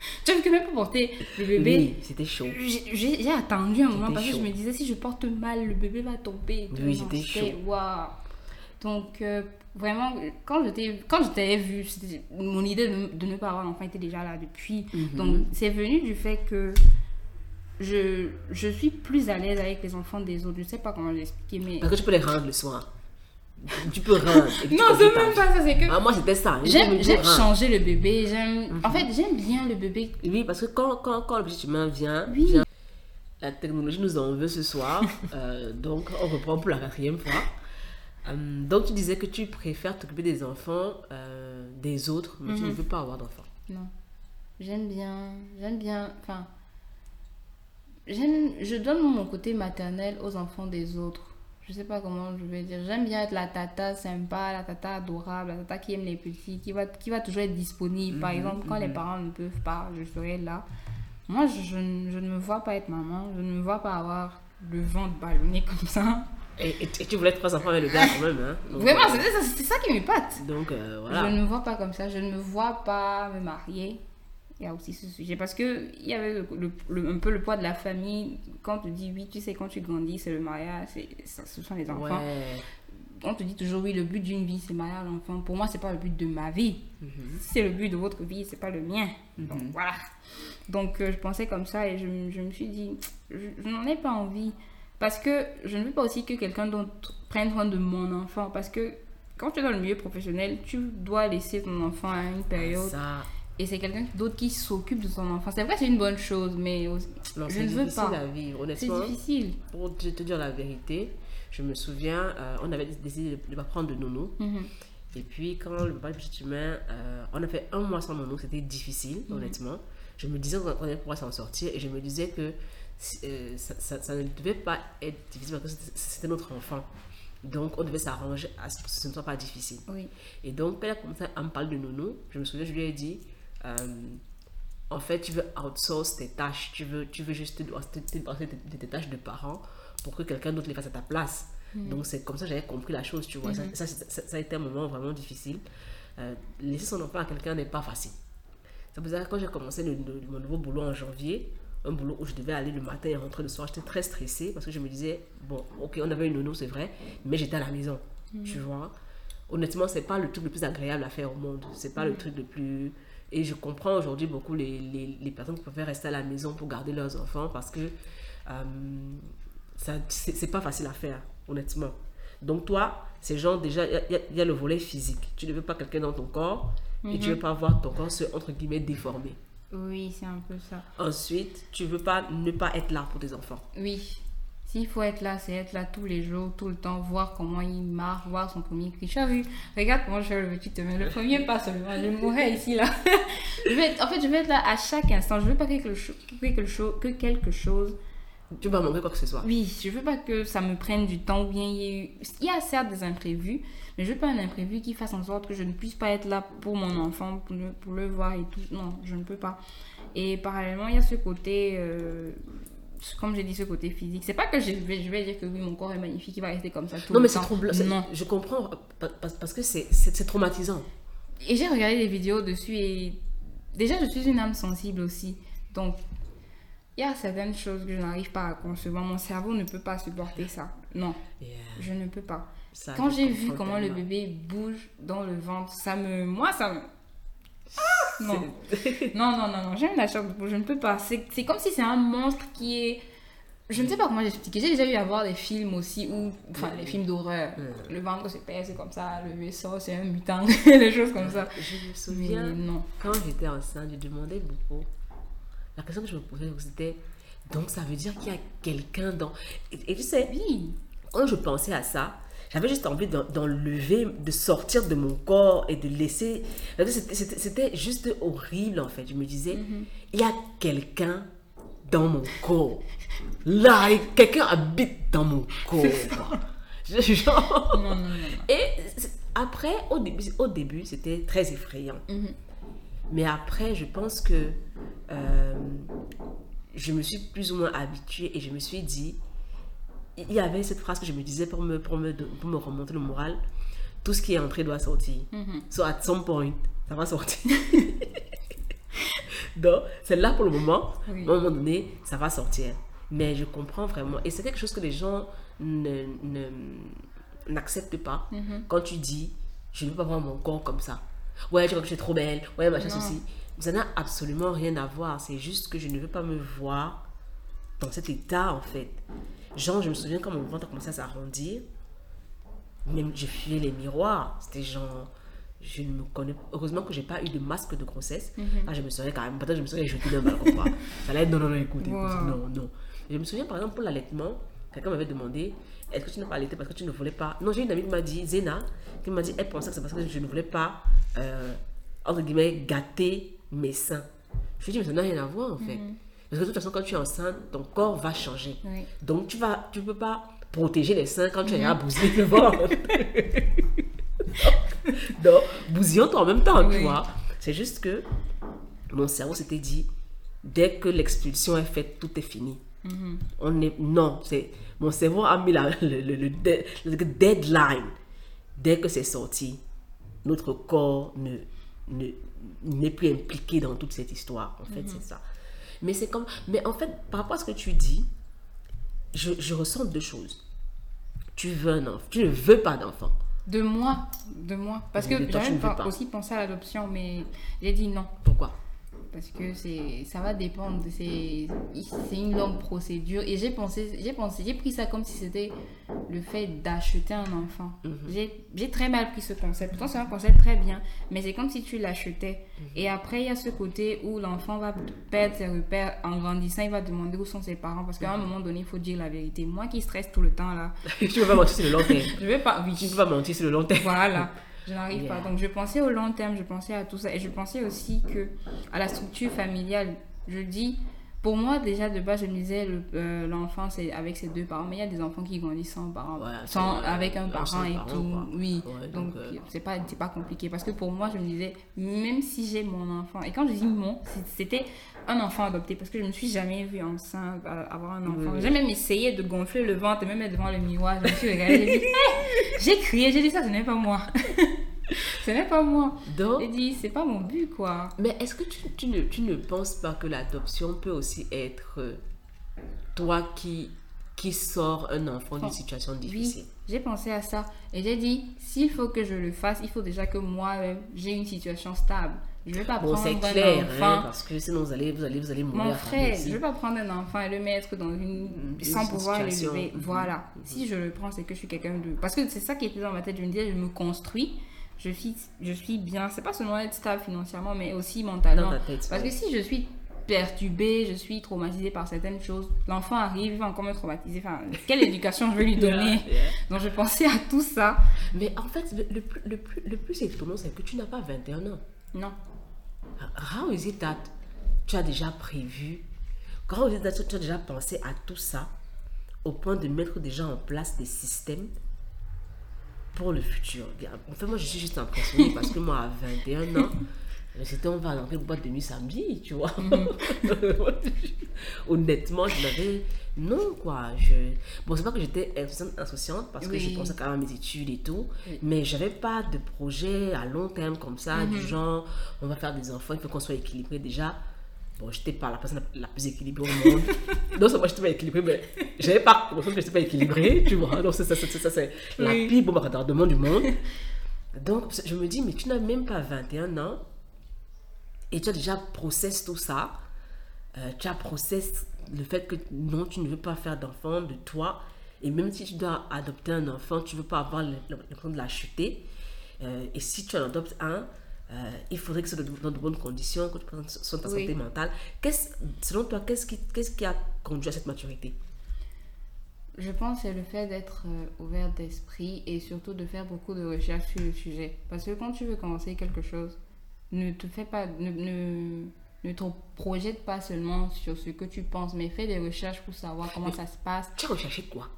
[laughs] tu vu que même pour porter le bébé, Oui, c'était chaud. j'ai- attendu un moment parce que je me disais si je porte mal, le bébé va tomber. Oui, c'était chaud. Waouh. Donc, euh, vraiment, quand je t'ai quand je t'avais vu, mon idée de, de ne pas avoir d'enfant était déjà là depuis. Mhm. Donc, c'est venu du fait que je, je suis plus à l'aise avec les enfants des autres. Je sais pas comment l'expliquer, mais. Parce que tu peux les rendre le soir. Tu peux tu Non, c'est même pas ça, c'est que. Ah, moi, c'était ça. Je J'aime changer le bébé, j'aime... En fait, j'aime bien le bébé. Oui, parce que quand, quand, quand le petit humain vient, Oui. vient- La technologie nous en veut ce soir. [laughs] Euh, donc, on reprend pour la quatrième fois. Euh, donc, tu disais que tu préfères t'occuper des enfants euh, des autres, mais tu ne Mhm. veux pas avoir d'enfants. Non. J'aime bien, j'aime bien, enfin, j'aime, je donne mon côté maternel aux enfants des autres. Je sais pas comment je vais dire. J'aime bien être la tata sympa, la tata adorable, la tata qui aime les petits, qui va, qui va toujours être disponible. Par Mhm, exemple, quand les mhm. parents ne peuvent pas, je serai là. Moi, je, je ne- je ne me vois pas être maman, je ne me vois pas avoir le ventre ballonné comme ça. Et, et- et tu voulais trois enfants avec le gars quand même. Hein? Donc, [laughs] Vraiment, c'est ça, ça qui m'épate. Donc, euh, Je voilà. ne me vois pas comme ça, je ne me vois pas me marier. Il y a aussi ce sujet parce que il y avait le, le- le- un peu le poids de la famille. Quand on te dit oui, tu sais, quand tu grandis, c'est le mariage, ça- ce sont les enfants. Ouais. On te dit toujours oui, le but d'une vie, c'est le mariage, l'enfant. Pour moi, c'est pas le but de ma vie. Mhm. C'est le but de votre vie, c'est pas le mien. Donc Mhm. voilà. Donc euh, je pensais comme ça et je, me- je me suis dit, je, je n'en ai pas envie. Parce que je ne veux pas aussi que quelqu'un d'autre prenne soin de mon enfant. Parce que quand tu es dans le milieu professionnel, tu dois laisser ton enfant à une période. Ça, Et c'est quelqu'un d'autre qui s'occupe de son enfant. C'est vrai, c'est une bonne chose, mais aussi- non, je c'est ne veux difficile pas. à vivre. C'est Honnêtement, difficile. pour te, dire la vérité, je me souviens, euh, on avait décidé de ne pas prendre de nounou. Mhm. Et puis, quand le papa petit humain, euh, on a fait un mois sans nounou, c'était difficile, Mhm. honnêtement. Je me disais qu'on allait pouvoir s'en sortir et je me disais que euh, ça, ça- ça ne devait pas être difficile parce que c'était- notre enfant. Donc, on devait s'arranger à ce que ce ne soit pas difficile. Oui. Et donc, quand elle a commencé à me parler de nounou, je me souviens, je lui ai dit, euh, en fait, tu veux outsource tes tâches, tu veux, tu veux juste te débarrasser de, tes tâches de parents pour que quelqu'un d'autre les fasse à ta place. Donc, c'est comme ça que j'avais compris la chose, tu vois. Ça, ça, ça- ça a été un moment vraiment difficile. Euh, laisser son enfant à quelqu'un n'est pas facile. C'est pour ça que quand j'ai commencé le- le- mon nouveau boulot en janvier, un boulot où je devais aller le matin et rentrer le soir, j'étais très stressée parce que je me disais, bon, ok, on avait une nounou, c'est vrai, mais j'étais à la maison, tu vois. Honnêtement, c'est pas le truc le plus agréable à faire au monde. C'est pas le truc le plus. Et je comprends aujourd'hui beaucoup les, les, les personnes qui préfèrent rester à la maison pour garder leurs enfants parce que euh, ça c'est pas facile à faire, honnêtement. Donc, toi, c'est genre déjà, il y a- y, y le volet physique. Tu ne veux pas quelqu'un dans ton corps et tu veux pas voir ton corps se, entre guillemets, déformer. Oui, c'est un peu ça. Ensuite, tu veux pas ne pas être là pour tes enfants. Oui. S'il faut être là, c'est être là tous les jours, tout le temps, voir comment il marche, voir son premier cri. Tu as vu Regarde comment je fais le petit te Le premier pas seulement, je mourrais ici, là. [laughs] je vais être- en fait, je vais être là à chaque instant. Je veux pas que quelque, cho- que quelque, chose, que quelque chose Tu vas manquer quoi que ce soit. Oui, je veux pas que ça me prenne du temps ou bien il y ait eu... Il y a certes des imprévus, mais je veux pas un imprévu qui fasse en sorte que je ne puisse pas être là pour mon enfant, pour le, pour le voir et tout. Non, je ne peux pas. Et parallèlement, il y a ce côté... euh, Comme j'ai dit, ce côté physique. C'est pas que je vais, je vais dire que oui, mon corps est magnifique, il va rester comme ça tout Non, le mais c'est temps. troublant. c'est- Non. Je comprends pa- pa- parce que c'est traumatisant. Et j'ai regardé des vidéos dessus et déjà, je suis une âme sensible aussi. Donc, il y a certaines choses que je n'arrive pas à concevoir. Mon cerveau ne peut pas supporter ça. Non, je ne peux pas. ça, Quand j'ai vu comment le bébé bouge dans le ventre, ça me. Moi, ça me. Non. non, non, non, non, j'aime la chambre, je ne peux pas. C'est comme si c'est un monstre qui est. Je ne sais pas comment j'expliquer. J'ai déjà eu à voir des films aussi où. Enfin, les films d'horreur. Le ventre se perd, c'est comme ça. Le sort, c'est un mutant. [laughs] des choses comme ça. Je me Mais souviens, non. quand j'étais enceinte, je demandais beaucoup. La question que je me posais, c'était donc ça veut dire qu'il y a quelqu'un dans. Et, et tu sais, Oui. quand je pensais à ça, j'avais juste envie d'en- d'enlever, de sortir de mon corps et de laisser. C'était- juste horrible en fait. Je me disais, Mhm. il y a quelqu'un dans mon corps. Là, quelqu'un habite dans mon corps. [laughs] Je- genre- Non, non, non. Et après, au début, au début c'était très effrayant. Mhm. Mais après, je pense que euh, je me suis plus ou moins habituée et je me suis dit, il y avait cette phrase que je me disais pour me, pour me, pour me remonter le moral, tout ce qui est entré doit sortir. Mhm. So at some point, ça va sortir. [laughs] Donc, c'est là pour le moment. Oui. À un moment donné, ça va sortir. Mais je comprends vraiment. Et c'est quelque chose que les gens ne, ne- n'acceptent pas. Mhm. Quand tu dis, je ne veux pas voir mon corps comme ça. Ouais, tu vois que je suis trop belle. Ouais, machin, ceci. Ça n'a absolument rien à voir. C'est juste que je ne veux pas me voir dans cet état, en fait. Genre, je me souviens quand mon ventre a commencé à s'arrondir, même je fuyais les miroirs. C'était genre, je ne me connais Heureusement que j'ai pas eu de masque de grossesse. Mhm. Ah, je me serais quand même, peut-être je me serais jeté d'un balcon, quoi. Ça allait être, non, non, non, écoute, écoute, Wow. non, non. Je me souviens, par exemple, pour l'allaitement, quelqu'un m'avait demandé est-ce que tu n'as pas allaité parce que tu ne voulais pas? Non, j'ai une amie qui m'a dit, Zena, qui m'a dit elle pensait que c'est parce que je ne voulais pas, euh, entre guillemets, gâter mes seins. Je lui ai dit, mais ça n'a rien à voir en fait. Parce que de toute façon, quand tu es enceinte, ton corps va changer. Oui. Donc, tu vas, tu peux pas protéger les seins quand tu as bousillé le ventre. [laughs] [laughs] Donc, bousillons-toi en même temps, tu vois. C'est juste que mon cerveau s'était dit, dès que l'expulsion est faite, tout est fini. On est, non, c'est, mon cerveau a mis la- le, le- le de- le deadline. Dès que c'est sorti, notre corps ne, ne- n'est plus impliqué dans toute cette histoire. En fait, c'est ça. Mais c'est comme, mais en fait, par rapport à ce que tu dis, je, je ressens deux choses. Tu veux un enfant, tu ne veux pas d'enfant. De moi, de moi. Parce que j'avais aussi pensé à l'adoption, mais j'ai dit non. Pourquoi? Parce que c'est, ça va dépendre. C'est, une longue procédure. Et j'ai pensé, j'ai pensé, j'ai pris ça comme si c'était le fait d'acheter un enfant. J'ai, j'ai très mal pris ce concept. Pourtant, c'est un concept très bien. Mais c'est comme si tu l'achetais. Et après, il y a ce côté où l'enfant va perdre ses repères. En grandissant, il va demander où sont ses parents. Parce qu'à un moment donné, il faut dire la vérité. Moi qui stresse tout le temps là, [laughs] Tu ne peux pas mentir sur le long terme. [laughs] je vais pas. oui, peux pas mentir sur le long terme. voilà, [laughs] je n'arrive Yeah. pas. Donc je pensais au long terme, je pensais à tout ça. Et je pensais aussi que à la structure familiale, je dis, pour moi déjà de base, je me disais, le- euh, l'enfant c'est avec ses deux parents, mais il y a des enfants qui grandissent sans parents, Ouais, sans, avec un un parent et tout. quoi. Oui, Ouais, donc euh, c'est pas, pas compliqué. Parce que pour moi, je me disais, même si j'ai mon enfant, et quand je dis mon, c'était un enfant adopté, parce que je ne me suis jamais vue enceinte, avoir un enfant. Oui. J'ai même essayé de gonfler le ventre, et même être devant le miroir, je me suis regardée, j'ai [laughs] crié, j'ai dit ça, ce n'est pas moi. [laughs] [laughs] ce n'est pas moi. Donc, dit, c'est pas mon but, quoi. Mais est-ce que tu, tu ne, tu ne penses pas que l'adoption peut aussi être euh, toi qui, qui sors un enfant d'une situation Oui, difficile? j'ai pensé à ça. Et j'ai dit, s'il faut que je le fasse, il faut déjà que moi-même, j'ai une situation stable. Je vais pas Bon, prendre c'est un clair, enfant. hein, parce que sinon vous allez, vous allez, vous allez mourir. Mon frère, je vais pas prendre un enfant et le mettre dans une... Une sans pouvoir l'élever. Mhm. Voilà. Si je le prends, c'est que je suis quelqu'un de... Parce que c'est ça qui était dans ma tête. Je me disais, je me construis. Je suis, je suis bien. C'est pas seulement être stable financièrement, mais aussi mentalement. Tête, Parce ouais. que si je suis perturbée, je suis traumatisée par certaines choses, l'enfant arrive, il va encore me traumatiser. Enfin, quelle éducation je vais lui [laughs] donner? Yeah, yeah. Donc je pensais à tout ça. Mais en fait, le, plus, le, plus, le plus étonnant, c'est que tu n'as pas 21 ans. Non. How is it that tu as déjà prévu, that tu as déjà pensé à tout ça au point de mettre déjà en place des systèmes pour le futur En fait, moi, je suis juste impressionnée parce que moi, à 21 ans, c'était on va dans une boîte de nuit samedi, tu vois. [laughs] Honnêtement, je n'avais. Non, quoi. Je... Bon, c'est pas que j'étais insouciante, parce que Oui. je pensais quand même à mes études et tout, mais j'avais pas de projet à long terme comme ça, du genre, on va faire des enfants, il faut qu'on soit équilibré déjà. Bon, j'étais pas la personne la la plus équilibrée au monde. [laughs] non seulement j'étais pas équilibrée, mais j'avais pas conscience que j'étais pas équilibrée, tu vois. Donc, c'est ça, c'est ça, c'est la Oui. pire bombe retardement du monde. [laughs] Donc, je me dis, mais tu n'as même pas 21 ans et tu as déjà process tout ça. Euh, tu as process le fait que non, tu ne veux pas faire d'enfant de toi. Et même si tu dois adopter un enfant, tu ne veux pas avoir l'impression de l'acheter. Euh, et si tu en adoptes un, euh, il faudrait que ce soit dans de- bonnes conditions, que tu prennes soin de ta Oui. santé mentale. Qu'est-ce- selon toi, qu'est-ce qui, qu'est-ce qui a conduit à cette maturité? Je pense que c'est le fait d'être euh, ouvert d'esprit et surtout de faire beaucoup de recherches sur le sujet. Parce que quand tu veux commencer quelque chose, ne te fais pas, ne, ne, ne te projette pas seulement sur ce que tu penses, mais fais des recherches pour savoir comment ça se passe. Tu as recherché quoi?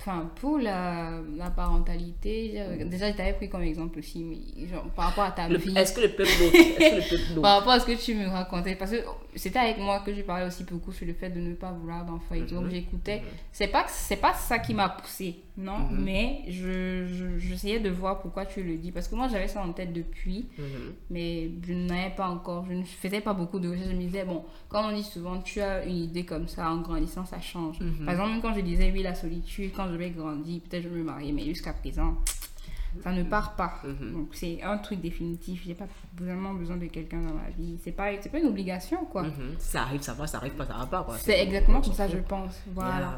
Enfin, pour la, la parentalité, j'ai- déjà je t'avais pris comme exemple aussi, mais genre, par rapport à ta Le- vie. Est-ce que le peuple l'autre Est-ce que le peuple [laughs] l'autre? Par rapport à ce que tu me racontais, parce que c'était avec moi que je parlais aussi beaucoup sur le fait de ne pas vouloir d'enfant et tout. Mhm. Donc j'écoutais. C'est pas c'est pas ça qui m'a poussé, non, Mhm. mais je je- j'essayais de voir pourquoi tu le dis parce que moi j'avais ça en tête depuis, Mhm. mais je n'avais pas encore, je ne faisais pas beaucoup de recherches. Je me disais bon, comme on dit souvent, tu as une idée comme ça en grandissant, ça change. Mhm. Par exemple, quand je disais oui la solitude, quand je vais grandir, peut-être je vais me marier, mais jusqu'à présent. Ça ne part pas. Mhm. Donc c'est un truc définitif. J'ai pas vraiment besoin de quelqu'un dans ma vie. C'est pas, c'est pas une obligation, quoi. Mhm. Ça arrive, ça va, ça arrive pas, ça va pas. quoi. C'est exactement comme ça, je pense. Voilà.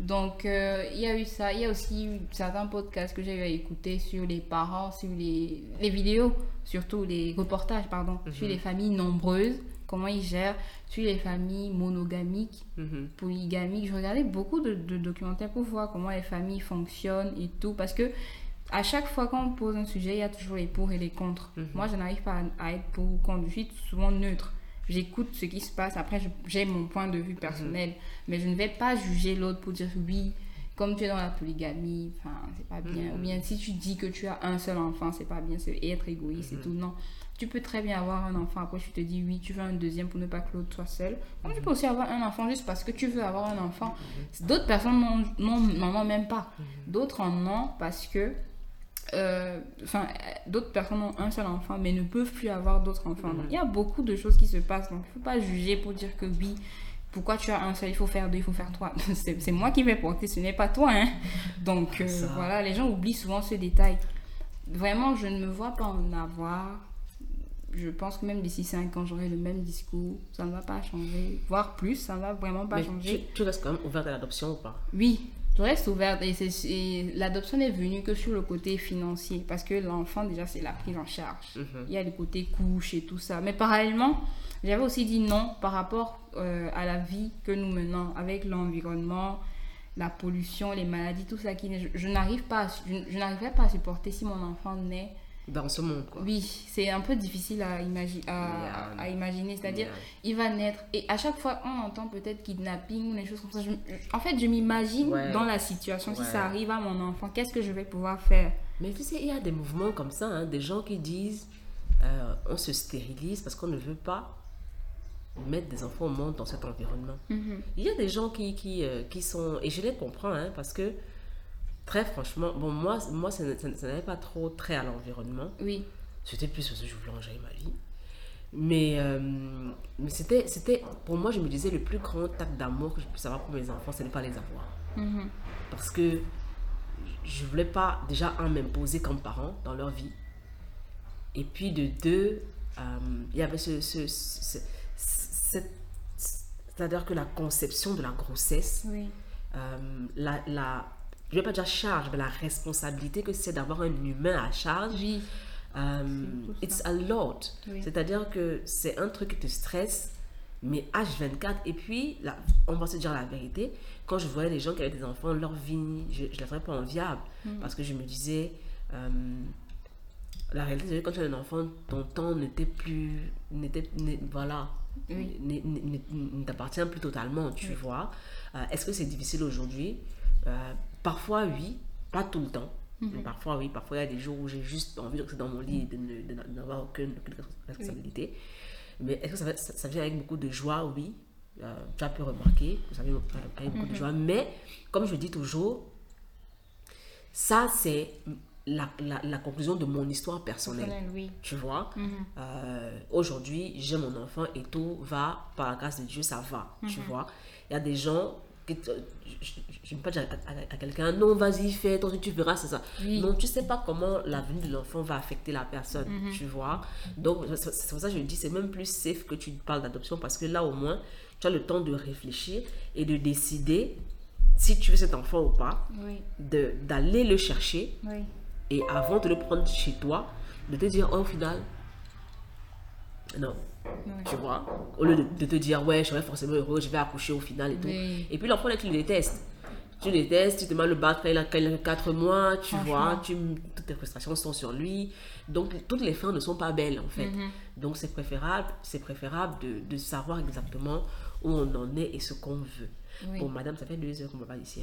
Donc, euh, il y a eu ça. Il y a aussi eu certains podcasts que j'ai eu à écouter sur les parents, sur les, les vidéos, surtout les reportages, pardon, sur les familles nombreuses, comment ils gèrent, sur les familles monogamiques, Mhm. polygamiques. Je regardais beaucoup de, de documentaires pour voir comment les familles fonctionnent et tout. Parce que à chaque fois qu'on pose un sujet, il y a toujours les pour et les contre. Moi, je n'arrive pas à, à être pour ou contre. Je suis souvent neutre. J'écoute ce qui se passe. Après, je- j'ai mon point de vue personnel. Mais je ne vais pas juger l'autre pour dire oui, comme tu es dans la polygamie, enfin, c'est pas bien. Ou bien si tu dis que tu as un seul enfant, c'est pas bien, c'est être égoïste et tout. Non. Tu peux très bien avoir un enfant. Après, tu te dis oui, tu veux un deuxième pour ne pas que l'autre soit seul. Comme tu peux aussi avoir un enfant juste parce que tu veux avoir un enfant. D'autres personnes n'en- ont même pas. D'autres en ont parce que enfin, euh, d'autres personnes ont un seul enfant, mais ne peuvent plus avoir d'autres enfants. Donc, il y a beaucoup de choses qui se passent. Donc, il ne faut pas juger pour dire que oui, pourquoi tu as un seul, il faut faire deux, il faut faire trois. [laughs] C'est moi qui vais porter, ce n'est pas toi. Hein. Donc, euh, voilà, les gens oublient souvent ce détail. Vraiment, je ne me vois pas en avoir. Je pense que même d'ici 5 ans, j'aurai le même discours. Ça ne va pas changer. Voire plus, ça ne va vraiment pas Mais changer. tu, tu restes quand même ouverte à l'adoption ou pas? Oui, je reste ouverte et, l'adoption n'est venue que sur le côté financier parce que l'enfant déjà c'est la prise en charge. Mhm. Il y a le côté couche et tout ça. Mais parallèlement, j'avais aussi dit non par rapport euh, à la vie que nous menons avec l'environnement, la pollution, les maladies, tout ça qui je, je n'arrive pas, à- je, je pas à supporter si mon enfant naît. Dans ce monde, quoi. Oui, c'est un peu difficile à, imagi- à, Yeah. à imaginer. C'est-à-dire, Yeah. il va naître et à chaque fois on entend peut-être kidnapping des choses comme ça. Je- en fait, je m'imagine Ouais. dans la situation. Si ça arrive à mon enfant, qu'est-ce que je vais pouvoir faire? Mais tu sais, il y a des mouvements comme ça, hein, des gens qui disent euh, on se stérilise parce qu'on ne veut pas mettre des enfants au monde dans cet environnement. Il y a des gens qui, qui, euh, qui sont. Et je les comprends, hein, parce que, très franchement, bon, moi, moi ça, ne- ne- n'avait pas trop trait à l'environnement. Oui, C'était plus parce que je voulais enjailler ma vie. Mais, euh, mais c'était, c'était, pour moi, je me disais, le plus grand acte d'amour que je puisse avoir pour mes enfants, c'est de ne pas les avoir. Mhm. Parce que je voulais pas, déjà, un, m'imposer comme parent dans leur vie. Et puis, de deux, euh, il y avait ce. ce, c'est-à-dire que la conception de la grossesse, oui, euh, la, la, je vais pas dire charge, mais la responsabilité que c'est d'avoir un humain à charge, oui, C'est tout it's a lot. Oui. C'est-à-dire que c'est un truc qui te stresse, mais H24. Et puis, là, on va se dire la vérité, quand je voyais les gens qui avaient des enfants, leur vie, je ne la trouvais pas enviable. Mm. Parce que je me disais, euh, la réalité, c'est que quand tu as un enfant, ton temps n'était plus. n'était Voilà. Oui. Ne t'appartient plus totalement, tu Oui. vois. Euh, Est-ce que c'est difficile aujourd'hui? Euh, Parfois, oui. Pas tout le temps. Mhm. Mais parfois, oui. Parfois, il y a des jours où j'ai juste envie de rester dans mon lit et de ne- de n'a- d'avoir aucune, aucune responsabilité. Mais est-ce que ça, va- ça, ça vient avec beaucoup de joie? Oui. Euh, tu as pu remarquer que ça vient avec beaucoup Mhm. de joie. Mais, comme je dis toujours, ça, c'est la, la- la conclusion de mon histoire personnelle. personnel, oui. Tu vois? Mhm. Euh, Aujourd'hui, j'ai mon enfant et tout va, par la grâce de Dieu, ça va. Tu vois? Il y a des gens. Je ne peux pas dire à, à- à quelqu'un, non, vas-y, fais, toi, tu verras, c'est ça. Oui. Non, tu sais pas comment l'avenir de l'enfant va affecter la personne, tu vois. Donc, c'est pour ça que je dis, c'est même plus safe que tu parles d'adoption parce que là, au moins, tu as le temps de réfléchir et de décider si tu veux cet enfant ou pas, Oui, d'aller le chercher oui, et avant de le prendre chez toi, de te dire, oh, au final, non, tu vois, au lieu de, de te dire, ouais, je serai forcément heureux, je vais accoucher au final et tout. Oui. Et puis l'enfant, là, tu le détestes. Tu le détestes, tu te mets le battre quand il a, quand il a 4 mois, tu vois, tu, toutes tes frustrations sont sur lui. Donc, toutes les fins ne sont pas belles, en fait. Mhm. Donc, c'est préférable, c'est préférable de, de savoir exactement où on en est et ce qu'on veut. Oui. Bon, madame, ça fait deux heures qu'on va pas ici.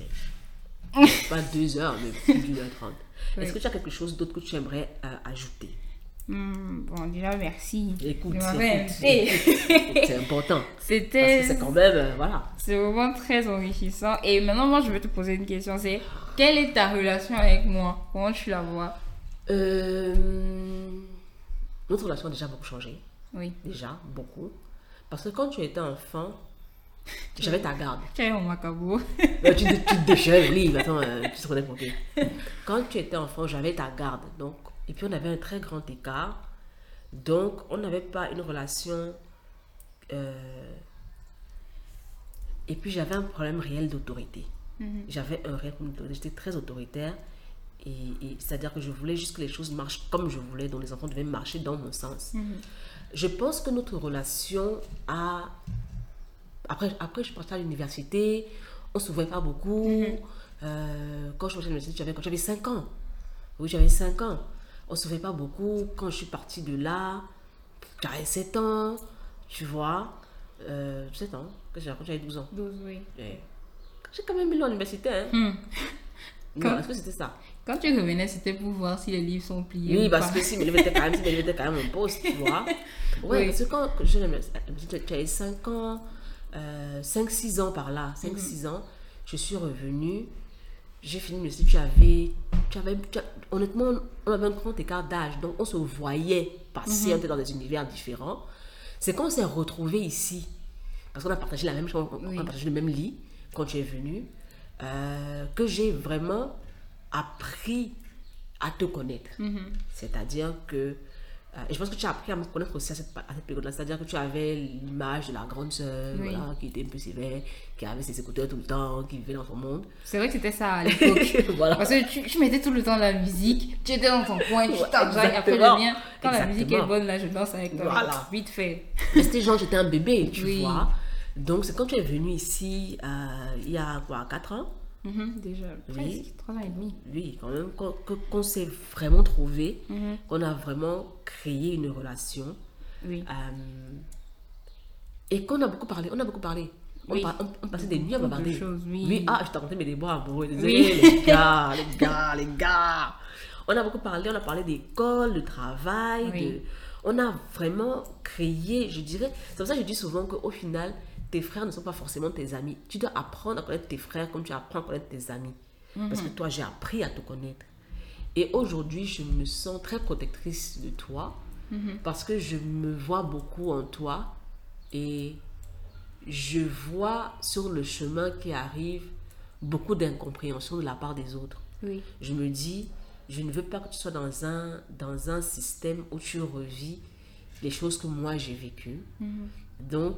[laughs] pas deux heures, mais plus d'une heure trente. Est-ce que tu as quelque chose d'autre que tu aimerais euh, ajouter? Hmm, bon, déjà, merci. Écoute. C'est important. [laughs] C'était c'est quand même, euh, voilà. c'est vraiment très enrichissant. Et maintenant, moi, je vais te poser une question. C'est quelle est ta relation avec moi? Comment tu la vois? Euh, notre relation a déjà beaucoup changé. Oui. Déjà, beaucoup. Parce que quand tu étais enfant, [laughs] J'avais ta garde. Tu macabo. Euh, tu, tu te déchirais le livre. Attends, euh, tu te connais pour qui? [laughs] Quand tu étais enfant, j'avais ta garde. Donc, et puis, on avait un très grand écart. Donc, on n'avait pas une relation. euh, Et puis, j'avais un problème réel d'autorité. J'avais un réel problème d'autorité. J'étais très autoritaire. Et, et c'est-à-dire que je voulais juste que les choses marchent comme je voulais. Donc, les enfants devaient marcher dans mon sens. Je pense que notre relation a après, après, je suis partie à l'université, on ne se voyait pas beaucoup. Euh, quand je suis partie à l'université, j'avais, quand j'avais 5 ans. Oui, j'avais 5 ans. On se voyait pas beaucoup. Quand je suis partie de là, j'avais 7 ans, tu vois. Euh, 7 ans, quand j'avais quand j'avais 12 ans. 12, oui. Ouais. J'ai quand même eu l'université. Hein. Hmm. Non, [laughs] Quand- est-ce que c'était ça Quand tu revenais, c'était pour voir si les livres sont pliés. Oui, ou parce pas. que si mes livres étaient quand même, si mes livres étaient quand même en poste, tu vois. [laughs] Ouais, Oui. parce que quand j'avais 5 ans, 5-6 ans par là, 5-6 ans, je suis revenue, j'ai fini tu avais, tu avais, tu as- honnêtement, on avait un grand écart d'âge, donc on se voyait passer, on était dans des univers différents. C'est quand on s'est retrouvés ici, parce qu'on a partagé la même chambre, on a partagé le même lit quand tu es venu, euh, que j'ai vraiment appris à te connaître. C'est-à-dire que, et je pense que tu as appris à me connaître aussi à cette, à cette période-là, c'est-à-dire que tu avais l'image de la grande sœur, Oui. voilà, qui était un peu sévère, qui avait ses écouteurs tout le temps, qui vivait dans son monde. C'est vrai que c'était ça à l'époque. [laughs] voilà. Parce que tu, tu mettais tout le temps la musique, tu étais dans ton coin, tu Ouais, après le mien. Quand la musique est bonne, là, je danse avec toi. Voilà. Vite fait. Mais c'était genre, j'étais un bébé, tu Oui. vois. Donc, c'est quand tu es venu ici, euh, il y a quoi, 4 ans? Mhm, déjà, Oui. presque 3 ans et demi. Oui, quand même, qu'on qu'on s'est vraiment trouvé, Mhm. qu'on a vraiment créé une relation. Oui. euh, et qu'on a beaucoup parlé, on a beaucoup parlé. On, Oui. par- on- on passait des nuits à bavarder. choses, oui. ah, je t'ai raconté mes déboires amoureux. Oui. Désolé, les gars, les gars, les gars. On a beaucoup parlé, on a parlé d'école, de travail, Oui. de... on a vraiment créé, je dirais, c'est pour ça que je dis souvent qu'au final, tes frères ne sont pas forcément tes amis. Tu dois apprendre à connaître tes frères comme tu apprends à connaître tes amis. Parce que toi, j'ai appris à te connaître. Et aujourd'hui, je me sens très protectrice de toi parce que je me vois beaucoup en toi et je vois sur le chemin qui arrive beaucoup d'incompréhension de la part des autres. Oui. Je me dis, je ne veux pas que tu sois dans un, dans un système où tu revis les choses que moi j'ai vécues. Donc,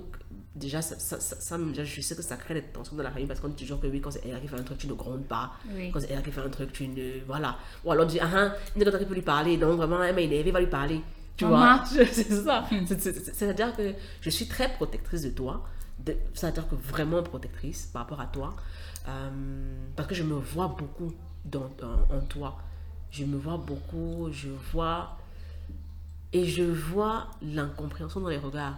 déjà, ça, ça, me- je sais que ça crée des tensions dans la famille parce qu'on dit toujours que oui, quand c'est elle qui fait un truc, tu ne grondes pas. Oui. Quand c'est elle qui fait un truc, tu ne. Voilà. Ou alors, on dit, ah, il y a qui peut lui parler. Donc, vraiment, elle m'a énervé, va lui parler. Tu Maman. vois? [laughs] C'est ça. C'est- c'est- c'est- C'est-à-dire que je suis très protectrice de toi. C'est-à-dire que vraiment protectrice par rapport à toi. Euh, parce que je me vois beaucoup dans, en, en toi. Je me vois beaucoup, je vois. Et je vois l'incompréhension dans les regards.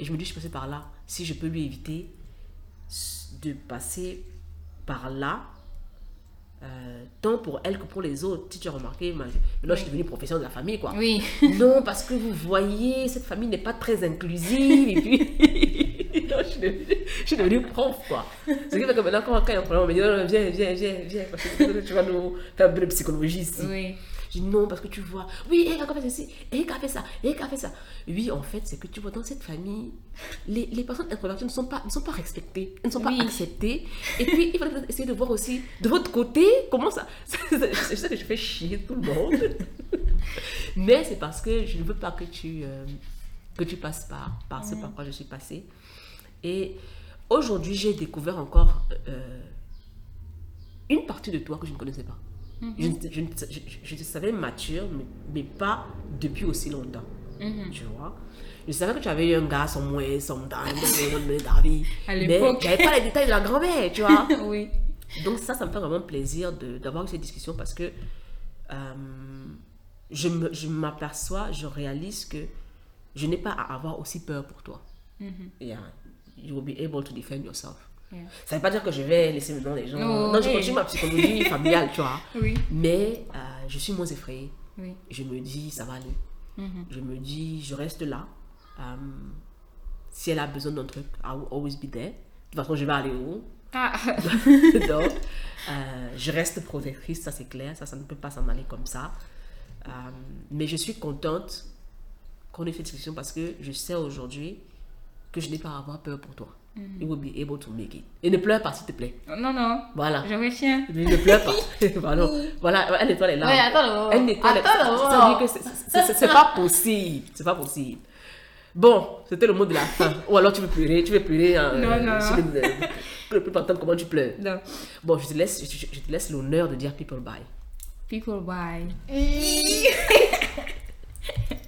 Et je me dis, je suis passée par là. Si je peux lui éviter de passer par là, euh, tant pour elle que pour les autres. Si tu as remarqué, ma- maintenant je suis devenue professionnelle de la famille, quoi. Oui. [laughs] Non, parce que vous voyez, cette famille n'est pas très inclusive. Et puis, [laughs] non, je, suis devenue, je suis devenue prof, quoi. Ce qui fait que maintenant, quand, il y a un problème, on me dit, non, viens, viens, viens, viens, parce que tu vas nous faire un peu de psychologie ici. Oui. Je dis non, parce que tu vois, oui, elle a fait ceci, elle a fait ça, elle a fait ça. Oui, en fait, c'est que tu vois, dans cette famille, les, les personnes introverties ne sont pas, ne sont pas respectées, elles ne sont pas Oui. acceptées. Et puis, il peut-être essayer de voir aussi, de votre côté, comment ça. [laughs] Je sais que je fais chier tout le monde. [laughs] Mais c'est parce que je ne veux pas que tu, euh, que tu passes par, par ce par quoi je suis passée. Et aujourd'hui, j'ai découvert encore euh, une partie de toi que je ne connaissais pas. Je, je, savais mature, mais, mais pas depuis aussi longtemps. Tu vois? Je savais que tu avais eu un gars, son moins, son dame, David. Mais j'avais pas les détails de la grand-mère, tu vois? [laughs] Oui. donc ça, ça me fait vraiment plaisir d'avoir eu cette discussion parce que euh, je m'aperçois, je réalise que je n'ai pas à avoir aussi peur pour toi. Yeah. You will be able to defend yourself. Yeah. Ça ne veut pas dire que je vais laisser maintenant les gens. Non, non, je continue ma psychologie [laughs] familiale, tu vois. Oui. Mais euh, je suis moins effrayée. Oui. Je me dis, ça va aller. Je me dis, je reste là. Euh, si elle a besoin d'un truc, I will always be there. De toute façon, je vais aller où? Ah. [laughs] donc, [laughs] euh, je reste protectrice, ça c'est clair, ça, ça ne peut pas s'en aller comme ça. Mais je suis contente qu'on ait fait cette discussion parce que je sais aujourd'hui que je n'ai pas à avoir peur pour toi. You will be able to make it. Et ne pleure pas, s'il te plaît. Non, non, Voilà. je retiens. Ne pleure pas. [laughs] [laughs] voilà. voilà, elle nettoie les larmes. Ouais, attends, Elle nettoie les attends, Ça veut dire que c'est- pas possible. C'est pas possible. Bon, c'était le mot de la fin. [laughs] Ou alors tu veux pleurer, tu veux pleurer. hein, Non, euh, non, le- Que le peuple entende comment tu pleures. Non. Bon, je te laisse, je, je- je te laisse l'honneur de dire people bye. People, bye.